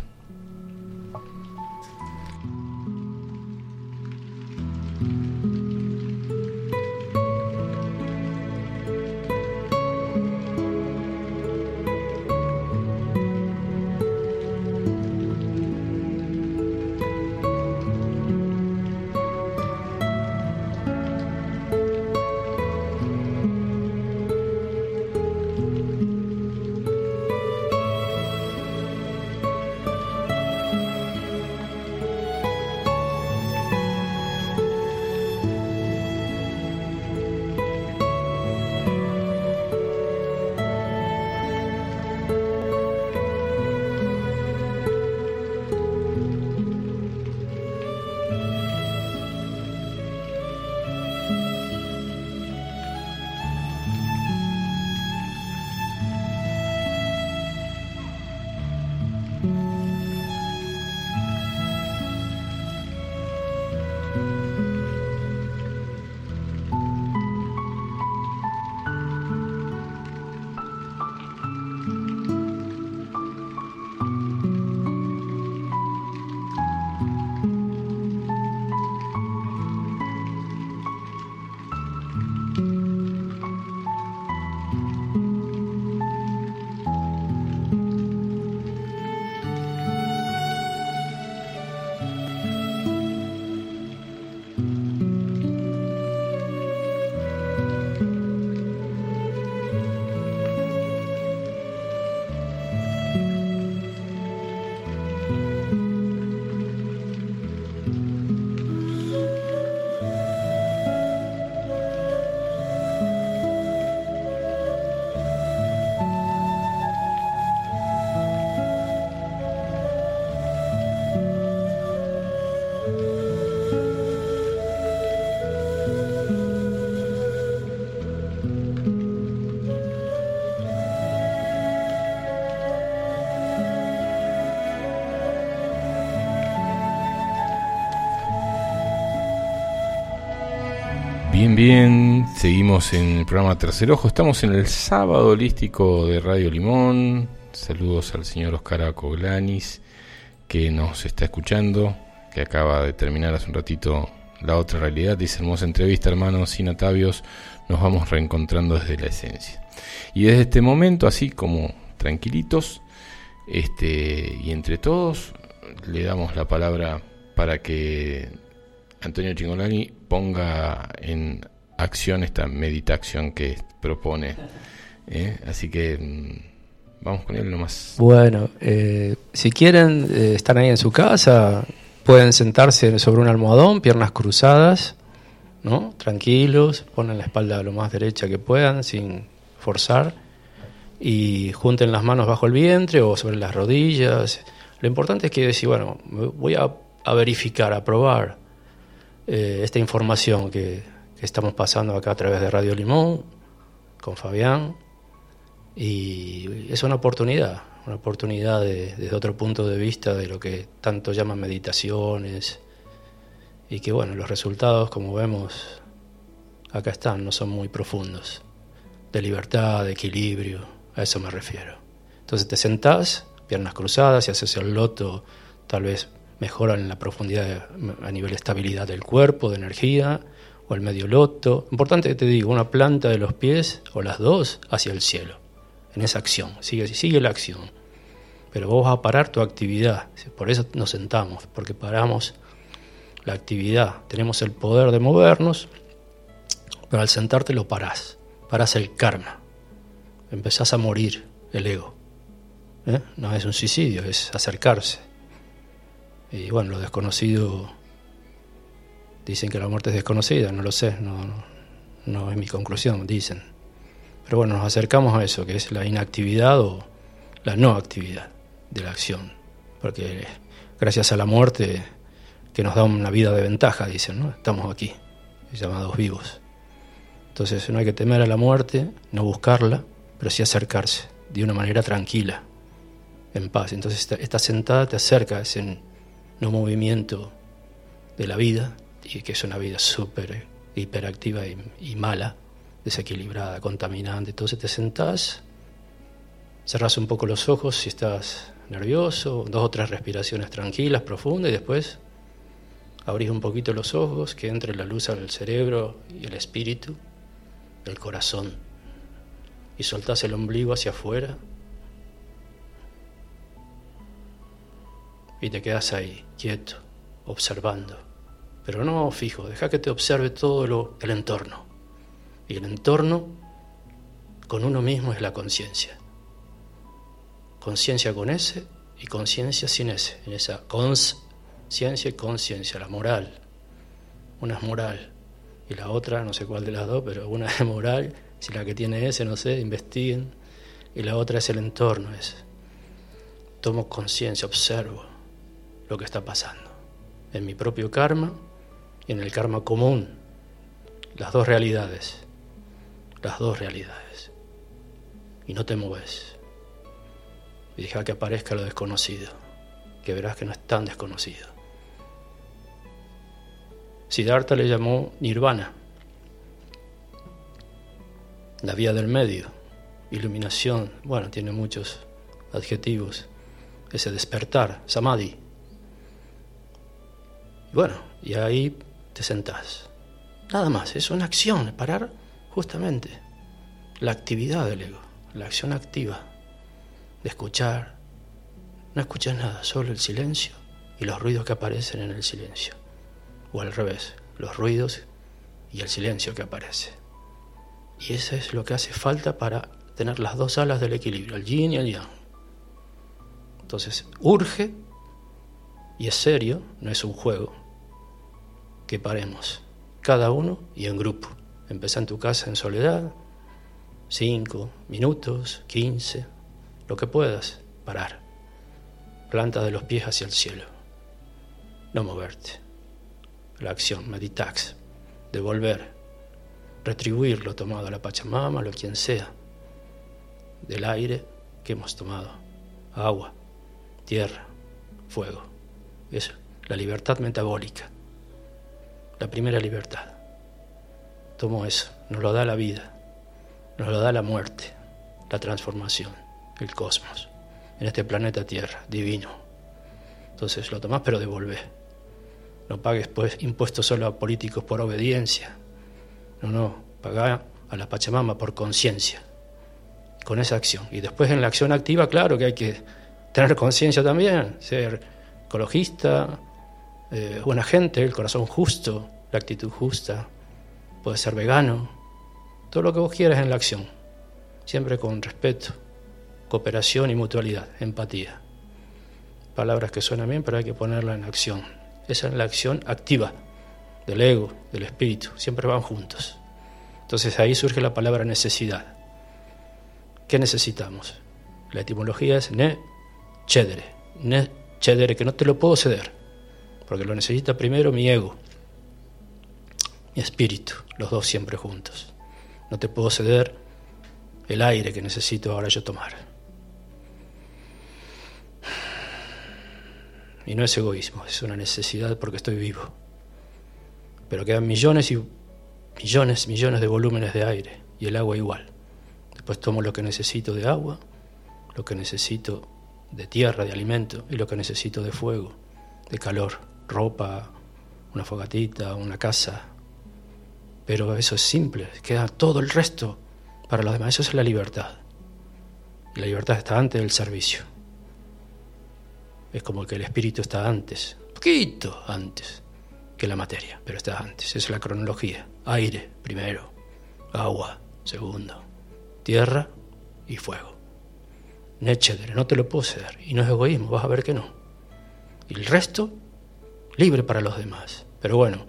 Bien, seguimos en el programa Tercer Ojo, estamos en el sábado holístico de Radio Limón, saludos al señor Oscar Acoglanis que nos está escuchando, que acaba de terminar hace un ratito la otra realidad, dice hermosa entrevista hermanos sin atavios, nos vamos reencontrando desde la esencia. Y desde este momento, así como tranquilitos, este, y entre todos, le damos la palabra para que Antonio Chingolani ponga en acción esta meditación que propone. ¿eh? Así que mm, vamos con él nomás. Bueno, eh, si quieren, eh, están ahí en su casa, pueden sentarse sobre un almohadón, piernas cruzadas, ¿no? Tranquilos, ponen la espalda lo más derecha que puedan, sin forzar, y junten las manos bajo el vientre o sobre las rodillas. Lo importante es que decir, bueno, voy a, a verificar, a probar eh, esta información que, estamos pasando acá a través de Radio Limón, con Fabián, y es una oportunidad, una oportunidad de- desde otro punto de vista de lo que tanto llaman meditaciones y que bueno, los resultados como vemos acá están, no son muy profundos, de libertad, de equilibrio, a eso me refiero. Entonces te sentás, piernas cruzadas y haces el loto, tal vez mejoran la profundidad a nivel de estabilidad del cuerpo, de energía, o el medio loto. Importante que te digo, una planta de los pies o las dos hacia el cielo, en esa acción, sigue, sigue la acción. Pero vos vas a parar tu actividad, por eso nos sentamos, porque paramos la actividad. Tenemos el poder de movernos, pero al sentarte lo parás, parás el karma. empezás a morir el ego. ¿eh? No es un suicidio, es acercarse. Y bueno, lo desconocido, dicen que la muerte es desconocida, no lo sé, no, es mi conclusión, dicen. Pero bueno, nos acercamos a eso, que es la inactividad o la no actividad de la acción. Porque gracias a la muerte, que nos da una vida de ventaja, dicen. Estamos aquí, llamados vivos. Entonces no hay que temer a la muerte, no buscarla, pero sí acercarse de una manera tranquila, en paz. Entonces esta sentada te acerca a ese no movimiento de la vida, y que es una vida súper hiperactiva y, mala, desequilibrada, contaminante. Entonces te sentás, cerrás un poco los ojos si estás nervioso, dos o tres respiraciones tranquilas, profundas, y después abrís un poquito los ojos, que entre la luz al cerebro y el espíritu, el corazón, y soltás el ombligo hacia afuera, y te quedas ahí, quieto, observando, pero no fijo, deja que te observe todo el entorno. Y el entorno con uno mismo es la conciencia. Conciencia con ese y conciencia sin ese. En esa conciencia y conciencia, la moral. Una es moral y la otra, no sé cuál de las dos, pero una es moral, si la que tiene ese, no sé, investiguen. Y la otra es el entorno, es tomo conciencia, observo lo que está pasando. En mi propio karma y en el karma común. Las dos realidades. Las dos realidades. Y no te mueves. Y deja que aparezca lo desconocido, que verás que no es tan desconocido. Siddhartha le llamó nirvana, la vía del medio, iluminación, bueno, tiene muchos adjetivos, ese despertar, samadhi. Y bueno, y ahí te sentás. Nada más, es una acción, parar justamente la actividad del ego, la acción activa de escuchar. No escuchas nada, solo el silencio y los ruidos que aparecen en el silencio. O al revés, los ruidos y el silencio que aparece. Y eso es lo que hace falta para tener las dos alas del equilibrio, el yin y el yang. Entonces, urge, y es serio, no es un juego, que paremos, cada uno y en grupo. Empezá en tu casa en soledad, cinco minutos, quince, lo que puedas, parar. Planta de los pies hacia el cielo. No moverte. La acción, meditax, devolver, retribuir lo tomado a la Pachamama, lo quien sea, del aire que hemos tomado, agua, tierra, fuego. Es la libertad metabólica la primera libertad. Tomo eso, nos lo da la vida, nos lo da la muerte, la transformación, el cosmos, en este planeta Tierra, divino. Entonces lo tomás pero devolvé. No pagues pues impuestos solo a políticos por obediencia. No, no, pagá a la Pachamama por conciencia, con esa acción. Y después en la acción activa, claro que hay que tener conciencia también, ser ecologista, eh, buena gente, el corazón justo, la actitud justa, puede ser vegano, todo lo que vos quieras en la acción, siempre con respeto, cooperación y mutualidad, empatía. Palabras que suenan bien, pero hay que ponerla en acción. Esa es la acción activa del ego, del espíritu, siempre van juntos. Entonces ahí surge la palabra necesidad. ¿Qué necesitamos? La etimología es ne cedere, ne cedere, que no te lo puedo ceder porque lo necesita primero mi ego, mi espíritu, los dos siempre juntos. No te puedo ceder el aire que necesito ahora yo tomar. Y no es egoísmo, es una necesidad porque estoy vivo. Pero quedan millones y millones, millones de volúmenes de aire y el agua igual. Después tomo lo que necesito de agua, lo que necesito de tierra, de alimento y lo que necesito de fuego, de calor ropa, una fogatita, una casa. Pero eso es simple, queda todo el resto para los demás. Eso es la libertad. Y la libertad está antes del servicio. Es como que el espíritu está antes, poquito antes que la materia, pero está antes. Es la cronología. Aire primero, agua segundo, tierra y fuego. Necheder, no te lo puedo ceder. Y no es egoísmo, vas a ver que no. Y el resto, libre para los demás. Pero bueno,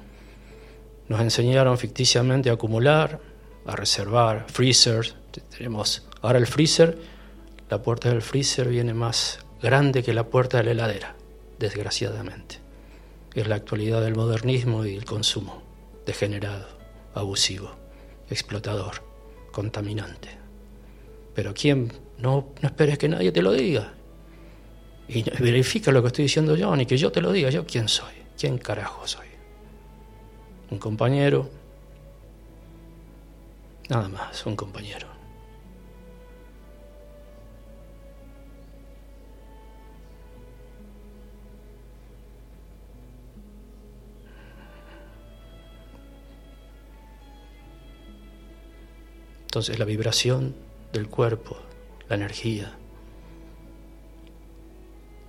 nos enseñaron ficticiamente a acumular, a reservar freezers. Tenemos ahora el freezer, la puerta del freezer viene más grande que la puerta de la heladera, desgraciadamente. Es la actualidad del modernismo y el consumo, degenerado, abusivo, explotador, contaminante. Pero ¿quién? No, no esperes que nadie te lo diga. Y verifica lo que estoy diciendo yo, ni que yo te lo diga. ¿Yo quién soy? ¿Quién carajo soy? Un compañero. Nada más, un compañero. Entonces la vibración del cuerpo, la energía,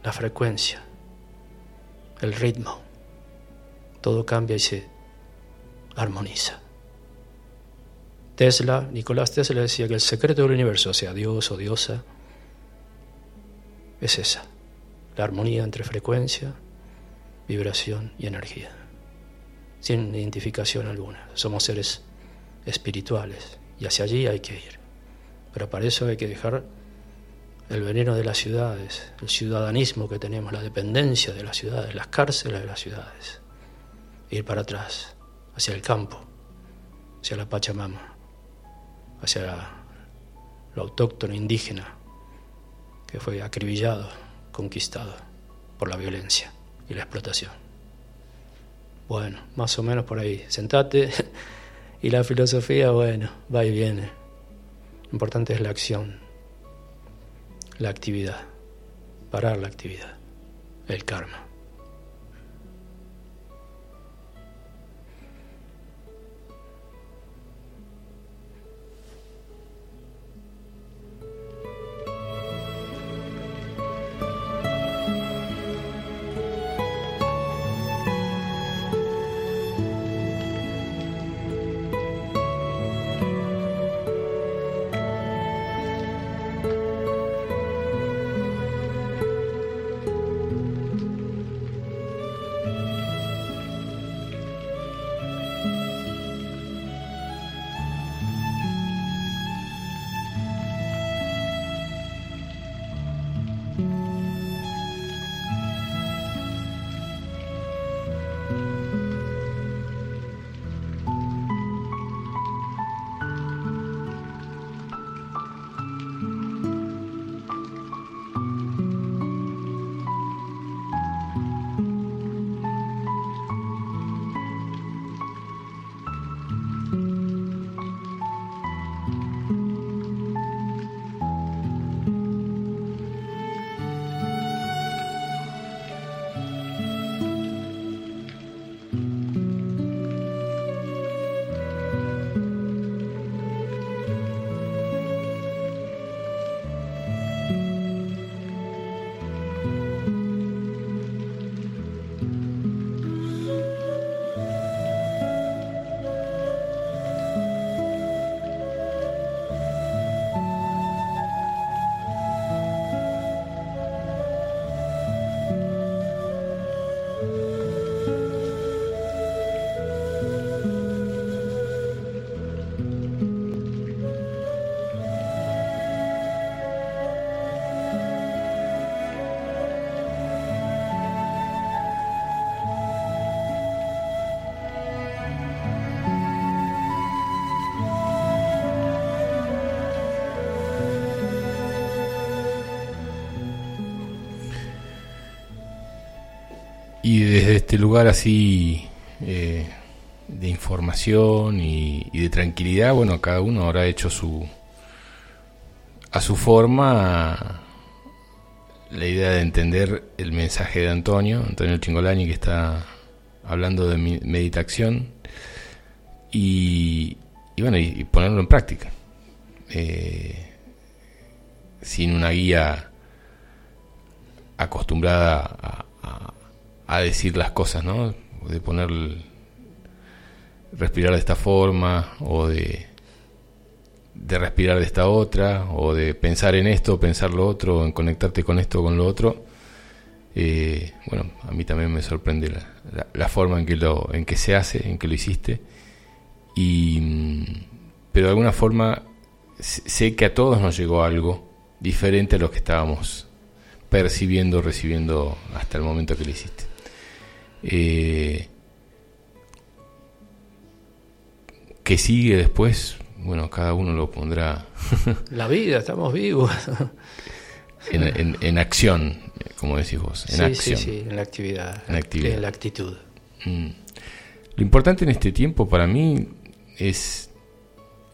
la frecuencia, el ritmo, todo cambia y se armoniza. Tesla, Nicolás Tesla decía que el secreto del universo, sea Dios o diosa, es esa, la armonía entre frecuencia, vibración y energía, sin identificación alguna. Somos seres espirituales y hacia allí hay que ir. Pero para eso hay que dejar el veneno de las ciudades, el ciudadanismo que tenemos, la dependencia de las ciudades, las cárceles de las ciudades. Ir para atrás, hacia el campo, hacia la Pachamama, hacia lo autóctono indígena que fue acribillado, conquistado por la violencia y la explotación. Bueno, más o menos por ahí. Sentate y la filosofía, bueno, va y viene. Lo importante es la acción, la actividad, parar la actividad, el karma. Desde este lugar así eh, de información y, de tranquilidad, bueno, cada uno habrá hecho su a su forma la idea de entender el mensaje de Antonio, Antonio Chingolani, que está hablando de meditación y, bueno, y ponerlo en práctica. Eh, sin una guía acostumbrada a, a- decir las cosas, ¿no? De poner, respirar de esta forma o de de respirar de esta otra, o de pensar en esto, pensar lo otro, en conectarte con esto o con lo otro. Eh, bueno, a mí también me sorprende la, la- forma en que, lo, en que se hace, en que lo hiciste. Y, mm, pero de alguna forma sé que a todos nos llegó algo diferente a lo que estábamos percibiendo, recibiendo hasta el momento que lo hiciste. Eh, ¿Qué sigue después? Bueno, cada uno lo pondrá La vida, estamos vivos. en, en- en acción, como decís vos, en sí, acción. sí, sí, en la actividad. En actividad. En la actitud. Mm. Lo importante en este tiempo para mí es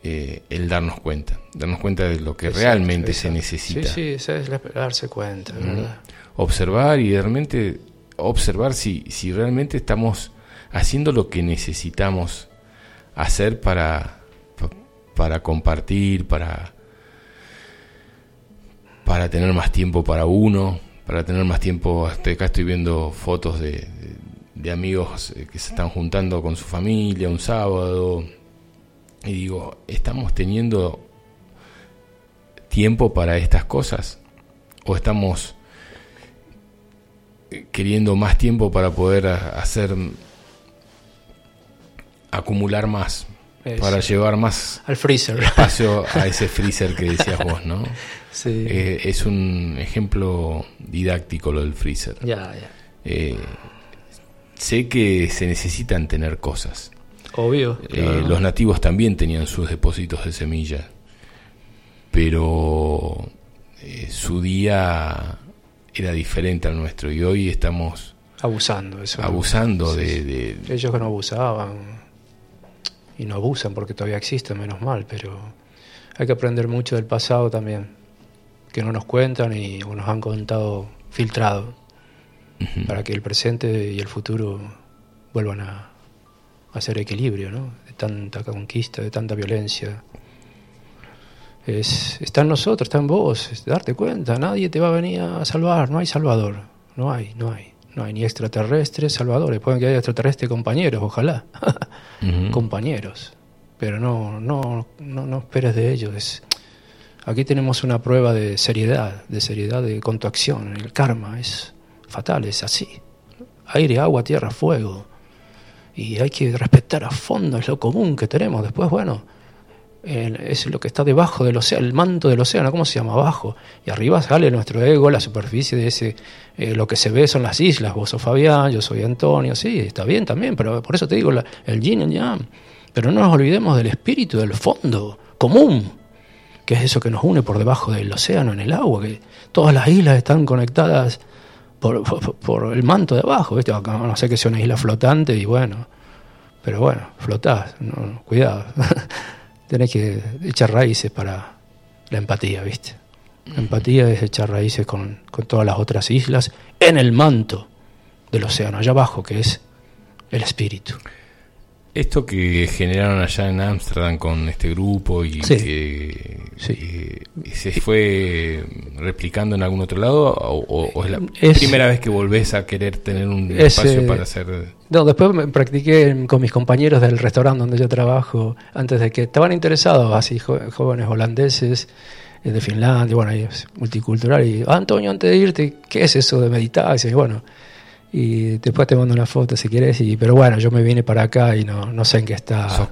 eh, el darnos cuenta, darnos cuenta de lo que Exacto, realmente se necesita. Sí, sí, esa es la, darse cuenta, Mm. ¿verdad? Observar y realmente observar si, si realmente estamos haciendo lo que necesitamos hacer para, pa- para compartir, para, para tener más tiempo para uno, para tener más tiempo, hasta acá estoy viendo fotos de, de- de amigos eh, que se están juntando con su familia un sábado y digo, ¿estamos teniendo tiempo para estas cosas? ¿O estamos queriendo más tiempo para poder hacer acumular más, para llevar más Al freezer. espacio a ese freezer que decías vos, ¿no? sí. Eh, es un ejemplo didáctico lo del freezer. ya, ya. Eh, sé que se necesitan tener cosas. Obvio. Eh, claro. los nativos también tenían sus depósitos de semilla, pero su día era diferente al nuestro y hoy estamos Abusando. Eso. abusando de, Ellos que no abusaban. Y no abusan porque todavía existen, menos mal, pero hay que aprender mucho del pasado también. Que no nos cuentan y o nos han contado filtrado. Para que el presente y el futuro vuelvan a hacer equilibrio, ¿no? De tanta conquista, de tanta violencia. Es, está en nosotros, está en vos, es darte cuenta, nadie te va a venir a salvar, no hay salvador, no hay, no hay, no hay ni extraterrestres salvadores, pueden que haya extraterrestres compañeros, ojalá, compañeros, pero no, no, no, no esperes de ellos. es- aquí tenemos una prueba de seriedad, de seriedad de, con tu acción, el karma es fatal, es así, aire, agua, tierra, fuego, y hay que respetar a fondo, es lo común que tenemos, después, bueno, es lo que está debajo del océano, el manto del océano, ¿cómo se llama? Abajo. Y arriba sale nuestro ego, la superficie de ese, eh, lo que se ve son las islas, vos sos Fabián, yo soy Antonio, sí, está bien también, pero por eso te digo la- el yin y yang. Pero no nos olvidemos del espíritu, del fondo común, que es eso que nos une por debajo del océano, en el agua, que todas las islas están conectadas por, por- por el manto de abajo, ¿viste? Acá no sé que sea una isla flotante y bueno, pero bueno, flotás, no, cuidado. Tenés que echar raíces para la empatía, ¿viste? La empatía es echar raíces con, con todas las otras islas en el manto del océano, allá abajo, que es el espíritu. Esto que generaron allá en Ámsterdam con este grupo y Sí. que Sí. eh, se fue replicando en algún otro lado o, o- o es la Es- primera vez que volvés a querer tener un Es, espacio para hacer No, después me practiqué con mis compañeros del restaurante donde yo trabajo, antes de que estaban interesados, así jóvenes holandeses eh, de Finlandia, bueno, ahí es multicultural, y "Ah, Antonio, antes de irte, ¿qué es eso de meditar? Y bueno, y después te mando una foto si quieres, y, pero bueno, yo me vine para acá y no, no sé en qué está. sos-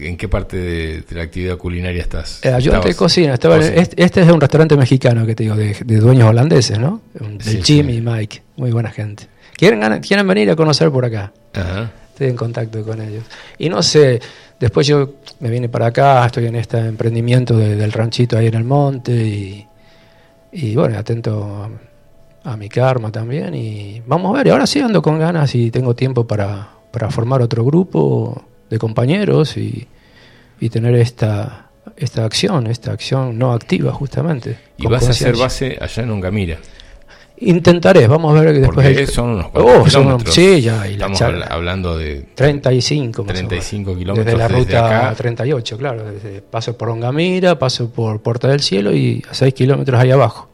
¿En qué parte de, de la actividad culinaria estás? Eh, ayudante de cocina. Estaba en- Cocina. este, este es un restaurante mexicano que te digo, de, de dueños holandeses, ¿no? Del Sí, Jimmy sí. y Mike. Muy buena gente. ¿Quieren, quieren venir a conocer por acá? Ajá. Estoy en contacto con ellos. Y no sé, después yo me vine para acá, estoy en este emprendimiento de- del ranchito ahí en el monte y, y bueno, atento a, mi karma también. Y vamos a ver, y ahora sí ando con ganas y tengo tiempo para, para formar otro grupo de compañeros y, y tener esta, esta acción, esta acción no activa justamente. Y vas a hacer base allá en Ungamira. Intentaré, vamos a ver que después... Porque el- son unos Oh, cuantos son- sí, ya, y Estamos hablando de 35 más o menos. 35 kilómetros Desde la desde ruta acá. 38, claro. Desde, paso por Ongamira, paso por Puerta del Cielo y a 6 kilómetros ahí abajo.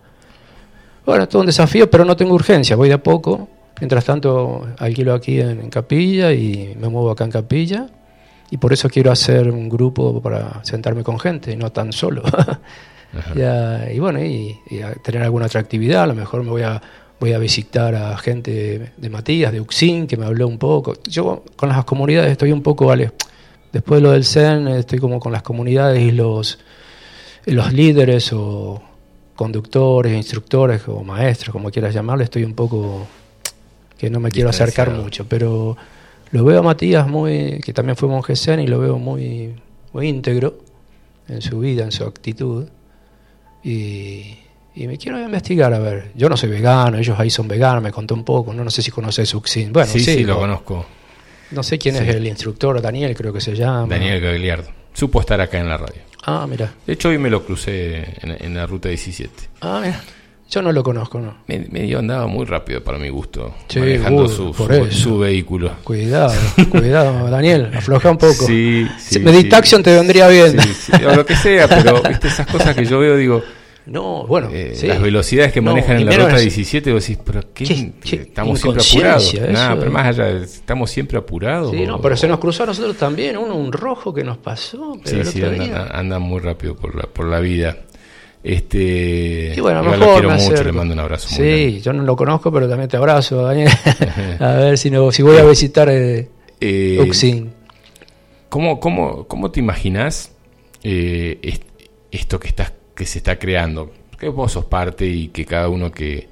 Bueno, es todo un desafío, pero no tengo urgencia, voy de a poco. Mientras tanto, alquilo aquí en, en Capilla y me muevo acá en Capilla. y por eso quiero hacer un grupo para sentarme con gente, no tan solo. Y bueno, y, y a tener alguna otra actividad, a lo mejor me voy a, voy a visitar a gente de Matías, de Uxin, que me habló un poco. Yo con las comunidades estoy un poco, vale, después de lo del Zen, estoy como con las comunidades y los, los líderes o conductores, instructores o maestros, como quieras llamarlo, estoy un poco que no me quiero acercar mucho, pero lo veo a Matías muy, que también fue monje zen y lo veo muy, muy íntegro en su vida, en su actitud. Y, y me quiero investigar, a ver, yo no soy vegano, ellos ahí son veganos, me contó un poco, no, no sé si conoces Uxin. Bueno, sí, sí, lo conozco. No sé quién es el instructor, Daniel creo que se llama. Daniel Gagliardo. Supo estar acá en la radio. Ah, mira. De hecho, hoy me lo crucé en, en la ruta 17. Ah, mira. Yo no lo conozco, ¿no? Me- Medio andaba muy rápido para mi gusto, Sí, manejando uy, su, su- vehículo. Cuidado, cuidado, Daniel, afloja un poco. Sí, sí, Meditaction sí. te vendría bien. Sí, sí, o lo que sea, pero viste esas cosas que yo veo, digo, No, bueno, eh, sí. las velocidades que No, manejan en la ruta es- 17, vos decís, pero ¿qué? ¿Qué- qué estamos siempre apurados. Nada, pero más allá, estamos siempre apurados. Sí, o- no, pero se nos cruzó a nosotros también, uno un rojo que nos pasó, pero Sí, sí, andan, andan muy rápido por la, por la vida. Este, Y bueno, a mejor lo quiero me mucho, acerco. le mando un abrazo Sí, yo no lo conozco, pero también te abrazo, Daniel. a ver si, no, si voy a visitar eh, Eh, Uxin. ¿Cómo, cómo, cómo te imaginas eh, est- esto que estás que se está creando? Que vos sos parte y que cada uno que,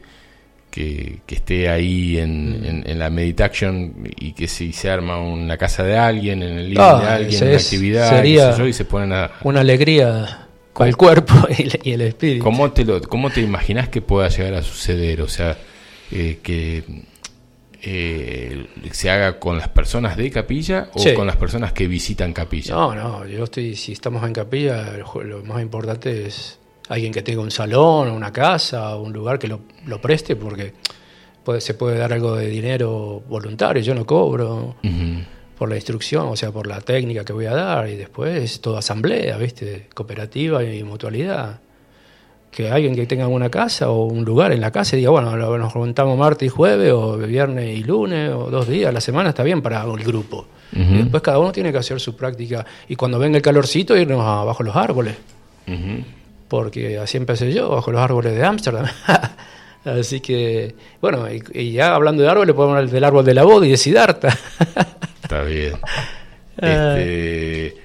que, que esté ahí en, Mm. en, en la meditation y que si se arma una casa de alguien, en el living Ah, de alguien, ese una actividad, sería yo, y se ponen a... Una alegría para el cuerpo y, el- y el espíritu. ¿Cómo te, lo, ¿Cómo te imaginas que pueda llegar a suceder? O sea, eh, que eh, se haga con las personas de capilla o Sí. con las personas que visitan capilla. No, no, yo estoy, si estamos en capilla, lo más importante es alguien que tenga un salón, una casa, un lugar que lo, lo preste, porque puede, se puede dar algo de dinero voluntario, yo no cobro por la instrucción, o sea, por la técnica que voy a dar, y después todo asamblea, ¿viste? Cooperativa y mutualidad. Que alguien que tenga una casa o un lugar en la casa y diga, bueno, nos juntamos martes y jueves, o viernes y lunes, o dos días a la semana, está bien para el grupo. Y después cada uno tiene que hacer su práctica. Y cuando venga el calorcito, irnos abajo los árboles. Porque así empecé yo, bajo los árboles de Ámsterdam. así que, bueno, y, y ya hablando de árboles, podemos hablar del árbol de la boda y de Siddhartha. Está bien. Ah. Este,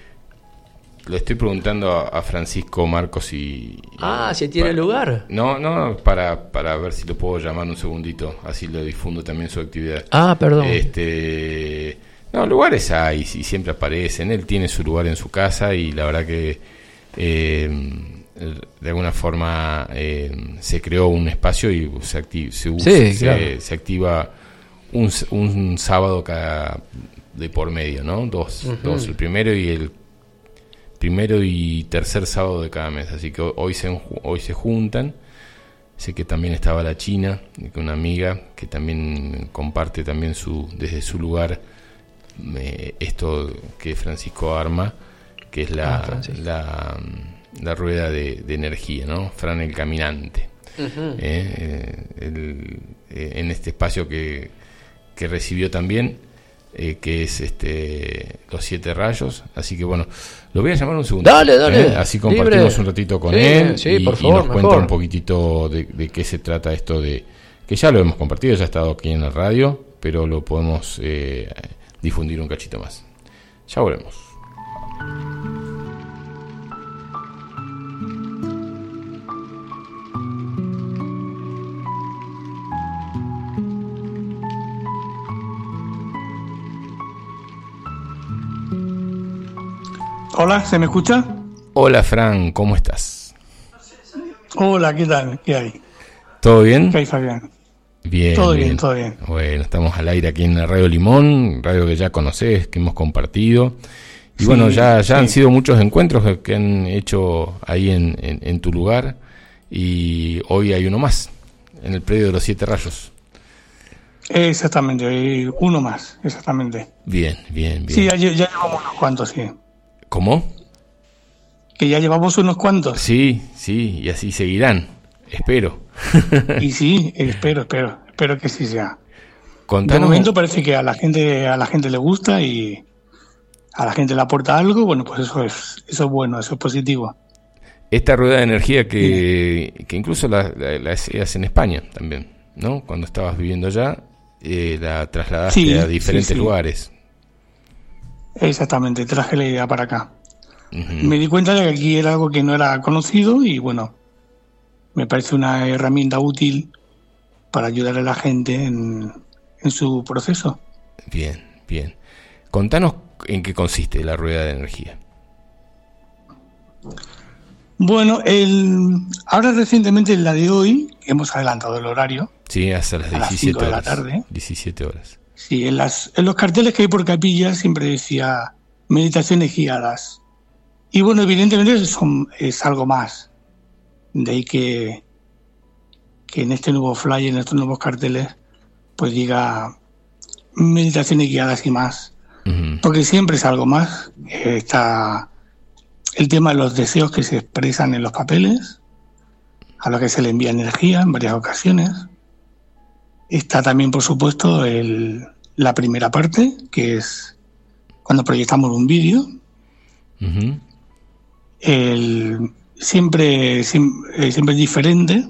le estoy preguntando a, a Francisco Marcos y... ah, si tiene para- lugar. No, no, para, para ver si lo puedo llamar un segundito, así lo difundo también su actividad. Ah, perdón. Este, no, lugares hay y siempre aparecen. Él tiene su lugar en su casa y la verdad que eh, de alguna forma eh, se creó un espacio y se, acti- se, usa- Sí, se- claro. se activa un, un sábado cada de por medio, ¿no? Dos, dos, el primero y el primero y tercer sábado de cada mes. Así que hoy se, hoy se juntan. Sé que también estaba la China, una amiga que también comparte también su desde su lugar eh, esto que Francisco arma, que es la, Ah, Francisco. la, la rueda de, de energía, ¿no? Fran el caminante. Eh, eh, el- eh, en este espacio que, que recibió también, eh, que es este los siete rayos. Así que bueno, lo voy a llamar un segundo. Dale, dale. Así compartimos Libre. un ratito con Sí, él sí, y, por y favor, nos cuenta un poquitito de, de qué se trata esto de que ya lo hemos compartido, ya ha estado aquí en la radio, pero lo podemos eh, difundir un cachito más. Ya volvemos. Hola, ¿se me escucha? Hola Fran, ¿cómo estás? Hola, ¿qué tal? ¿Qué hay? ¿Todo bien? ¿Qué hay, Fabián? Bien, Todo bien, todo bien. Bueno, estamos al aire aquí en la Radio Limón, radio que ya conoces, que hemos compartido. Y Sí, bueno, ya, ya han sido muchos encuentros que- han hecho ahí en, en- en tu lugar. Y hoy hay uno más, en el predio de los Siete Rayos. Exactamente, uno más, exactamente. Bien, bien, bien. Sí, ya, ya llevamos unos cuantos, sí. ¿Cómo? Que ya llevamos unos cuantos. Sí, sí, y así seguirán. Espero. Y sí, espero, espero, espero que sí sea. De Contanos, momento parece que a la gente, a la gente le gusta y, a la gente le aporta algo, bueno, pues eso es, eso es bueno, eso es positivo. Esta rueda de energía que, que incluso la, la, la hacías en España también, ¿no? Cuando estabas viviendo allá, eh, la trasladaste Sí, a diferentes sí. lugares. Exactamente, traje la idea para acá. Me di cuenta de que aquí era algo que no era conocido y bueno, me parece una herramienta útil para ayudar a la gente en, en su proceso. Bien, bien. Contanos en qué consiste la rueda de energía. Bueno, el, ahora recientemente en la de hoy, hemos adelantado el horario, Sí, hasta las A las 17 cinco de la horas. tarde. 17 horas. Sí, en, las, en los carteles que hay por capilla siempre decía meditaciones guiadas. Y bueno, evidentemente son, es algo más. De ahí que, que en este nuevo flyer, en estos nuevos carteles, pues diga meditaciones guiadas y más. Porque siempre es algo más. Está el tema de los deseos que se expresan en los papeles, a los que se le envía energía en varias ocasiones. Está también, por supuesto, el- la primera parte, que es cuando proyectamos un vídeo. El- siempre, siem- eh, siempre es diferente.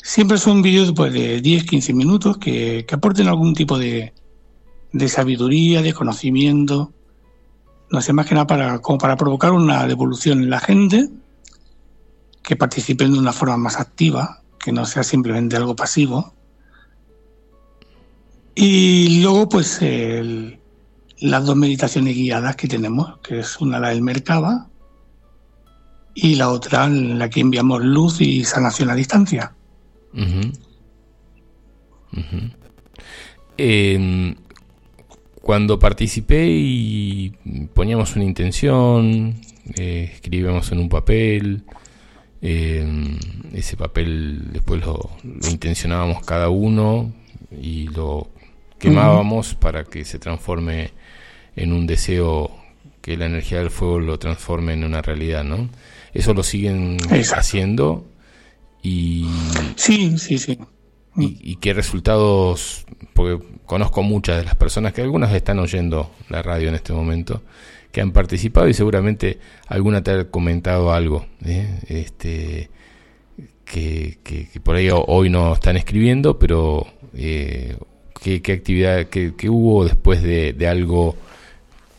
Siempre son vídeos pues, de 10-15 minutos que, que aporten algún tipo de, de sabiduría, de conocimiento. No sé, más que nada para, como para provocar una devolución en la gente, que participen de una forma más activa, que no sea simplemente algo pasivo. Y luego, pues, el- las dos meditaciones guiadas que tenemos, que es una la del Merkaba y la otra en la que enviamos luz y sanación a distancia. Em, cuando participé y poníamos una intención, eh, escribíamos en un papel, em, ese papel después lo intencionábamos cada uno y lo quemábamos para que se transforme en un deseo que la energía del fuego lo transforme en una realidad, ¿no? Eso lo siguen Exacto. haciendo y Sí, sí, sí. y, y qué resultados, porque conozco muchas de las personas que algunas están oyendo la radio en este momento, que han participado y seguramente alguna te ha comentado algo, ¿eh? este, que, que- que por ahí ho- hoy no están escribiendo, pero eh, qué, qué actividad, qué, qué hubo después de, de algo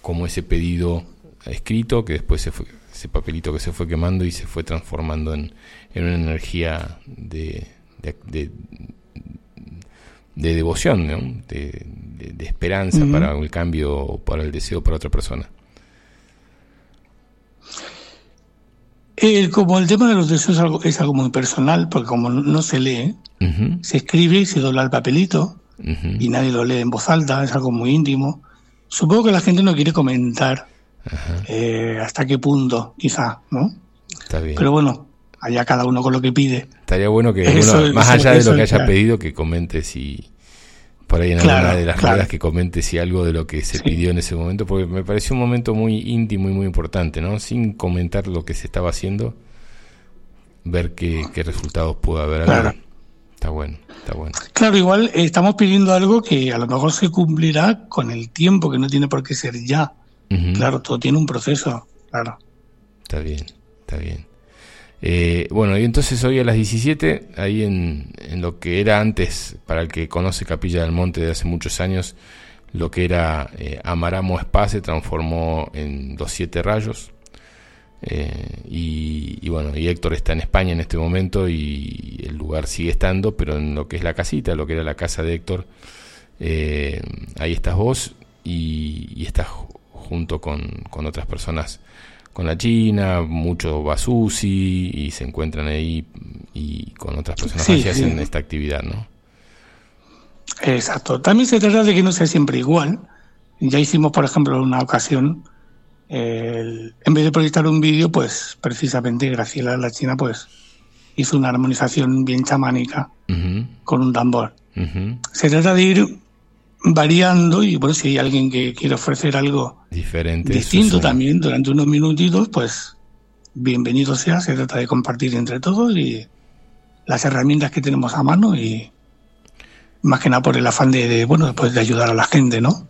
como ese pedido escrito, que después se fue, ese papelito que se fue quemando y se fue transformando en, en una energía de, de, de- de devoción, ¿no? de, esperanza para el cambio o para el deseo para otra persona. Eh, como el tema de los deseos es algo, es algo muy personal, porque como no- se lee, se escribe y se dobla el papelito y nadie lo lee en voz alta, es algo muy íntimo. Supongo que la gente no quiere comentar eh, hasta qué punto, quizá, ¿no? está bien. Pero bueno, allá cada uno con lo que pide. Estaría bueno que Eso uno, más eso- allá de lo que haya claro. pedido, que comente si por ahí en Claro, alguna de las claro. ruedas que comente si algo de lo que se Sí. pidió en ese momento, porque me pareció un momento muy íntimo y muy importante, ¿no? Sin comentar lo que se estaba haciendo, ver qué, qué resultados pudo haber. Está bueno, está bueno. Claro, igual eh, estamos pidiendo algo que a lo mejor se cumplirá con el tiempo, que no tiene por qué ser ya. Claro, todo tiene un proceso, claro. Está bien, está bien. Eh, bueno, y entonces hoy a las 17, ahí en, en lo que era antes, para el que conoce Capilla del Monte de hace muchos años, lo que era eh, Amaramo Spa se transformó en Los Siete Rayos. Eh, y, y bueno, y Héctor está en España en este momento y el lugar sigue estando, pero en lo que es la casita, lo que era la casa de Héctor, eh, ahí estás vos y, y estás ju- junto con, con otras personas, con la China, mucho Basusi, y se encuentran ahí y con otras personas Sí, sí. hacen esta actividad, ¿no? Exacto. También se trata de que no sea siempre igual. Ya hicimos, por ejemplo, una ocasión, el- en vez de proyectar un vídeo, pues precisamente Graciela la China, pues hizo una armonización bien chamánica con un tambor. Se trata de ir variando y bueno, si hay alguien que quiere ofrecer algo Diferente. distinto también durante unos minutitos, pues bienvenido sea. Se trata de compartir entre todos y las herramientas que tenemos a mano y más que nada por el afán de, de, bueno, pues de ayudar a la gente, ¿no?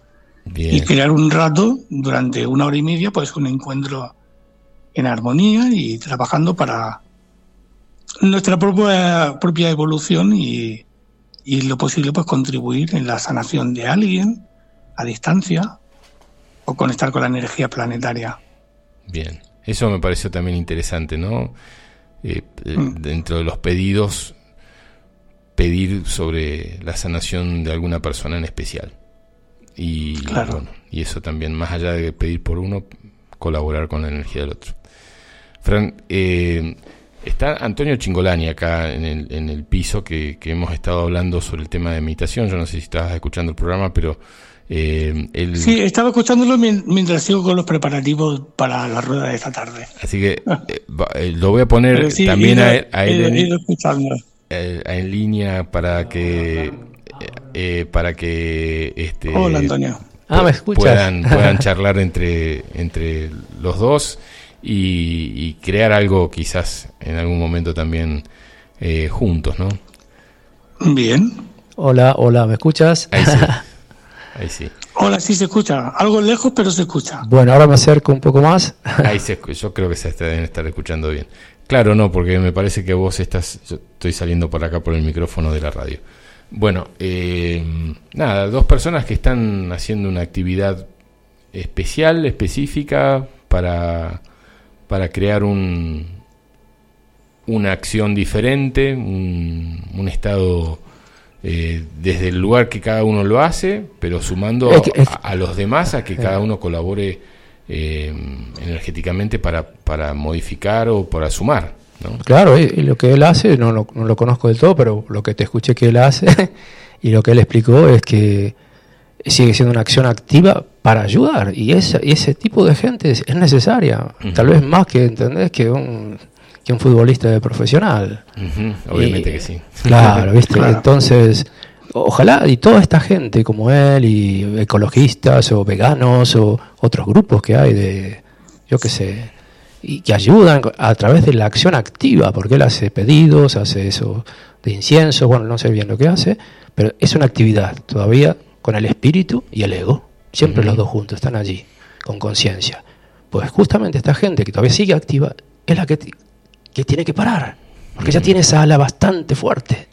Bien. y crear un rato durante una hora y media, pues un encuentro en armonía y trabajando para nuestra propia, propia evolución y, y lo posible pues contribuir en la sanación de alguien a distancia o conectar con la energía planetaria. Bien, eso me pareció también interesante, ¿no? Eh, eh, Mm. Dentro de los pedidos, pedir sobre la sanación de alguna persona en especial. Y, Claro. bueno, y eso también, más allá de pedir por uno, colaborar con la energía del otro. Fran, eh, está Antonio Chingolani acá en el, en el piso que, que hemos estado hablando sobre el tema de meditación. Yo no sé si estabas escuchando el programa, pero eh, él... Sí, estaba escuchándolo mien- mientras sigo con los preparativos para la rueda de esta tarde. Así que eh, va- eh, lo voy a poner sí, también ido- a él, a eh, en línea para que eh, para que este Hola, Antonio. Ah, ¿me escuchas? puedan puedan charlar entre entre los dos y, y crear algo quizás en algún momento también eh, juntos, ¿no? Bien. Hola, hola, ¿me escuchas? Ahí sí, ahí sí, Hola, sí se escucha. Algo lejos, pero se escucha. Bueno, ahora me acerco un poco más. ahí se yo creo que se deben estar escuchando bien. Claro, no, porque me parece que vos estás, yo estoy saliendo por acá por el micrófono de la radio. Bueno, eh, nada, dos personas que están haciendo una actividad especial, específica, para, para crear un, una acción diferente, un, un estado eh, desde el lugar que cada uno lo hace, pero sumando a, a los demás a que cada uno colabore eh, energéticamente para, para modificar o para sumar. ¿No? Claro, y, y lo que él hace, no, lo- no lo conozco del todo, pero lo que te escuché que él hace y lo que él explicó es que sigue siendo una acción activa para ayudar y, esa, y ese tipo de gente es, es necesaria, tal vez más que, ¿entendés? que un, que un futbolista de profesional. Obviamente Y- que sí. Claro, ¿viste? Claro. Entonces, ojalá y toda esta gente como él y ecologistas o veganos o otros grupos que hay de, yo qué sé, y que ayudan a través de la acción activa, porque él hace pedidos, hace eso de incienso, bueno, no sé bien lo que hace, pero es una actividad todavía con el espíritu y el ego, siempre Ujú. los dos juntos, están allí, con conciencia. Pues justamente esta gente que todavía sigue activa es la que, que tiene que parar, porque ya tiene esa ala bastante fuerte,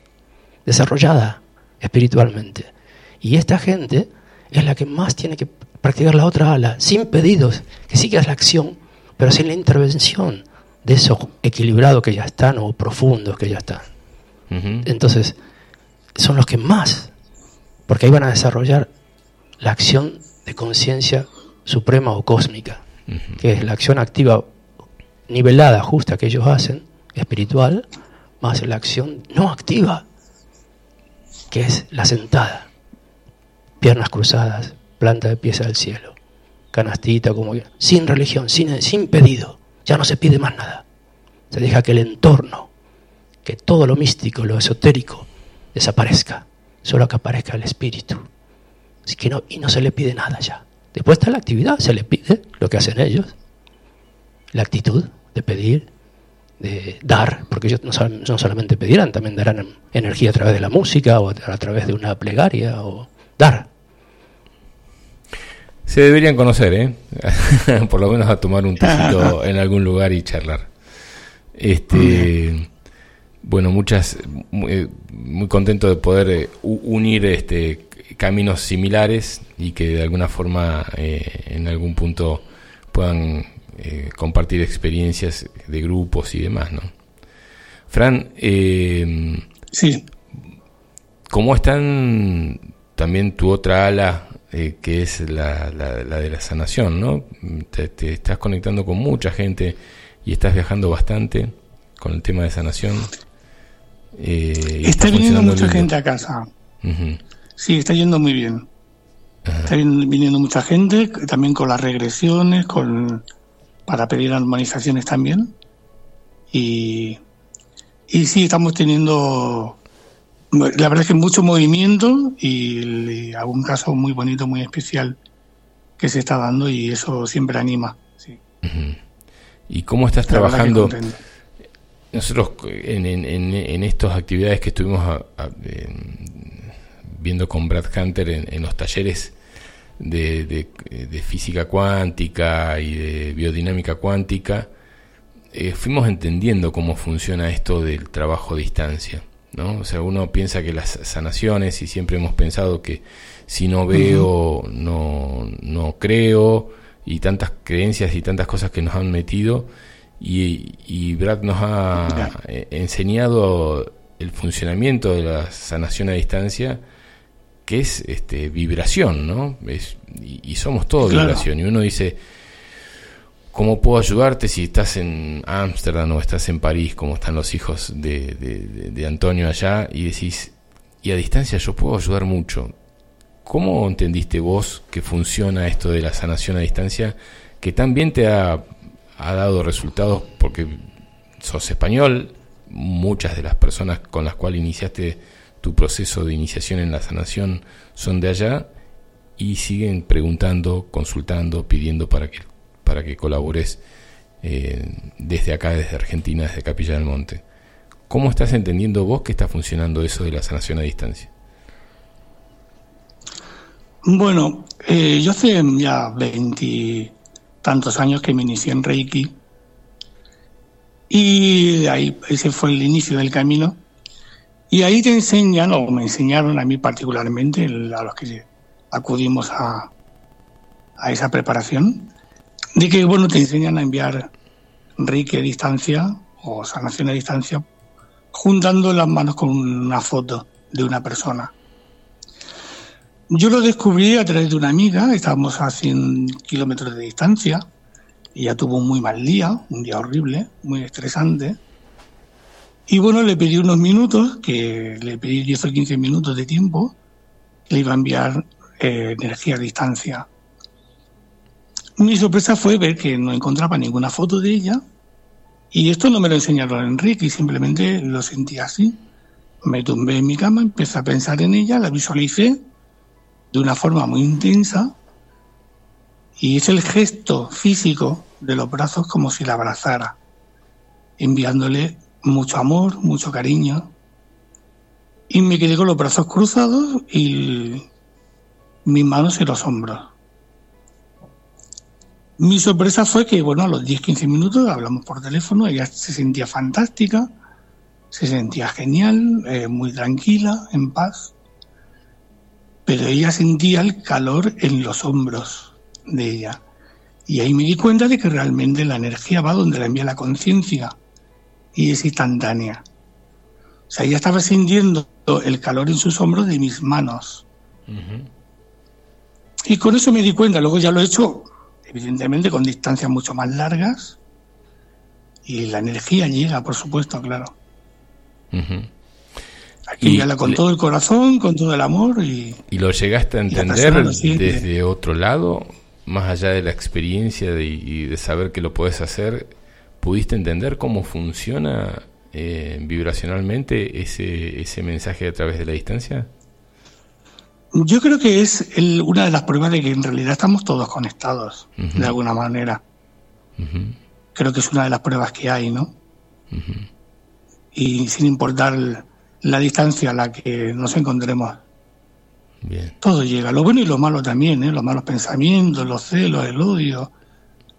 desarrollada espiritualmente. Y esta gente es la que más tiene que practicar la otra ala, sin pedidos, que sigas la acción, pero sin la intervención de esos equilibrados que ya están o profundos que ya están. Entonces, son los que más, porque ahí van a desarrollar la acción de conciencia suprema o cósmica, que es la acción activa nivelada, justa que ellos hacen, espiritual, más la acción no activa, que es la sentada, piernas cruzadas, planta de pies al cielo, canastita, como sin religión, sin, sin pedido, ya no se pide más nada. Se deja que el entorno, que todo lo místico, lo esotérico, desaparezca, solo que aparezca el espíritu. Así que no, y no se le pide nada ya. Después está la actividad, se le pide lo que hacen ellos, la actitud de pedir, de dar, porque ellos no, sol- no solamente pedirán, también darán energía a través de la música o a través de una plegaria o dar. Se deberían conocer, ¿eh? Por lo menos a tomar un tecito en algún lugar y charlar. Este, bueno, muchas, muy, eh, muy contento de poder eh, unir este caminos similares y que de alguna forma eh, en algún punto puedan eh, compartir experiencias de grupos y demás, ¿no? Fran, eh, Sí. ¿Cómo están también tu otra ala, eh, que es la, la- la de la sanación, ¿no? Te, te estás conectando con mucha gente y estás viajando bastante con el tema de sanación. eh, Está viniendo mucha lindo. gente a casa. Sí, está yendo muy bien. Ajá. Está vin- viniendo mucha gente, también con las regresiones, con para pedir armonizaciones también. Y, y sí, estamos teniendo, la verdad es que mucho movimiento y, y algún caso muy bonito, muy especial que se está dando y eso siempre anima. Sí, ¿Y cómo estás la trabajando? Nosotros en, en, estas actividades que estuvimos a- a- en- viendo con Brad Hunter en, en los talleres, de, de- de física cuántica y de biodinámica cuántica, eh, fuimos entendiendo cómo funciona esto del trabajo a distancia. ¿No? O sea, uno piensa que las sanaciones, y siempre hemos pensado que si no veo, no, no creo, y tantas creencias y tantas cosas que nos han metido, y, y Brad nos ha eh, enseñado el funcionamiento de la sanación a distancia, que es este, vibración, ¿no? Es, y, y somos todo Claro. vibración. Y uno dice, ¿cómo puedo ayudarte si estás en Ámsterdam o estás en París, como están los hijos de, de- Antonio allá? Y decís, y a distancia yo puedo ayudar mucho. ¿Cómo entendiste vos que funciona esto de la sanación a distancia, que también te ha, ha dado resultados porque sos español, muchas de las personas con las cuales iniciaste tu proceso de iniciación en la sanación son de allá y siguen preguntando, consultando, pidiendo para que, para que colabores eh, desde acá, desde Argentina, desde Capilla del Monte. ¿Cómo estás entendiendo vos que está funcionando eso de la sanación a distancia? Bueno, eh, yo hace ya veintitantos años que me inicié en Reiki y ahí ese fue el inicio del camino y ahí te enseñan o me enseñaron a mí particularmente a los que acudimos a, a esa preparación de que bueno te enseñan a enviar Reiki a distancia o sanación a distancia juntando las manos con una foto de una persona. Yo lo descubrí a través de una amiga, estábamos a 100 kilómetros de distancia, ella tuvo un muy mal día, un día horrible, muy estresante, y bueno, le pedí unos minutos, que le pedí 10 o 15 minutos de tiempo, le iba a enviar eh, energía a distancia. Mi sorpresa fue ver que no encontraba ninguna foto de ella, y esto no me lo enseñaron Enrique, simplemente lo sentí así. Me tumbé en mi cama, empecé a pensar en ella, la visualicé de una forma muy intensa y es el gesto físico de los brazos como si la abrazara, enviándole mucho amor, mucho cariño. Y me quedé con los brazos cruzados y mis manos en los hombros. Mi sorpresa fue que, bueno, a los 10-15 minutos hablamos por teléfono, ella se sentía fantástica, se sentía genial, eh, muy tranquila, en paz pero ella sentía el calor en los hombros de ella. Y ahí me di cuenta de que realmente la energía va donde la envía la conciencia y es instantánea. O sea, ella estaba sintiendo el calor en sus hombros de mis manos. Y con eso me di cuenta, luego ya lo he hecho, evidentemente, con distancias mucho más largas. Y la energía llega, por supuesto, claro. Ujú. Hay que Y con todo el corazón, con todo el amor y ¿Y lo llegaste a entender desde otro lado, más allá de la experiencia de- y de saber que lo puedes hacer? ¿Pudiste entender cómo funciona eh, vibracionalmente ese, ese mensaje a través de la distancia? Yo creo que es el- una de las pruebas de que en realidad estamos todos conectados, de alguna manera. Creo que es una de las pruebas que hay, ¿no? Y sin importar la distancia a la que nos encontremos, Bien. todo llega. Lo bueno y lo malo también, ¿eh? Los malos pensamientos, los celos, el odio,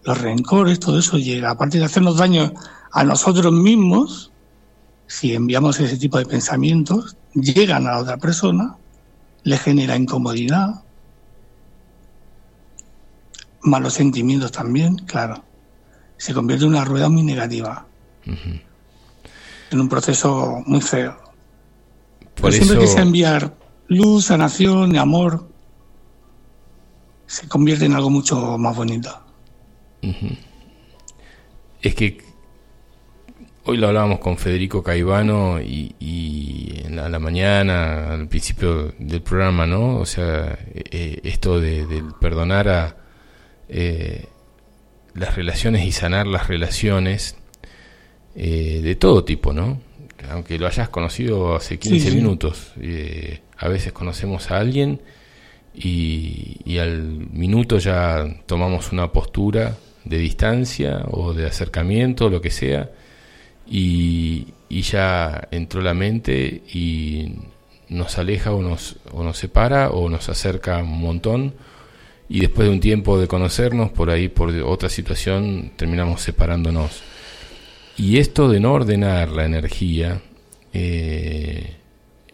los rencores, todo eso llega. Aparte de hacernos daño a nosotros mismos, si enviamos ese tipo de pensamientos, llegan a la otra persona, le genera incomodidad, malos sentimientos también, claro. Se convierte en una rueda muy negativa, en un proceso muy feo. Por Pero siempre eso, que sea enviar luz, sanación, amor, se convierte en algo mucho más bonito. es que hoy lo hablábamos con Federico Caivano y, y en la, a la mañana, al principio del programa, ¿no? O sea, eh, esto de, perdonar a eh, las relaciones y sanar las relaciones eh, de todo tipo, ¿no? Aunque lo hayas conocido hace 15 Sí, sí. minutos, eh, a veces conocemos a alguien y, y al minuto ya tomamos una postura de distancia o de acercamiento, lo que sea, y, ya entró la mente y nos aleja o nos, o nos separa o nos acerca un montón y después de un tiempo de conocernos, por ahí, por otra situación, terminamos separándonos. Y esto de no ordenar la energía, eh,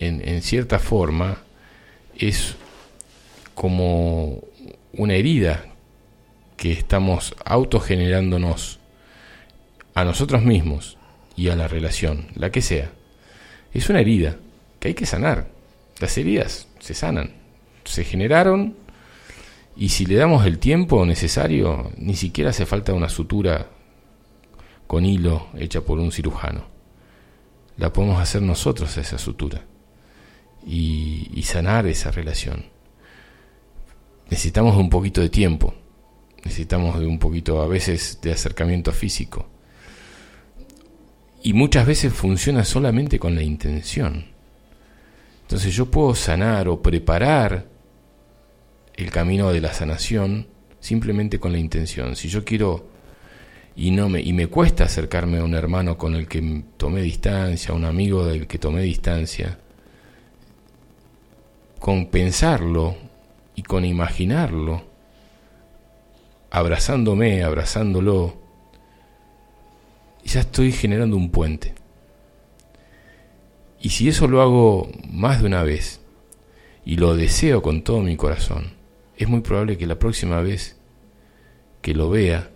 en, en cierta forma, es como una herida que estamos autogenerándonos a nosotros mismos y a la relación, la que sea. Es una herida que hay que sanar. Las heridas se sanan, se generaron y si le damos el tiempo necesario, ni siquiera hace falta una sutura con hilo hecha por un cirujano. La podemos hacer nosotros esa sutura y, y sanar esa relación. Necesitamos un poquito de tiempo, necesitamos de un poquito a veces de acercamiento físico. Y muchas veces funciona solamente con la intención. Entonces yo puedo sanar o preparar el camino de la sanación simplemente con la intención. Si yo quiero y no me y me cuesta acercarme a un hermano con el que tomé distancia, a un amigo del que tomé distancia, con pensarlo y con imaginarlo, abrazándome, abrazándolo, ya estoy generando un puente. Y si eso lo hago más de una vez y lo deseo con todo mi corazón, es muy probable que la próxima vez que lo vea,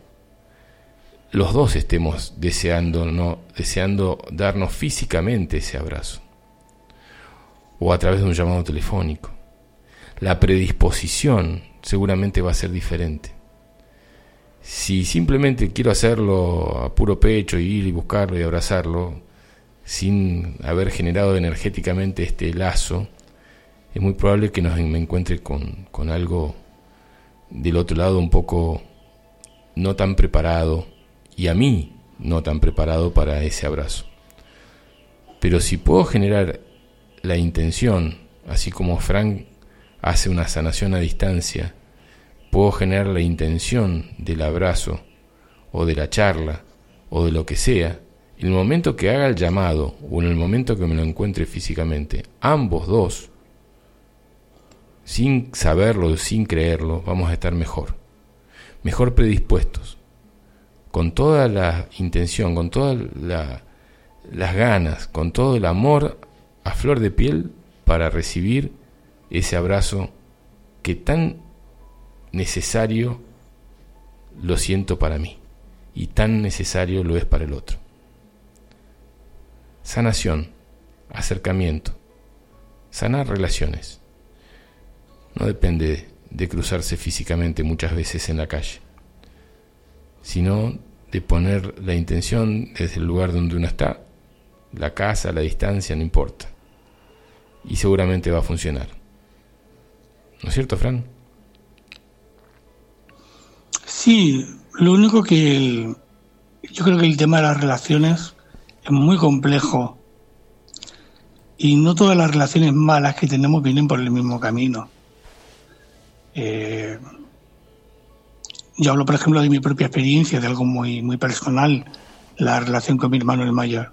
los dos estemos deseando, no, deseando darnos físicamente ese abrazo o a través de un llamado telefónico. La predisposición seguramente va a ser diferente. Si simplemente quiero hacerlo a puro pecho y ir y buscarlo y abrazarlo, sin haber generado energéticamente este lazo, es muy probable que nos, me encuentre con, con algo del otro lado un poco no tan preparado y a mí no tan preparado para ese abrazo. Pero si puedo generar la intención, así como Frank hace una sanación a distancia, puedo generar la intención del abrazo o de la charla o de lo que sea, en el momento que haga el llamado o en el momento que me lo encuentre físicamente, ambos dos, sin saberlo, sin creerlo, vamos a estar mejor, mejor predispuestos, con toda la intención, con todas las ganas, con todo el amor a flor de piel para recibir ese abrazo que tan necesario lo siento para mí y tan necesario lo es para el otro. Sanación, acercamiento, sanar relaciones. No depende de cruzarse físicamente muchas veces en la calle, sino de poner la intención desde el lugar donde uno está, la casa, la distancia, no importa. Y seguramente va a funcionar. ¿No es cierto, Fran? Sí, lo único que el- yo creo que el tema de las relaciones es muy complejo y no todas las relaciones malas que tenemos vienen por el mismo camino. Eh, yo hablo, por ejemplo, de mi propia experiencia, de algo muy, muy personal, la relación con mi hermano el mayor.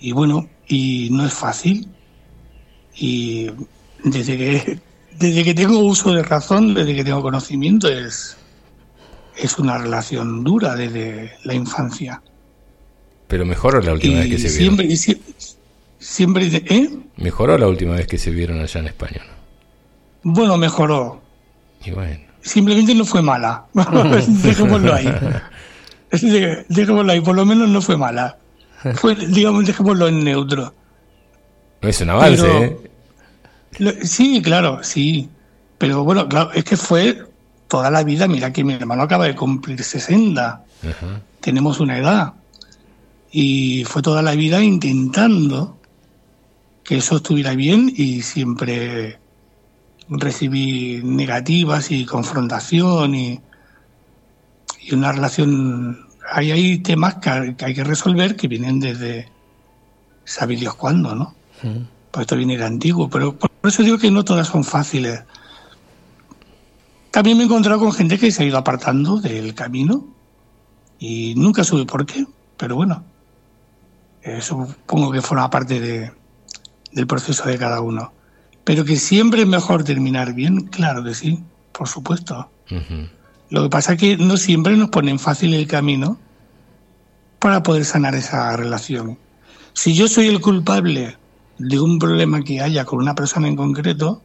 Y bueno, y no es fácil. Y desde que, desde que tengo uso de razón, desde que tengo conocimiento, es, es una relación dura desde la infancia. Pero mejoró la última y vez que se vieron. siempre, y sie- siempre, ¿eh? Mejoró la última vez que se vieron allá en España. ¿no? Bueno, mejoró. Y bueno, Simplemente no fue mala. dejémoslo ahí. Dej- Dejémoslo ahí, por lo menos no fue mala. Fue, digamos, dejémoslo en neutro. no es un avance, Pero- ¿eh? Lo- Sí, claro, sí. Pero bueno, claro, es que fue toda la vida. Mira que mi hermano acaba de cumplir 60. Ajá. Tenemos una edad. Y fue toda la vida intentando que eso estuviera bien y siempre recibí negativas y confrontación y, y una relación. Hay, hay temas que, que hay que resolver que vienen desde sabe Dios cuándo, ¿no? Pues esto viene de antiguo, pero por eso digo que no todas son fáciles. También me he encontrado con gente que se ha ido apartando del camino y nunca supe por qué, pero bueno, eh, supongo que forma parte de, del proceso de cada uno. Pero que siempre es mejor terminar bien, claro que sí, por supuesto. Lo que pasa es que no siempre nos ponen fácil el camino para poder sanar esa relación. Si yo soy el culpable de un problema que haya con una persona en concreto,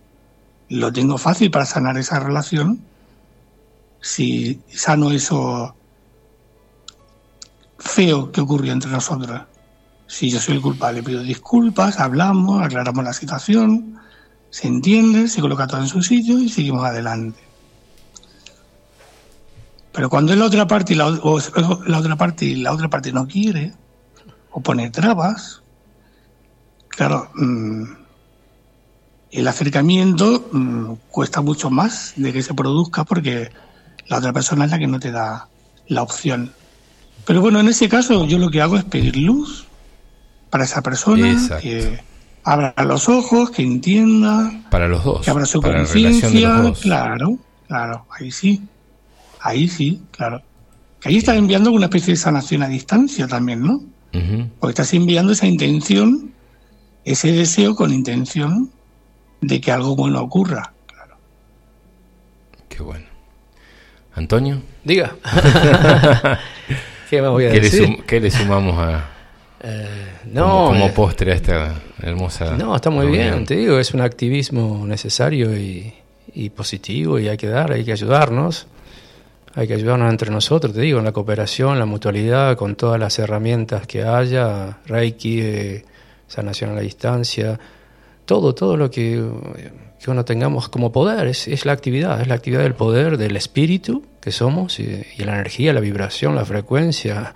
lo tengo fácil para sanar esa relación. Si sano eso feo que ocurrió entre nosotros. Si yo soy el culpable, pido disculpas, hablamos, aclaramos la situación, se entiende, se coloca todo en su sitio y seguimos adelante. Pero cuando es la otra parte y la, otra parte y la otra parte no quiere o pone trabas, claro, mm, el acercamiento mm, cuesta mucho más de que se produzca porque la otra persona es la que no te da la opción. Pero bueno, en ese caso yo lo que hago es pedir luz para esa persona, Exacto. que abra los ojos, que entienda, Para los dos. que abra su conciencia, claro, claro, ahí sí, ahí sí, claro. Que ahí estás enviando una especie de sanación a distancia también, ¿no? Ujú. Porque estás enviando esa intención, ese deseo con intención de que algo bueno ocurra. Claro. Qué bueno. Antonio, Diga. ¿Qué me voy a ¿qué le, decir? sum- qué le sumamos a, Eh, como, no, como eh, postre a esta hermosa no, está muy reunión? bien, te digo, es un activismo necesario y, y positivo y hay que dar, hay que ayudarnos, hay que ayudarnos entre nosotros, te digo, en la cooperación, la mutualidad, con todas las herramientas que haya, Reiki, eh, sanación a la distancia, todo, todo lo que, que uno tengamos como poder, es, es la actividad, es la actividad del poder, del espíritu que somos y, y la energía, la vibración, la frecuencia,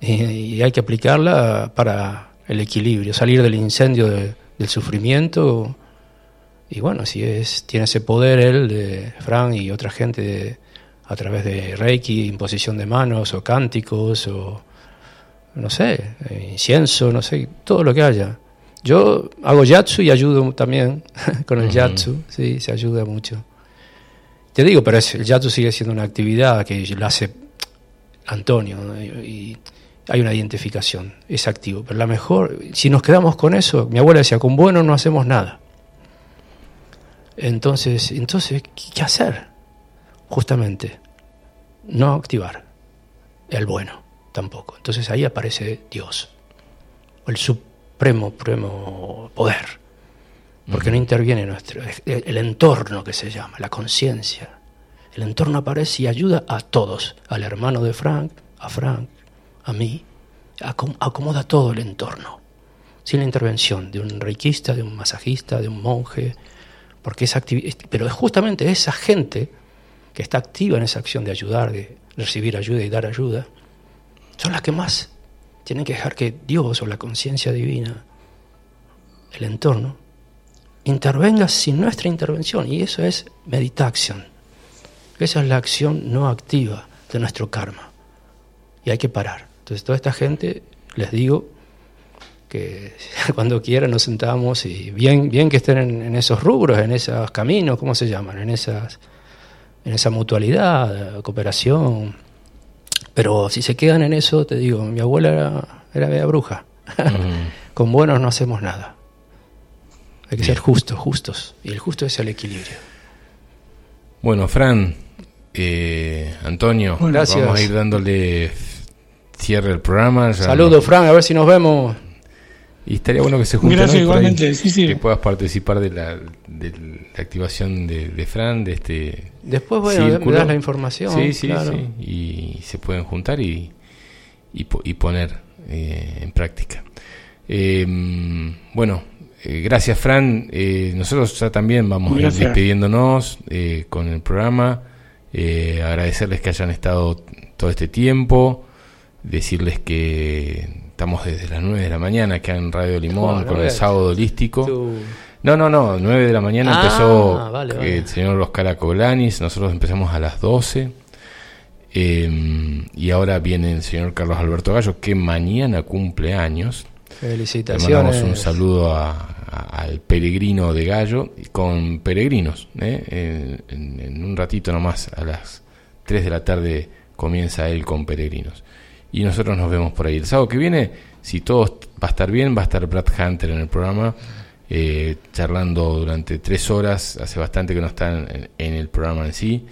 y, y hay que aplicarla para el equilibrio, salir del incendio de- del sufrimiento. Y bueno, si es, tiene ese poder él, de Fran y otra gente, de- a través de Reiki, imposición de manos o cánticos o no sé, incienso, no sé, todo lo que haya. Yo hago yatsu y ayudo también con el Ujú. yatsu, sí, se ayuda mucho. Te digo, pero es- el yatsu sigue siendo una actividad que lo hace Antonio ¿no? y, hay una identificación, es activo. Pero la mejor, si nos quedamos con eso, mi abuela decía, con bueno no hacemos nada. Entonces, entonces ¿qué hacer? Justamente, no activar el bueno tampoco. Entonces ahí aparece Dios, o el supremo, supremo poder, porque no interviene nuestro, el, entorno que se llama, la conciencia. El entorno aparece y ayuda a todos, al hermano de Frank, a Frank, a mí, acom- acomoda todo el entorno, sin la intervención de un reikista, de un masajista, de un monje, porque esa activi- pero es justamente esa gente que está activa en esa acción de ayudar, de recibir ayuda y dar ayuda, son las que más tienen que dejar que Dios o la conciencia divina, el entorno, intervenga sin nuestra intervención. Y eso es meditación. Esa es la acción no activa de nuestro karma. Y hay que parar. Entonces, toda esta gente, les digo que cuando quieran nos sentamos y bien, bien que estén en, esos rubros, en esos caminos, ¿cómo se llaman? En esas en esa mutualidad, cooperación. Pero si se quedan en eso, te digo, mi abuela era, era media bruja. Con buenos no hacemos nada. Hay que ser justos, justos. Y el justo es el equilibrio. Bueno, Fran, eh, Antonio, Bueno, gracias. vamos a ir dándole cierre al programa. Saludos, no- Fran, a ver si nos vemos. Y estaría bueno que se junten Gracias, hoy por ahí, igualmente, sí, sí. que puedas participar de la, de la activación de, de Fran, de este Después, me círculo. das la información. Sí, sí, claro. sí. Y se pueden juntar y, y, po- y poner eh, en práctica. Eh, bueno, eh, gracias, Fran. Eh, nosotros ya también vamos a ir Gracias. despidiéndonos eh, con el programa. Eh, agradecerles que hayan estado todo este tiempo. Decirles que estamos desde las 9 de la mañana acá en Radio Limón con el sábado holístico. Tú- No, no, no, 9 de la mañana Ah, empezó vale, vale. el señor Oscar Acoblanis, nosotros empezamos a las 12. eh, y ahora viene el señor Carlos Alberto Gallo, que mañana cumple años. Le Felicitaciones. mandamos un saludo a- a- al peregrino de Gallo, con peregrinos. ¿eh? En, en- en un ratito nomás, a las 3 de la tarde, comienza él con peregrinos. Y nosotros nos vemos por ahí. El sábado que viene, si todo va a estar bien, va a estar Brad Hunter en el programa. eh, charlando durante tres horas. Hace bastante que no están en, en el programa en sí.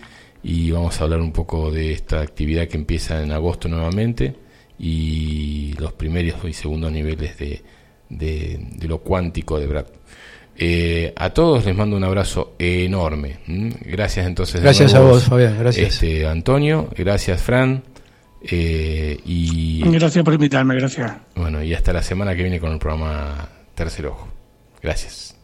Y vamos a hablar un poco de esta actividad que empieza en agosto nuevamente y los primeros y segundos niveles de, de, de lo cuántico de Brad. Eh, a todos les mando un abrazo enorme. Gracias entonces. Gracias a vos, Fabián, gracias. Este, Antonio, gracias Fran. Eh, y Gracias por invitarme, gracias. bueno, y hasta la semana que viene con el programa Tercer Ojo. Gracias.